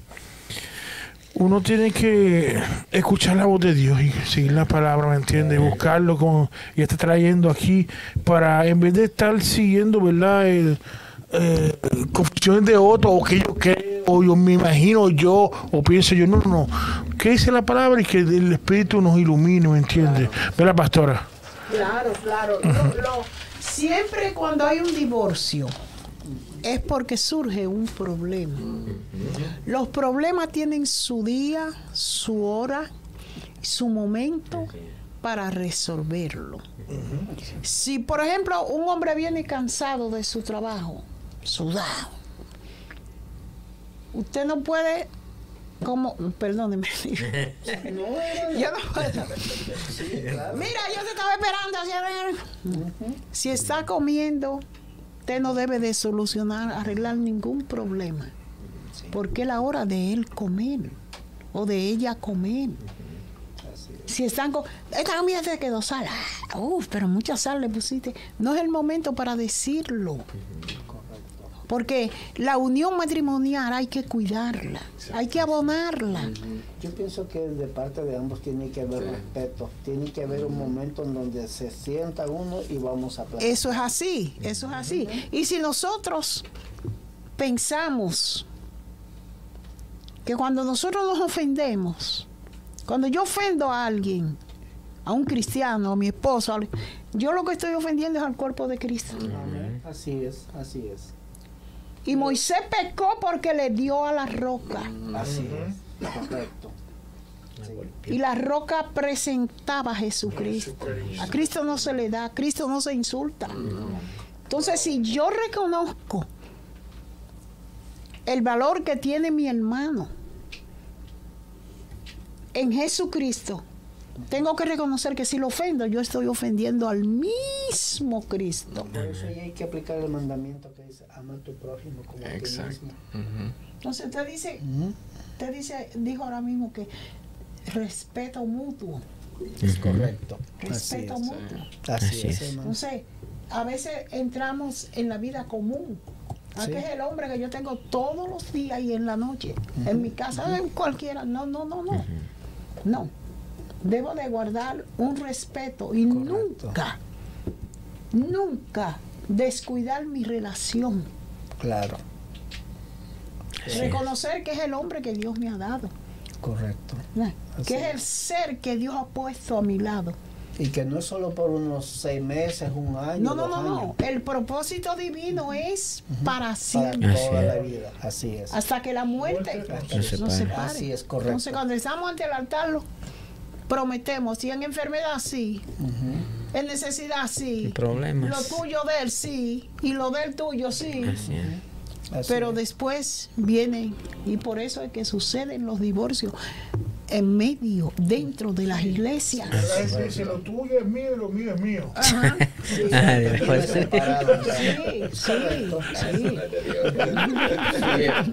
S2: uno tiene que escuchar la voz de Dios y seguir la palabra, ¿me entiendes? Buscarlo como y está trayendo aquí para, en vez de estar siguiendo, ¿verdad? El, eh, confesiones de otros o que yo creo o yo me imagino yo o pienso yo, no, no, no. ¿Qué dice la palabra y que el Espíritu nos ilumine, ¿me entiendes? ¿Verdad, pastora?
S9: Claro, claro. Lo- lo- siempre cuando hay un divorcio es porque surge un problema. Los problemas tienen su día, su hora, su momento para resolverlo. Si, por ejemplo, un hombre viene cansado de su trabajo, sudado, usted no puede, como, perdóneme, yo no puedo. Mira, yo te estaba esperando. Si está comiendo, usted no debe de solucionar, arreglar ningún problema. Porque es la hora de él comer o de ella comer. Si están con, esta comida se quedó sal, ah, uf, pero mucha sal le pusiste. No es el momento para decirlo. Porque la unión matrimonial hay que cuidarla, hay que abonarla.
S8: Yo pienso que de parte de ambos tiene que haber respeto, tiene que haber un momento en donde se sienta uno y vamos a platicar.
S9: Eso es así, eso es así. Y si nosotros pensamos que cuando nosotros nos ofendemos, cuando yo ofendo a alguien, a un cristiano, a mi esposo, a- yo lo que estoy ofendiendo es al cuerpo de Cristo.
S8: Así es, así es.
S9: Y Moisés pecó porque le dio a la roca.
S8: Así es, correcto.
S9: Y la roca presentaba a Jesucristo. A Cristo no se le da, a Cristo no se insulta. Entonces, si yo reconozco el valor que tiene mi hermano en Jesucristo, tengo que reconocer que si lo ofendo, yo estoy ofendiendo al mismo Cristo.
S8: Por eso ahí hay que aplicar el mandamiento que dice, ama a tu prójimo como a ti
S3: Exacto.
S8: mismo.
S9: Entonces, usted dice, usted dice, dijo ahora mismo que respeto mutuo.
S8: Es correcto. Así
S9: Respeto
S8: es.
S9: mutuo.
S8: Así,
S1: Así
S8: es.
S9: Entonces, a veces entramos en la vida común. Aquí
S8: Sí.
S9: es el hombre que yo tengo todos los días y en la noche, en mi casa, en cualquiera. No, no, no, no. No. Debo de guardar un respeto y nunca, nunca descuidar mi relación.
S8: Claro,
S9: Reconocer que es el hombre que Dios me ha dado.
S8: correcto.
S9: Que es el ser que Dios ha puesto a mi lado.
S8: Y que no es solo por unos seis meses, un año,
S9: No, no,
S8: dos
S9: no,
S8: años.
S9: no. El propósito divino es para
S8: Para
S9: siempre.
S1: Así
S8: toda la vida. Así es.
S9: hasta que la muerte
S8: Muerte
S9: nos
S1: nos
S9: separe.
S8: Así es, correcto.
S9: Entonces, cuando estamos ante el altar, prometemos. Si en enfermedad, sí. En necesidad, sí.
S1: Problemas.
S9: Lo tuyo de él, sí. Y lo del tuyo, sí.
S1: Así es.
S8: Así
S9: Pero
S8: es.
S9: después vienen, y por eso es que suceden los divorcios en medio, dentro de las iglesias.
S2: Dice, lo tuyo es mío y lo mío es mío.
S9: Ajá. Sí.
S1: Después.
S9: Sí, sí, sí.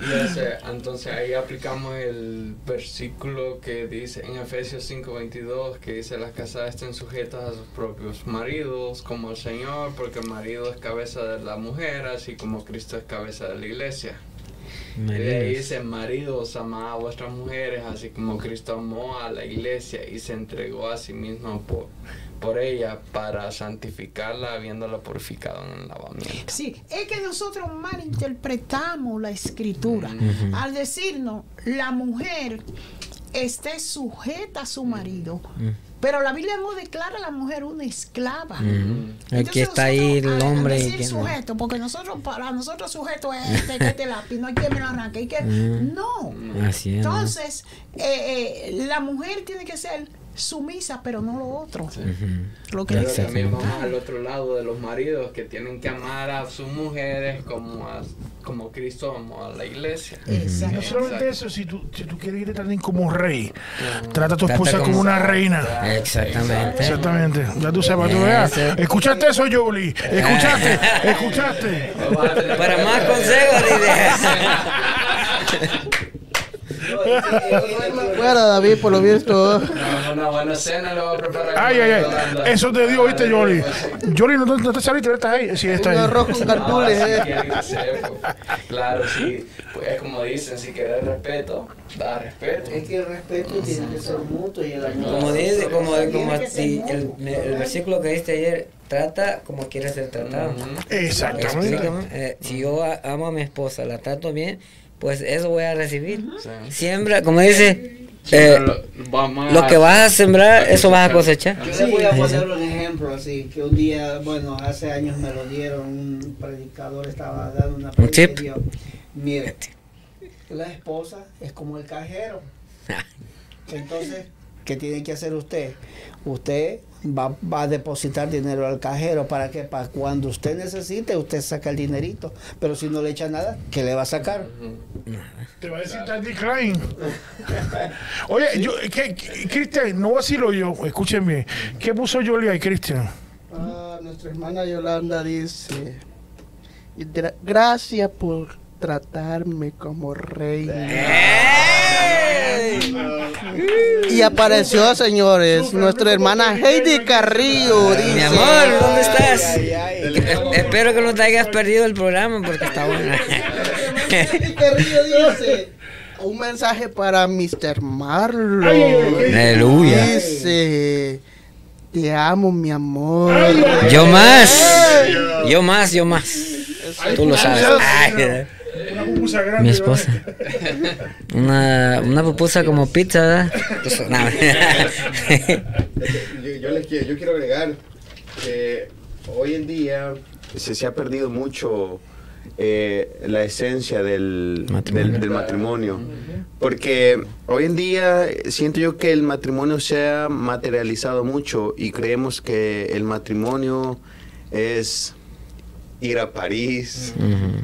S3: Y ese- entonces ahí aplicamos el versículo que dice en Efesios 5:22 que dice las casadas estén sujetas a sus propios maridos como el Señor porque el marido es cabeza de la mujer así como Cristo es cabeza de la iglesia.
S1: Maridos.
S3: dice maridos amad a vuestras mujeres así como Cristo amó a la iglesia y se entregó a sí mismo por, por ella para santificarla habiéndola purificado en el lavamiento.
S9: Sí, es que nosotros malinterpretamos la escritura al decirnos la mujer esté sujeta a su marido. Pero la Biblia no declara a la mujer una esclava.
S1: Ujú. Aquí
S9: Entonces
S1: está ahí el hombre.
S9: decir
S1: que no.
S9: sujeto, porque nosotros, para nosotros sujeto es este, que este lápiz, no hay quien me lo arranque. y que. No.
S1: Así es. ¿no?
S9: Entonces, eh, eh, la mujer tiene que ser sumisa, pero no lo otro.
S1: Ujú.
S9: Lo que
S3: Pero
S9: dice
S3: también vamos al otro lado de los maridos que tienen que amar a sus mujeres como, a- como Cristo amó a la iglesia.
S9: Exacto.
S2: No solamente eso, si tú, si tú quieres irte también como rey, trata a tu esposa como
S1: como-
S2: una reina.
S1: Exactamente.
S2: Exactamente, ya tú sabes, tú veas.
S1: Eso.
S2: ¿Escuchaste eso, Julie? ¿Escuchaste? ¿Escuchaste?
S1: Para más consejos.
S11: Fuera, David, por lo visto.
S3: una buena cena voy a preparar.
S2: Ay, ay, ay. Eso te digo, ¿viste, Yoli? Yoli, no, te- no te saliste, estás ahí. Sí, está
S11: Un
S2: ahí.
S11: arroz con cartules,
S3: No, sí
S11: eh.
S3: sepa. Claro, sí. Pues es como dicen, si quieres respeto, da respeto.
S8: Es que el respeto tiene que ser mutuo y el amor.
S1: Como dice, como, como si el, el versículo que diste ayer, trata como quieres ser tratado.
S2: Exactamente.
S1: Eh, si yo a- amo a mi esposa, la trato bien, pues eso voy a recibir. Siembra, como dice, eh,
S3: lo-
S1: lo
S3: a-
S1: que vas a sembrar, eso vas a cosechar.
S8: Yo les voy a poner un ejemplo así, que un día, bueno, hace años me lo dieron, un predicador estaba dando una
S1: Un
S8: predicación. Mire, la esposa es como el cajero. Entonces, ¿qué tiene que hacer usted? Usted va, va a depositar dinero al cajero para que para cuando usted necesite, usted saca el dinerito. Pero si no le echa nada, ¿qué le va a sacar?
S2: Te va a decir Tandy Klein. Oye, yo, ¿qué, qué- Cristian, no vacilo yo, escúchenme. ¿Qué puso Yoli ahí, Cristian?
S11: Ah, nuestra hermana Yolanda dice, "Gra- gracias por tratarme como rey. Y apareció, señores, nuestra hermana Heidi Carrillo. Dice,
S1: Mi amor, ¿dónde estás? Eh, Espero que no te hayas perdido el programa porque está bueno.
S11: Heidi Carrillo dice, un mensaje para Mr. Marlon.
S1: Aleluya.
S11: Dice, te amo, mi amor.
S1: Yo más, yo más, yo más. Tú lo sabes. Ay,
S2: Una pupusa grande.
S1: mi esposa. Una, una pupusa como pizza, ¿verdad? Pues, no.
S10: yo, yo les quiero, yo quiero agregar que hoy en día se, se ha perdido mucho eh, la esencia del del- del matrimonio. Porque hoy en día siento yo que el matrimonio se ha materializado mucho y creemos que el matrimonio es ir a París,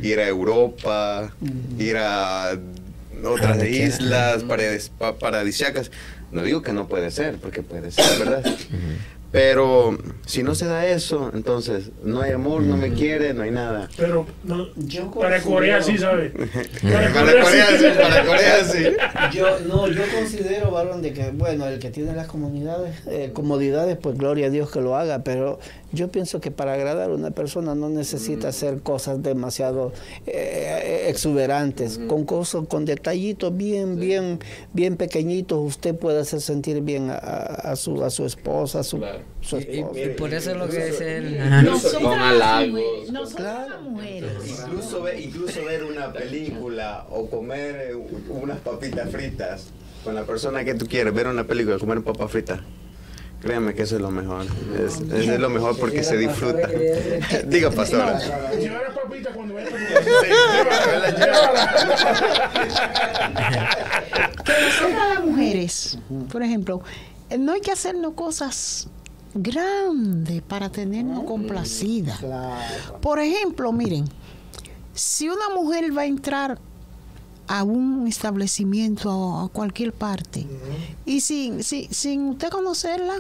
S10: ir a Europa, ir a otras islas paradis- pa- paradisíacas. No digo que no puede ser, porque puede ser, ¿verdad? Pero si no se da eso, entonces no hay amor, no me quiere, no hay nada.
S2: Pero no,
S8: Yo
S2: para Corea sí, ¿sabes?
S10: Para Corea sí, para Corea sí.
S8: Yo, no, yo considero, varón, de que, bueno, el que tiene las comunidades, eh, comodidades, pues gloria a Dios que lo haga, pero yo pienso que para agradar a una persona no necesita hacer cosas demasiado eh, exuberantes, con cosas, con detallitos bien, bien, bien pequeñitos, usted puede hacer sentir bien a, su, a su esposa, a su, su esposa.
S1: Y por eso es lo que dice él.
S3: Con halagos.
S9: mujeres.
S10: Incluso, ve- incluso ver una película o comer eh, unas papitas fritas con la persona que tú quieres, ver una película, comer papas fritas. Créeme que eso es lo mejor. Es, eso es lo mejor porque se disfruta. Diga, pastora.
S9: Que nosotras las mujeres, por ejemplo, eh, no hay que hacernos cosas grandes para tenernos complacidas. Por ejemplo, miren, si una mujer va a entrar a un establecimiento a a cualquier parte y sin, sin, sin usted conocerla,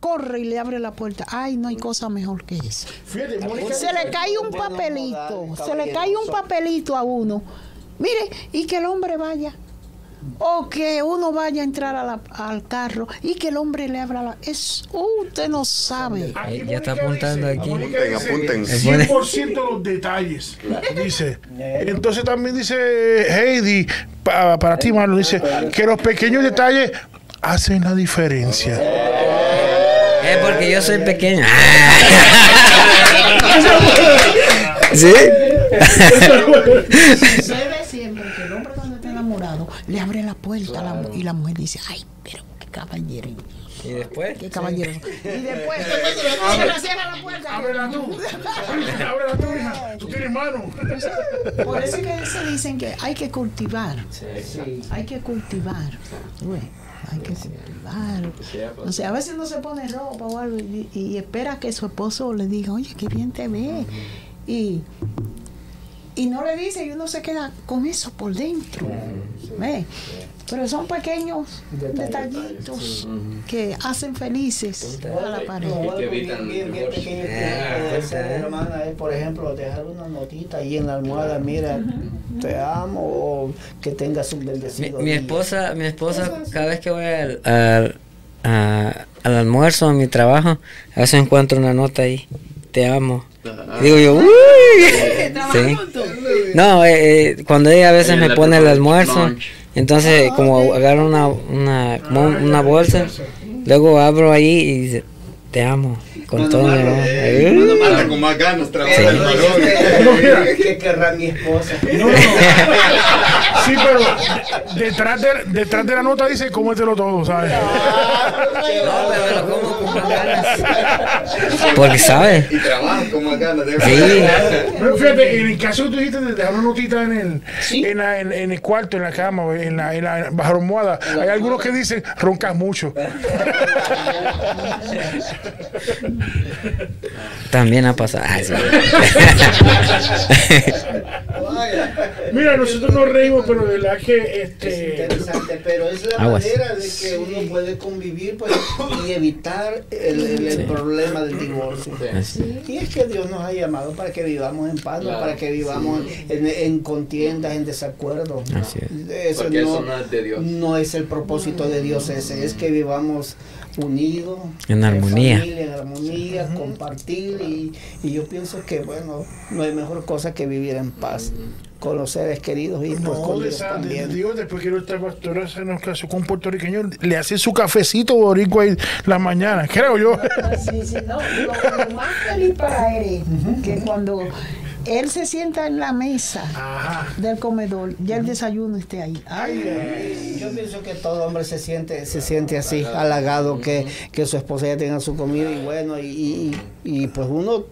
S9: corre y le abre la puerta. Ay, no hay cosa mejor que eso.
S2: Fíjate, Mónica.
S9: Se le cae un papelito, se le cae un papelito a uno. Mire, y que el hombre vaya. O que uno vaya a entrar a la- al carro y que el hombre le abra la... Es, uh, usted no sabe.
S2: Aquí
S1: Ya está apuntando
S2: dice-
S1: aquí.
S10: Apunten, apunten.
S2: 100% los detalles. Dice. Entonces también dice Heidi, pa- para ti, Marlon, dice que los pequeños detalles hacen la diferencia.
S1: Es porque yo soy pequeño. ¿Sí?
S9: Sucede siempre que el hombre cuando está enamorado le abre la puerta la y la mujer dice, ay, pero qué caballero.
S1: ¿Y después?
S9: Qué caballero. Y después se le cierra la puerta.
S2: Ábrela tú. Ábrela tú, hija. Tú tienes mano.
S9: Por eso es que se dicen que hay que cultivar. Hay que cultivar. Güey, hay que cultivar. O sea, a veces no se pone ropa o algo y, y espera que su esposo le diga, oye, qué bien te ve. Y, y no le dice y uno se queda con eso por dentro. ¿Ve? Pero son pequeños detallitos que hacen felices a la pareja.
S3: que evitan
S8: bien, bien
S3: divorcio.
S8: pequeño puede ser, hermana, es, por ejemplo, dejar una notita ahí en la almohada, mira, te amo, o que tengas un
S1: Mi,
S8: bendecido
S1: mi
S8: día.
S1: esposa, mi esposa, cada vez que voy al, al, a- al almuerzo, a mi trabajo, a veces encuentro una nota ahí. Te amo. Y digo yo, uy. Sí. No, eh, eh, cuando ella a veces me pone el almuerzo, entonces como agarro una, una, como una bolsa, luego abro ahí y dice, te amo, con
S8: Mano
S1: todo amor.
S8: eh, Marlo.
S10: con más ganas
S8: Pero
S10: trabajar el
S8: no dijiste, ¿Qué querrá mi esposa?
S2: No, no. Sí, pero de- detrás de, detrás de la nota dice cómetelo todo, ¿sabes?
S1: No, pero lo como con más ganas. Porque sabe.
S10: Y trabaja con más ganas.
S1: Sí.
S2: Pero fíjate, en el caso que tú dijiste de dejar una notita en el, en, la- en- en el cuarto, en la cama, o en la, en la bajo la almohada, hay algunos que dicen roncas mucho.
S1: También ha pasado. Ah, sí.
S2: Mira, nosotros nos reímos, pero de verdad que
S8: Es
S2: este.
S8: interesante, pero es la
S1: Aguas.
S8: manera de que uno puede convivir pues, y evitar el, el- el problema del divorcio. Y es que Dios nos ha llamado para que vivamos en paz, no
S3: Claro.
S8: para que vivamos en, en contiendas, en desacuerdo.
S1: Así es.
S8: Eso
S3: Porque
S8: no,
S3: eso no es de Dios.
S8: no es el propósito de Dios ese, es que vivamos unidos,
S1: En armonía.
S8: familia, en armonía, compartir y, y yo pienso que bueno, no hay mejor cosa que vivir en paz con los seres queridos y pues
S2: No,
S8: con
S2: de
S8: Dios
S2: esa- de-
S8: también.
S2: digo, después que nuestra pastora se nos casó con un puertorriqueño, le hace su cafecito boricua ahí las mañanas, creo yo.
S9: Sí, sí, no, lo, lo más feliz para él es que cuando él se sienta en la mesa
S2: Ajá.
S9: del comedor, ya el desayuno esté ahí. Ay,
S8: Yo pienso que todo hombre se siente, se siente así, halagado, que, que su esposa ya tenga su comida y bueno, y, y, y, pues uno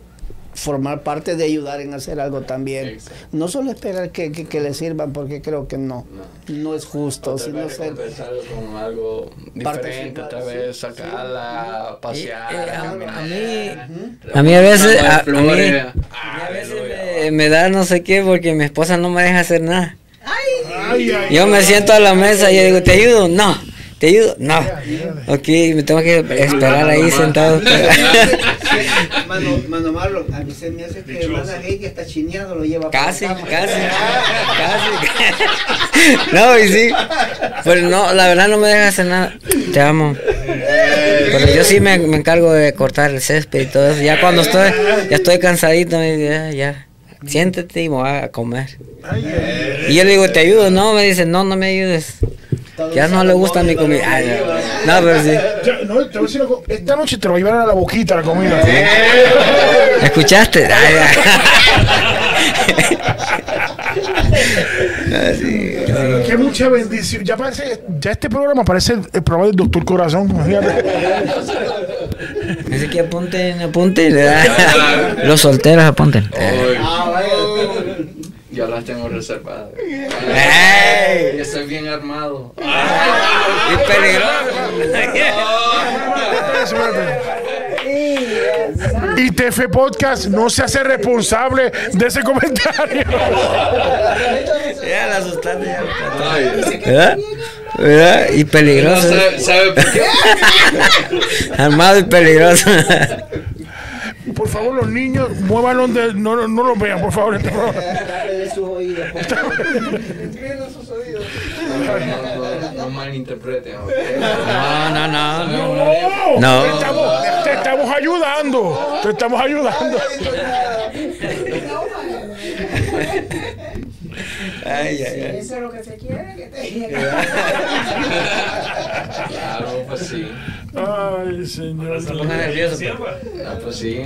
S8: formar parte de ayudar en hacer algo también.
S3: Exacto.
S8: No solo esperar que, que, que le sirvan, porque creo que no, no es justo, sino ser...
S3: compensarlo con algo diferente,
S8: Participar,
S3: tal vez sacarla, a pasear,
S1: Eh, eh,
S3: a
S1: a-
S3: caminar.
S1: a mí- A mí a veces, a, a mí, me, me da no sé qué porque mi esposa no me deja hacer nada.
S2: Ay, ay,
S1: Yo me siento a la mesa y yo digo, ¿te ayudo? No. ¿Te ayudo? No. Ok, me tengo que esperar ahí sentado.
S8: Mano, mano Marlon, a mí se me hace que hermana Heidi está chineado, lo lleva
S1: Casi, casi, casi. No, y sí. Pero no, la verdad no me deja hacer nada. Te amo. Pero yo sí me, me encargo de cortar el césped y todo eso. Ya cuando estoy, ya estoy cansadito, dice, ya, ya. Siéntete y me voy a comer. Y yo le digo, ¿te ayudo? No, me dice, no, no me ayudes. Ya no le gusta mi comida. Ay, no, pero sí.
S2: Ya, no, te voy a decir cosa, Esta noche te lo voy a llevar a la boquita la comida.
S1: ¿Escuchaste? Así, así.
S2: Qué mucha bendición. Ya parece, ya este programa parece el, el programa del Doctor Corazón.
S1: Así que apunten, apunten. Los solteros apunten.
S3: Hoy,
S8: Ah,
S3: yo las tengo reservadas.
S1: ¡Ey!
S3: Yo estoy bien armado.
S1: Y peligroso.
S2: Y TF Podcast no se hace responsable de ese comentario.
S1: Ya la asustaste ya. ¿Verdad? ¿Verdad? Y
S3: No
S1: peligroso.
S3: sabe, ¿sabe por qué?
S1: Armado y peligroso.
S2: Por favor, los niños, muevan donde no, no, no los vean, por favor. este
S8: sus oídos, por favor. Inclina sus oídos.
S3: No, malinterpreten. ¿ok?
S1: No, no, no, no.
S2: No,
S1: No.
S2: Te, estamos, te estamos ayudando. Te estamos ayudando.
S1: Ay, ay, ay.
S9: Eso es lo que se quiere que te
S3: Claro, pues sí.
S2: Ay, señor.
S1: Se ponga nervioso.
S3: Ah, pues sí.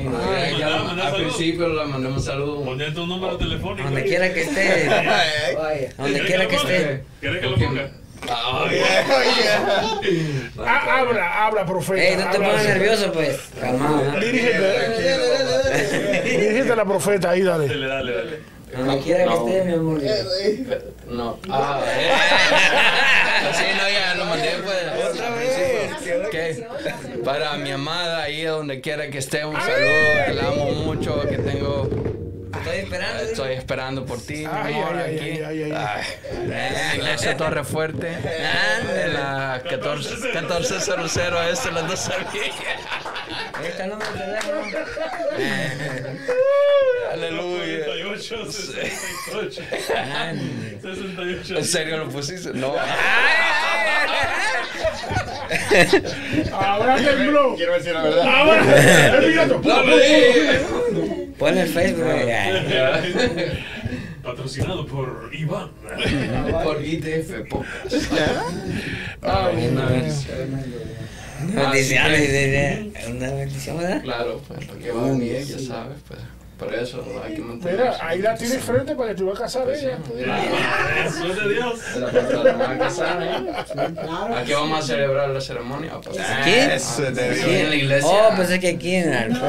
S3: Ya- ya al principio le mandé un saludo.
S4: Poner tu número telefónico.
S1: Donde quiera que esté. Donde quiera que esté.
S4: ¿Quieres que lo ponga?
S2: Ah, habla, habla, profeta.
S1: Ey, no te pongas nervioso, pues. Calmado. ¿no?
S2: Dirígete. Dirígete a la profeta ahí, dale.
S4: Dale, dale, dale.
S1: Donde quiera que esté, mi amor.
S3: No. Ah, eh. Sí, no, ya lo mandé pues. Otra vez. ¿Qué? Para mi amada ahí donde quiera que esté, un saludo, que la amo mucho, que tengo
S1: Estoy esperando.
S3: estoy esperando por ti, mi
S2: Ay,
S3: amor,
S2: ay,
S3: aquí.
S2: ay, ay, ay.
S3: Iglesia Torre Fuerte, en la 14, 1400 este, las 12
S1: Ahí está el número de teléfono.
S3: Aleluya.
S4: 68, 68.
S1: Ande.
S4: 68.
S3: ¿En serio lo pusiste? No.
S2: Ahora tembló.
S10: Quiero decir la verdad.
S2: Ahora, el
S1: Ponle el Facebook.
S4: Patrocinado por Iván.
S3: Por ITF Podcast.
S2: Ay,
S1: Una bendición, una bendición, ¿verdad?
S3: Claro, pues lo que va a venir, ya sabes, pues. Por eso hay que mantener.
S2: Mira, ahí la tienes frente para que te vas a casar ella.
S4: Eso es de Dios.
S3: La a casar, ¿eh? Aquí vamos a celebrar la ceremonia. pues.
S1: ¿Aquí?
S10: Eso es de
S3: Aquí en la iglesia.
S1: Oh, pensé que aquí en el...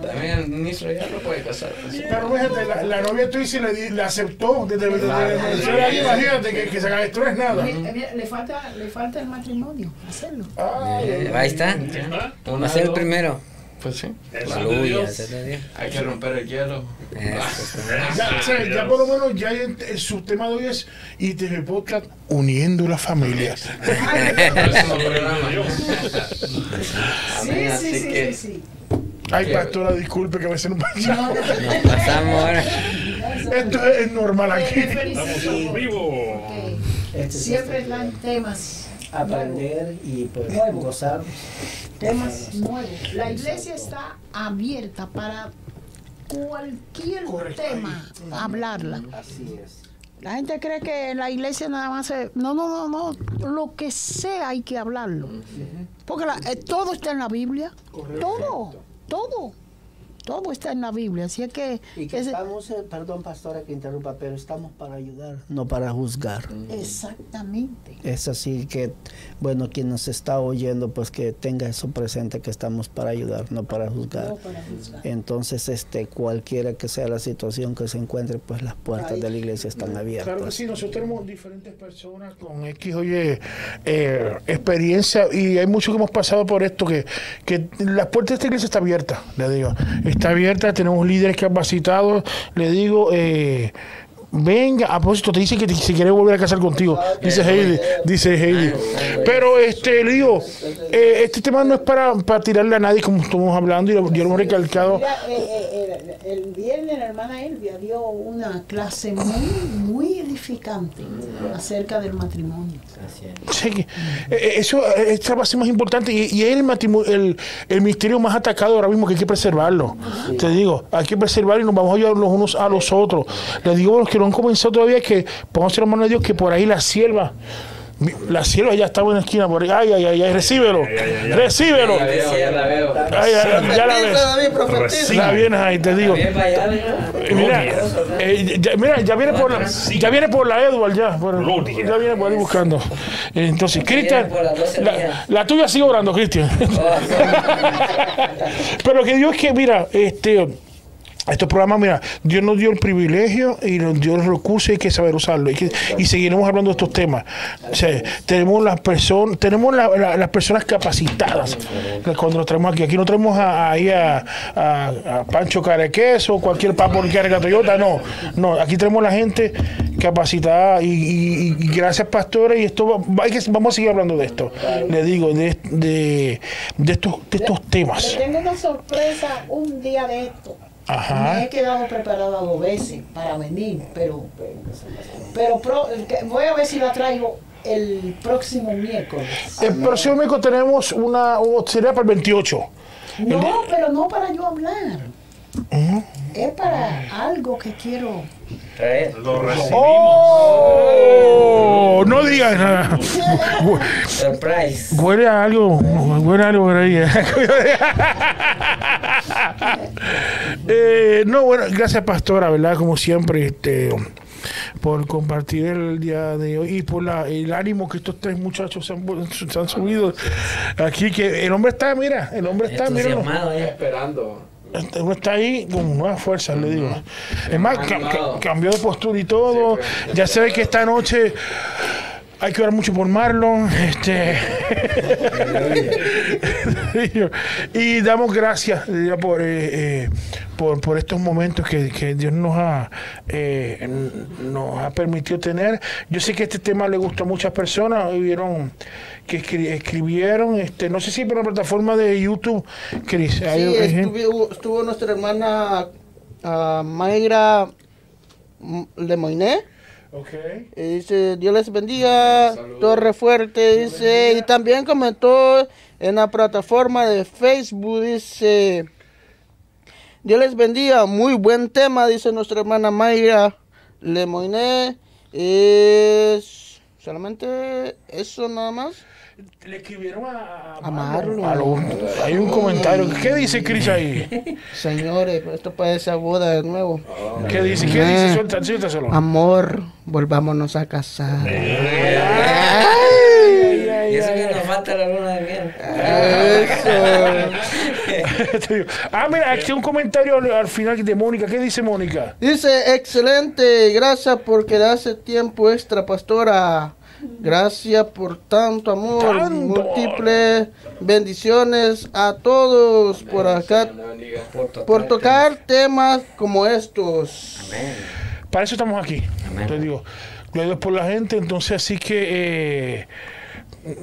S3: También el ministro ya lo puede casar. pues.
S2: Pero fíjate, la, la novia tú dices le, di- le aceptó desde desde-
S3: Claro.
S2: desde- desde- ahí, imagínate que, que se haga esto no es nada.
S9: Eh, eh, le, falta, le falta el matrimonio, hacerlo.
S2: Ay,
S1: Ahí está. Va a ser el primero.
S3: Pues sí.
S1: Aleluya.
S3: Hay que romper el hielo.
S2: Ya, o sea, ya por lo menos ya el, el subtema de hoy es ITV Podcast uniendo las familias.
S9: Sí, sí, sí,
S3: que-
S9: sí, sí.
S2: Ay, pastora, disculpe que a veces no pasa.
S9: No, no,
S1: Nos pasamos ahora.
S2: Esto es normal
S9: Eh,
S2: aquí.
S4: Estamos en vivo.
S8: Este,
S9: Siempre dan temas
S8: aprender y pues
S9: Nuevo.
S8: gozar.
S9: temas nuevos. La iglesia está abierta para cualquier
S2: Correcto.
S9: tema hablarla.
S8: Así es.
S9: La gente cree que la iglesia nada más se... No, no, no, no. Lo que sea hay que hablarlo. Porque la- eh, todo está en la Biblia. Todo, todo. Todo está en la Biblia. Así es que...
S8: Y que
S9: ese-
S8: estamos, eh, perdón pastora que interrumpa, pero estamos para ayudar, no para juzgar.
S9: Exactamente.
S8: Es así que, bueno, quien nos está oyendo, pues que tenga eso presente, que estamos para ayudar, no para juzgar.
S9: No para juzgar.
S8: Entonces, este, cualquiera que sea la situación que se encuentre, pues las puertas de la iglesia están abiertas.
S2: Claro que sí, nosotros tenemos diferentes personas con X, oye, eh, experiencia y hay muchos que hemos pasado por esto, que, que las puertas de esta iglesia está abierta, le digo, está abierta, tenemos líderes capacitados, le digo, eh, venga, a propósito, te dice que te- se quiere volver a casar contigo, dice Heidi, dice Heidi. Pero este, le digo, eh, este tema no es para, para tirarle a nadie como estamos hablando y lo, ya lo hemos recalcado.
S9: Mira, eh, eh, el, viernes la hermana Elvia dio una clase muy, muy edificante acerca del matrimonio.
S2: Sí, eso es la base más importante y, y es el, matrimo- el, el misterio más atacado ahora mismo que hay que preservarlo. Te digo, hay que preservarlo y nos vamos a ayudar los unos a los otros. Les digo a los que no han comenzado todavía que pongamos la mano de Dios que por ahí la sierva, la sierva ya estaba en la esquina por ahí. Ay, ay, ay, ay, recíbelo, recíbelo.
S3: Ya la veo, ya la
S2: ves. Vienes ahí, te digo. Mira, eh, ya, mira, ya viene por la, ya viene por la Edward ya, por- ya viene por ahí buscando. Entonces, Cristian, la, tuya sigue orando, Cristian. Pero que Dios que mira, este estos programas, mira, Dios nos dio el privilegio y nos dio los recursos y hay que saber usarlo. Y, seguiremos hablando de estos temas. Tenemos las personas, tenemos la- la- las personas capacitadas. Cuando nos traemos aquí, aquí no traemos a, ahí a, a- a Pancho cualquier papo que carga Toyota, no, no, aquí tenemos la gente capacitada y, gracias pastores y esto hay que, vamos a seguir hablando de esto. Le digo, de, de, de estos, de estos temas.
S9: Tengo una sorpresa un día de esto.
S2: Ajá.
S9: Me he quedado preparada dos veces para venir, pero, pero pro- voy a ver si la traigo el próximo miércoles.
S2: El próximo miércoles tenemos una, sería para el 28.
S9: No, pero no para yo hablar. Es para algo que quiero.
S4: Lo recibimos.
S2: ¡Oh! No digas nada.
S1: Surprise.
S2: Huele a algo, huele a algo por ahí. Eh, no, bueno, gracias Pastora, ¿verdad? Como siempre, este, por compartir el día de hoy y por la, el ánimo que estos tres muchachos se han, se han subido aquí, que el hombre está, mira, el hombre está, mira.
S1: ¿eh?
S3: Esperando.
S2: Este hombre está ahí con nuevas fuerzas, le digo. Es más, cambió de postura y todo.
S3: Pues,
S2: ya se ve que esta noche Hay que orar mucho por Marlon. Este. y damos gracias por, eh, eh, por, por estos momentos que, que Dios nos ha, eh, nos ha permitido tener. Yo sé que este tema le gustó a muchas personas. Vieron que escri- escribieron, este, no sé si por la plataforma de YouTube, Cris.
S11: Sí, estuvo, estuvo nuestra hermana ah, Mayra Lemoiné.
S2: Ok.
S11: Y dice, Dios les bendiga, Torre Fuerte, dice, y también comentó en la plataforma de Facebook, dice, Dios les bendiga, muy buen tema, dice nuestra hermana Mayra Lemoiné, es solamente eso nada más.
S2: Le escribieron a,
S11: A Marlon.
S2: a hay un comentario. ¿Qué dice Cris ahí?
S11: Señores, esto parece a boda de nuevo.
S2: ¿Qué dice? ¿Qué dice? Suelta, suéltaselo.
S11: Amor, volvámonos a casar.
S1: Y eso que nos falta la luna de miel.
S2: Digo. ah, mira, aquí un comentario al, al final de Mónica. ¿Qué dice Mónica?
S11: Dice, excelente, gracias por quedarse tiempo extra, pastora. Gracias por tanto amor,
S2: Tanto.
S11: múltiples bendiciones a todos por acá,
S3: Por
S11: por tocar temas como estos.
S2: Para eso estamos aquí.
S1: Amén.
S2: Te digo, gloria a Dios por la gente. Entonces, así que eh,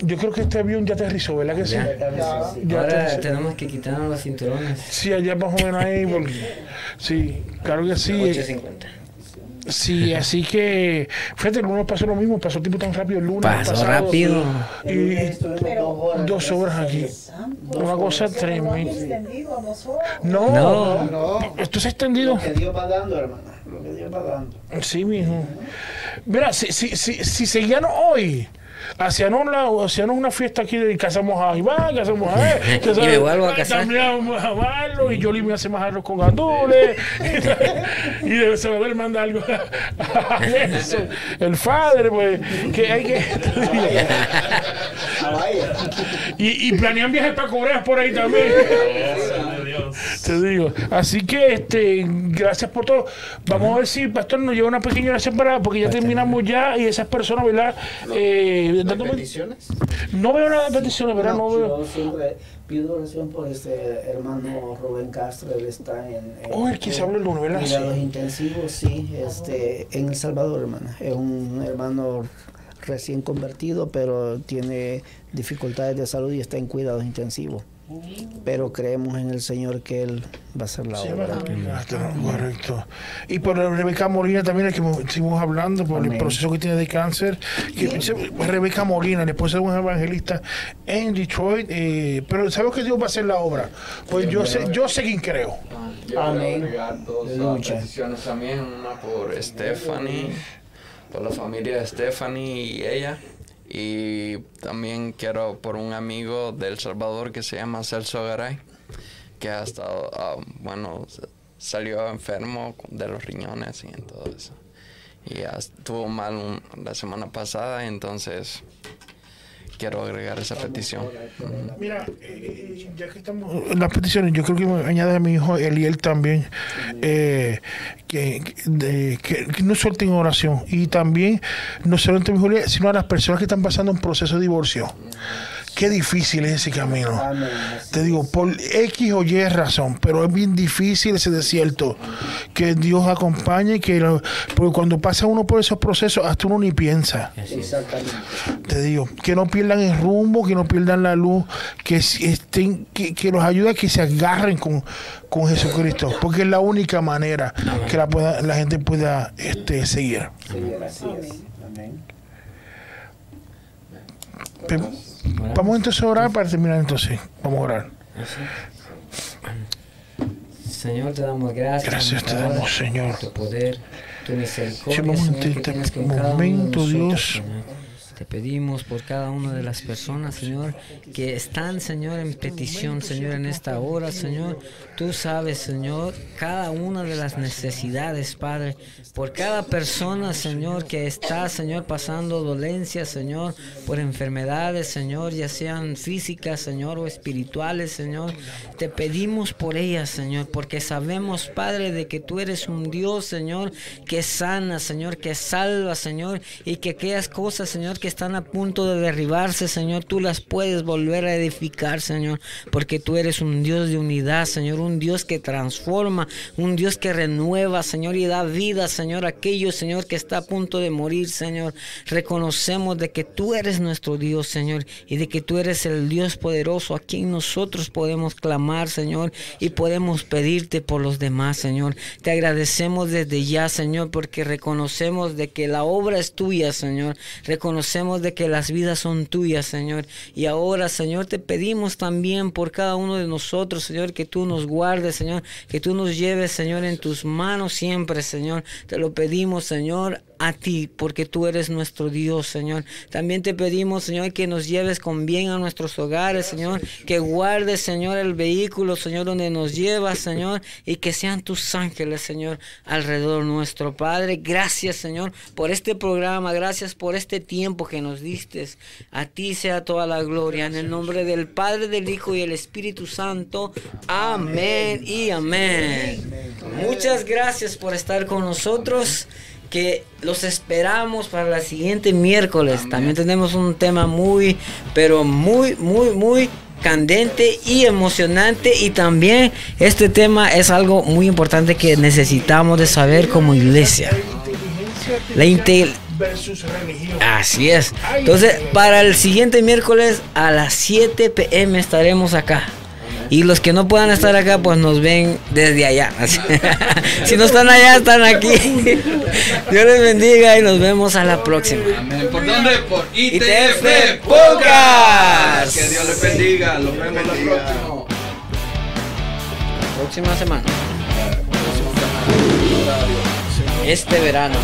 S2: yo creo que este avión ya aterrizó, ¿verdad que sí?
S1: Ya.
S2: Ya
S1: Ahora
S2: aterrizó.
S1: tenemos que quitarnos los cinturones.
S2: Sí, allá más o menos ahí. porque- sí, claro que sí.
S1: 8.50.
S2: Sí, así que, fíjate, el lunes pasó lo mismo, pasó tiempo tan rápido el lunes.
S1: Pasó
S2: pasado.
S1: rápido.
S2: Y dos horas aquí. Una cosa tremenda. No,
S1: No.
S11: No,
S2: esto se ha extendido.
S8: Que Dios va dando, hermana. Lo que Dios va dando.
S2: Sí, mijo. Mira, si, si, si, si seguían hoy, hacíanos, la, hacíanos una fiesta aquí de casamos a Iván, casamos a él.
S1: Y me vuelvo a casar.
S2: También vamos a Marlo y Yoli me hace más arroz con gandules. y debe se va a ver manda algo a eso. El padre, pues, que hay que. y, y planean viajes para Corea por ahí también.
S4: Dios.
S2: Te digo. Así que este, gracias por todo. Vamos a ver si pastor nos lleva una pequeña oración para, porque ya terminamos ya y esas personas, ¿verdad? Eh, dándome-
S8: ¿Bendiciones?
S2: no veo nada de peticiones, ¿verdad? No, veo.
S8: Yo siempre pido oración por este hermano Rubén Castro, él está en... en
S2: Oh, el que se habla el lunes, ¿verdad?
S8: Cuidados
S2: Sí.
S8: intensivos, sí, este, en El Salvador, hermana. Es un hermano recién convertido, pero tiene dificultades de salud y está en cuidados intensivos. Pero creemos en el Señor que Él va a hacer la
S2: Sí,
S8: obra.
S2: Está Correcto. Y por Rebeca Molina también, el que estuvimos hablando, por el proceso que tiene de cáncer. Que, Rebeca Molina, la esposa de un evangelista en Detroit. eh, pero ¿sabes que Dios va a hacer la obra? Pues yo sé, yo sé quién creo.
S3: Ah, Yo
S8: Amén.
S3: dos ah, peticiones también, una por Stephanie, por la familia de Stephanie y ella. Y también quiero por un amigo del Salvador que se llama Celso Garay, que ha estado, ah, bueno, salió enfermo de los riñones y en todo eso. Y estuvo mal la semana pasada, entonces quiero agregar esa petición.
S2: Mira, eh, eh, ya que estamos en las peticiones, yo creo que me añade a mi hijo Eliel también, eh, que, que- de- que- que no suelten oración. Y también, no solamente a mi hijo Eliel, sino a las personas que están pasando un proceso de divorcio. Qué difícil es ese camino.
S8: Amén.
S2: Te digo, por X o Y razón, pero es bien difícil ese desierto. Que Dios acompañe y que lo- porque cuando pasa uno por esos procesos, hasta uno ni piensa.
S8: Exactamente.
S2: Te digo, que no pierdan el rumbo, que no pierdan la luz, que estén, que, que los ayude a que se agarren con, con Jesucristo, porque es la única manera que la, pueda, la gente pueda este, seguir.
S8: Sí, así es. Amén.
S2: Pe- Vamos entonces a orar para terminar entonces. Vamos a orar.
S1: Señor, te damos gracias.
S2: Gracias te damos, Señor.
S1: Tu poder, tu misericordia, Señor, que
S2: este
S1: tienes con cada uno de
S2: momento,
S1: nosotros,
S2: Dios.
S1: Señor. Te pedimos por cada una de las personas, Señor, que están, Señor, en petición, Señor, en esta hora, Señor. Tú sabes, Señor, cada una de las necesidades, Padre, por cada persona, Señor, que está, Señor, pasando dolencia, Señor, por enfermedades, Señor, ya sean físicas, Señor, o espirituales, Señor. Te pedimos por ellas, Señor, porque sabemos, Padre, de que tú eres un Dios, Señor, que sana, Señor, que salva, Señor, y que aquellas cosas, Señor, que están a punto de derribarse, Señor, tú las puedes volver a edificar, Señor, porque tú eres un Dios de unidad, Señor, un Dios que transforma, un Dios que renueva, Señor, y da vida, Señor, a aquellos, Señor, que está a punto de morir, Señor. Reconocemos de que tú eres nuestro Dios, Señor, y de que tú eres el Dios poderoso a quien nosotros podemos clamar, Señor, y podemos pedirte por los demás, Señor. Te agradecemos desde ya, Señor, porque reconocemos de que la obra es tuya, Señor. Reconocemos de que las vidas son tuyas, Señor. Y ahora, Señor, te pedimos también por cada uno de nosotros, Señor, que tú nos guardes, Señor, que tú nos lleves, Señor, en tus manos siempre, Señor. Te lo pedimos, Señor, a ti, porque tú eres nuestro Dios, Señor. También te pedimos, Señor, que nos lleves con bien a nuestros hogares, Señor, que guardes, Señor, el vehículo, Señor, donde nos llevas, Señor, y que sean tus ángeles, Señor, alrededor nuestro. Padre, gracias, Señor, por este programa, gracias por este tiempo que nos diste. A ti sea toda la gloria, en el nombre del Padre, del Hijo y el Espíritu Santo. Amén y amén. Muchas gracias por estar con nosotros que los esperamos para la siguiente miércoles. También tenemos un tema muy, pero muy, muy, muy candente y emocionante y también este tema es algo muy importante que necesitamos de saber como iglesia. La inte
S2: versus religión.
S1: Así es. Entonces, para el siguiente miércoles a las 7 pm estaremos acá. Y los que no puedan estar acá, pues nos ven desde allá. si no están allá, están aquí. Dios les bendiga y nos vemos a la próxima.
S3: Amén. ¿Por dónde? Por
S1: ITF
S3: Podcast. Que Dios les bendiga. Los vemos la próxima.
S1: Próxima semana. Este verano.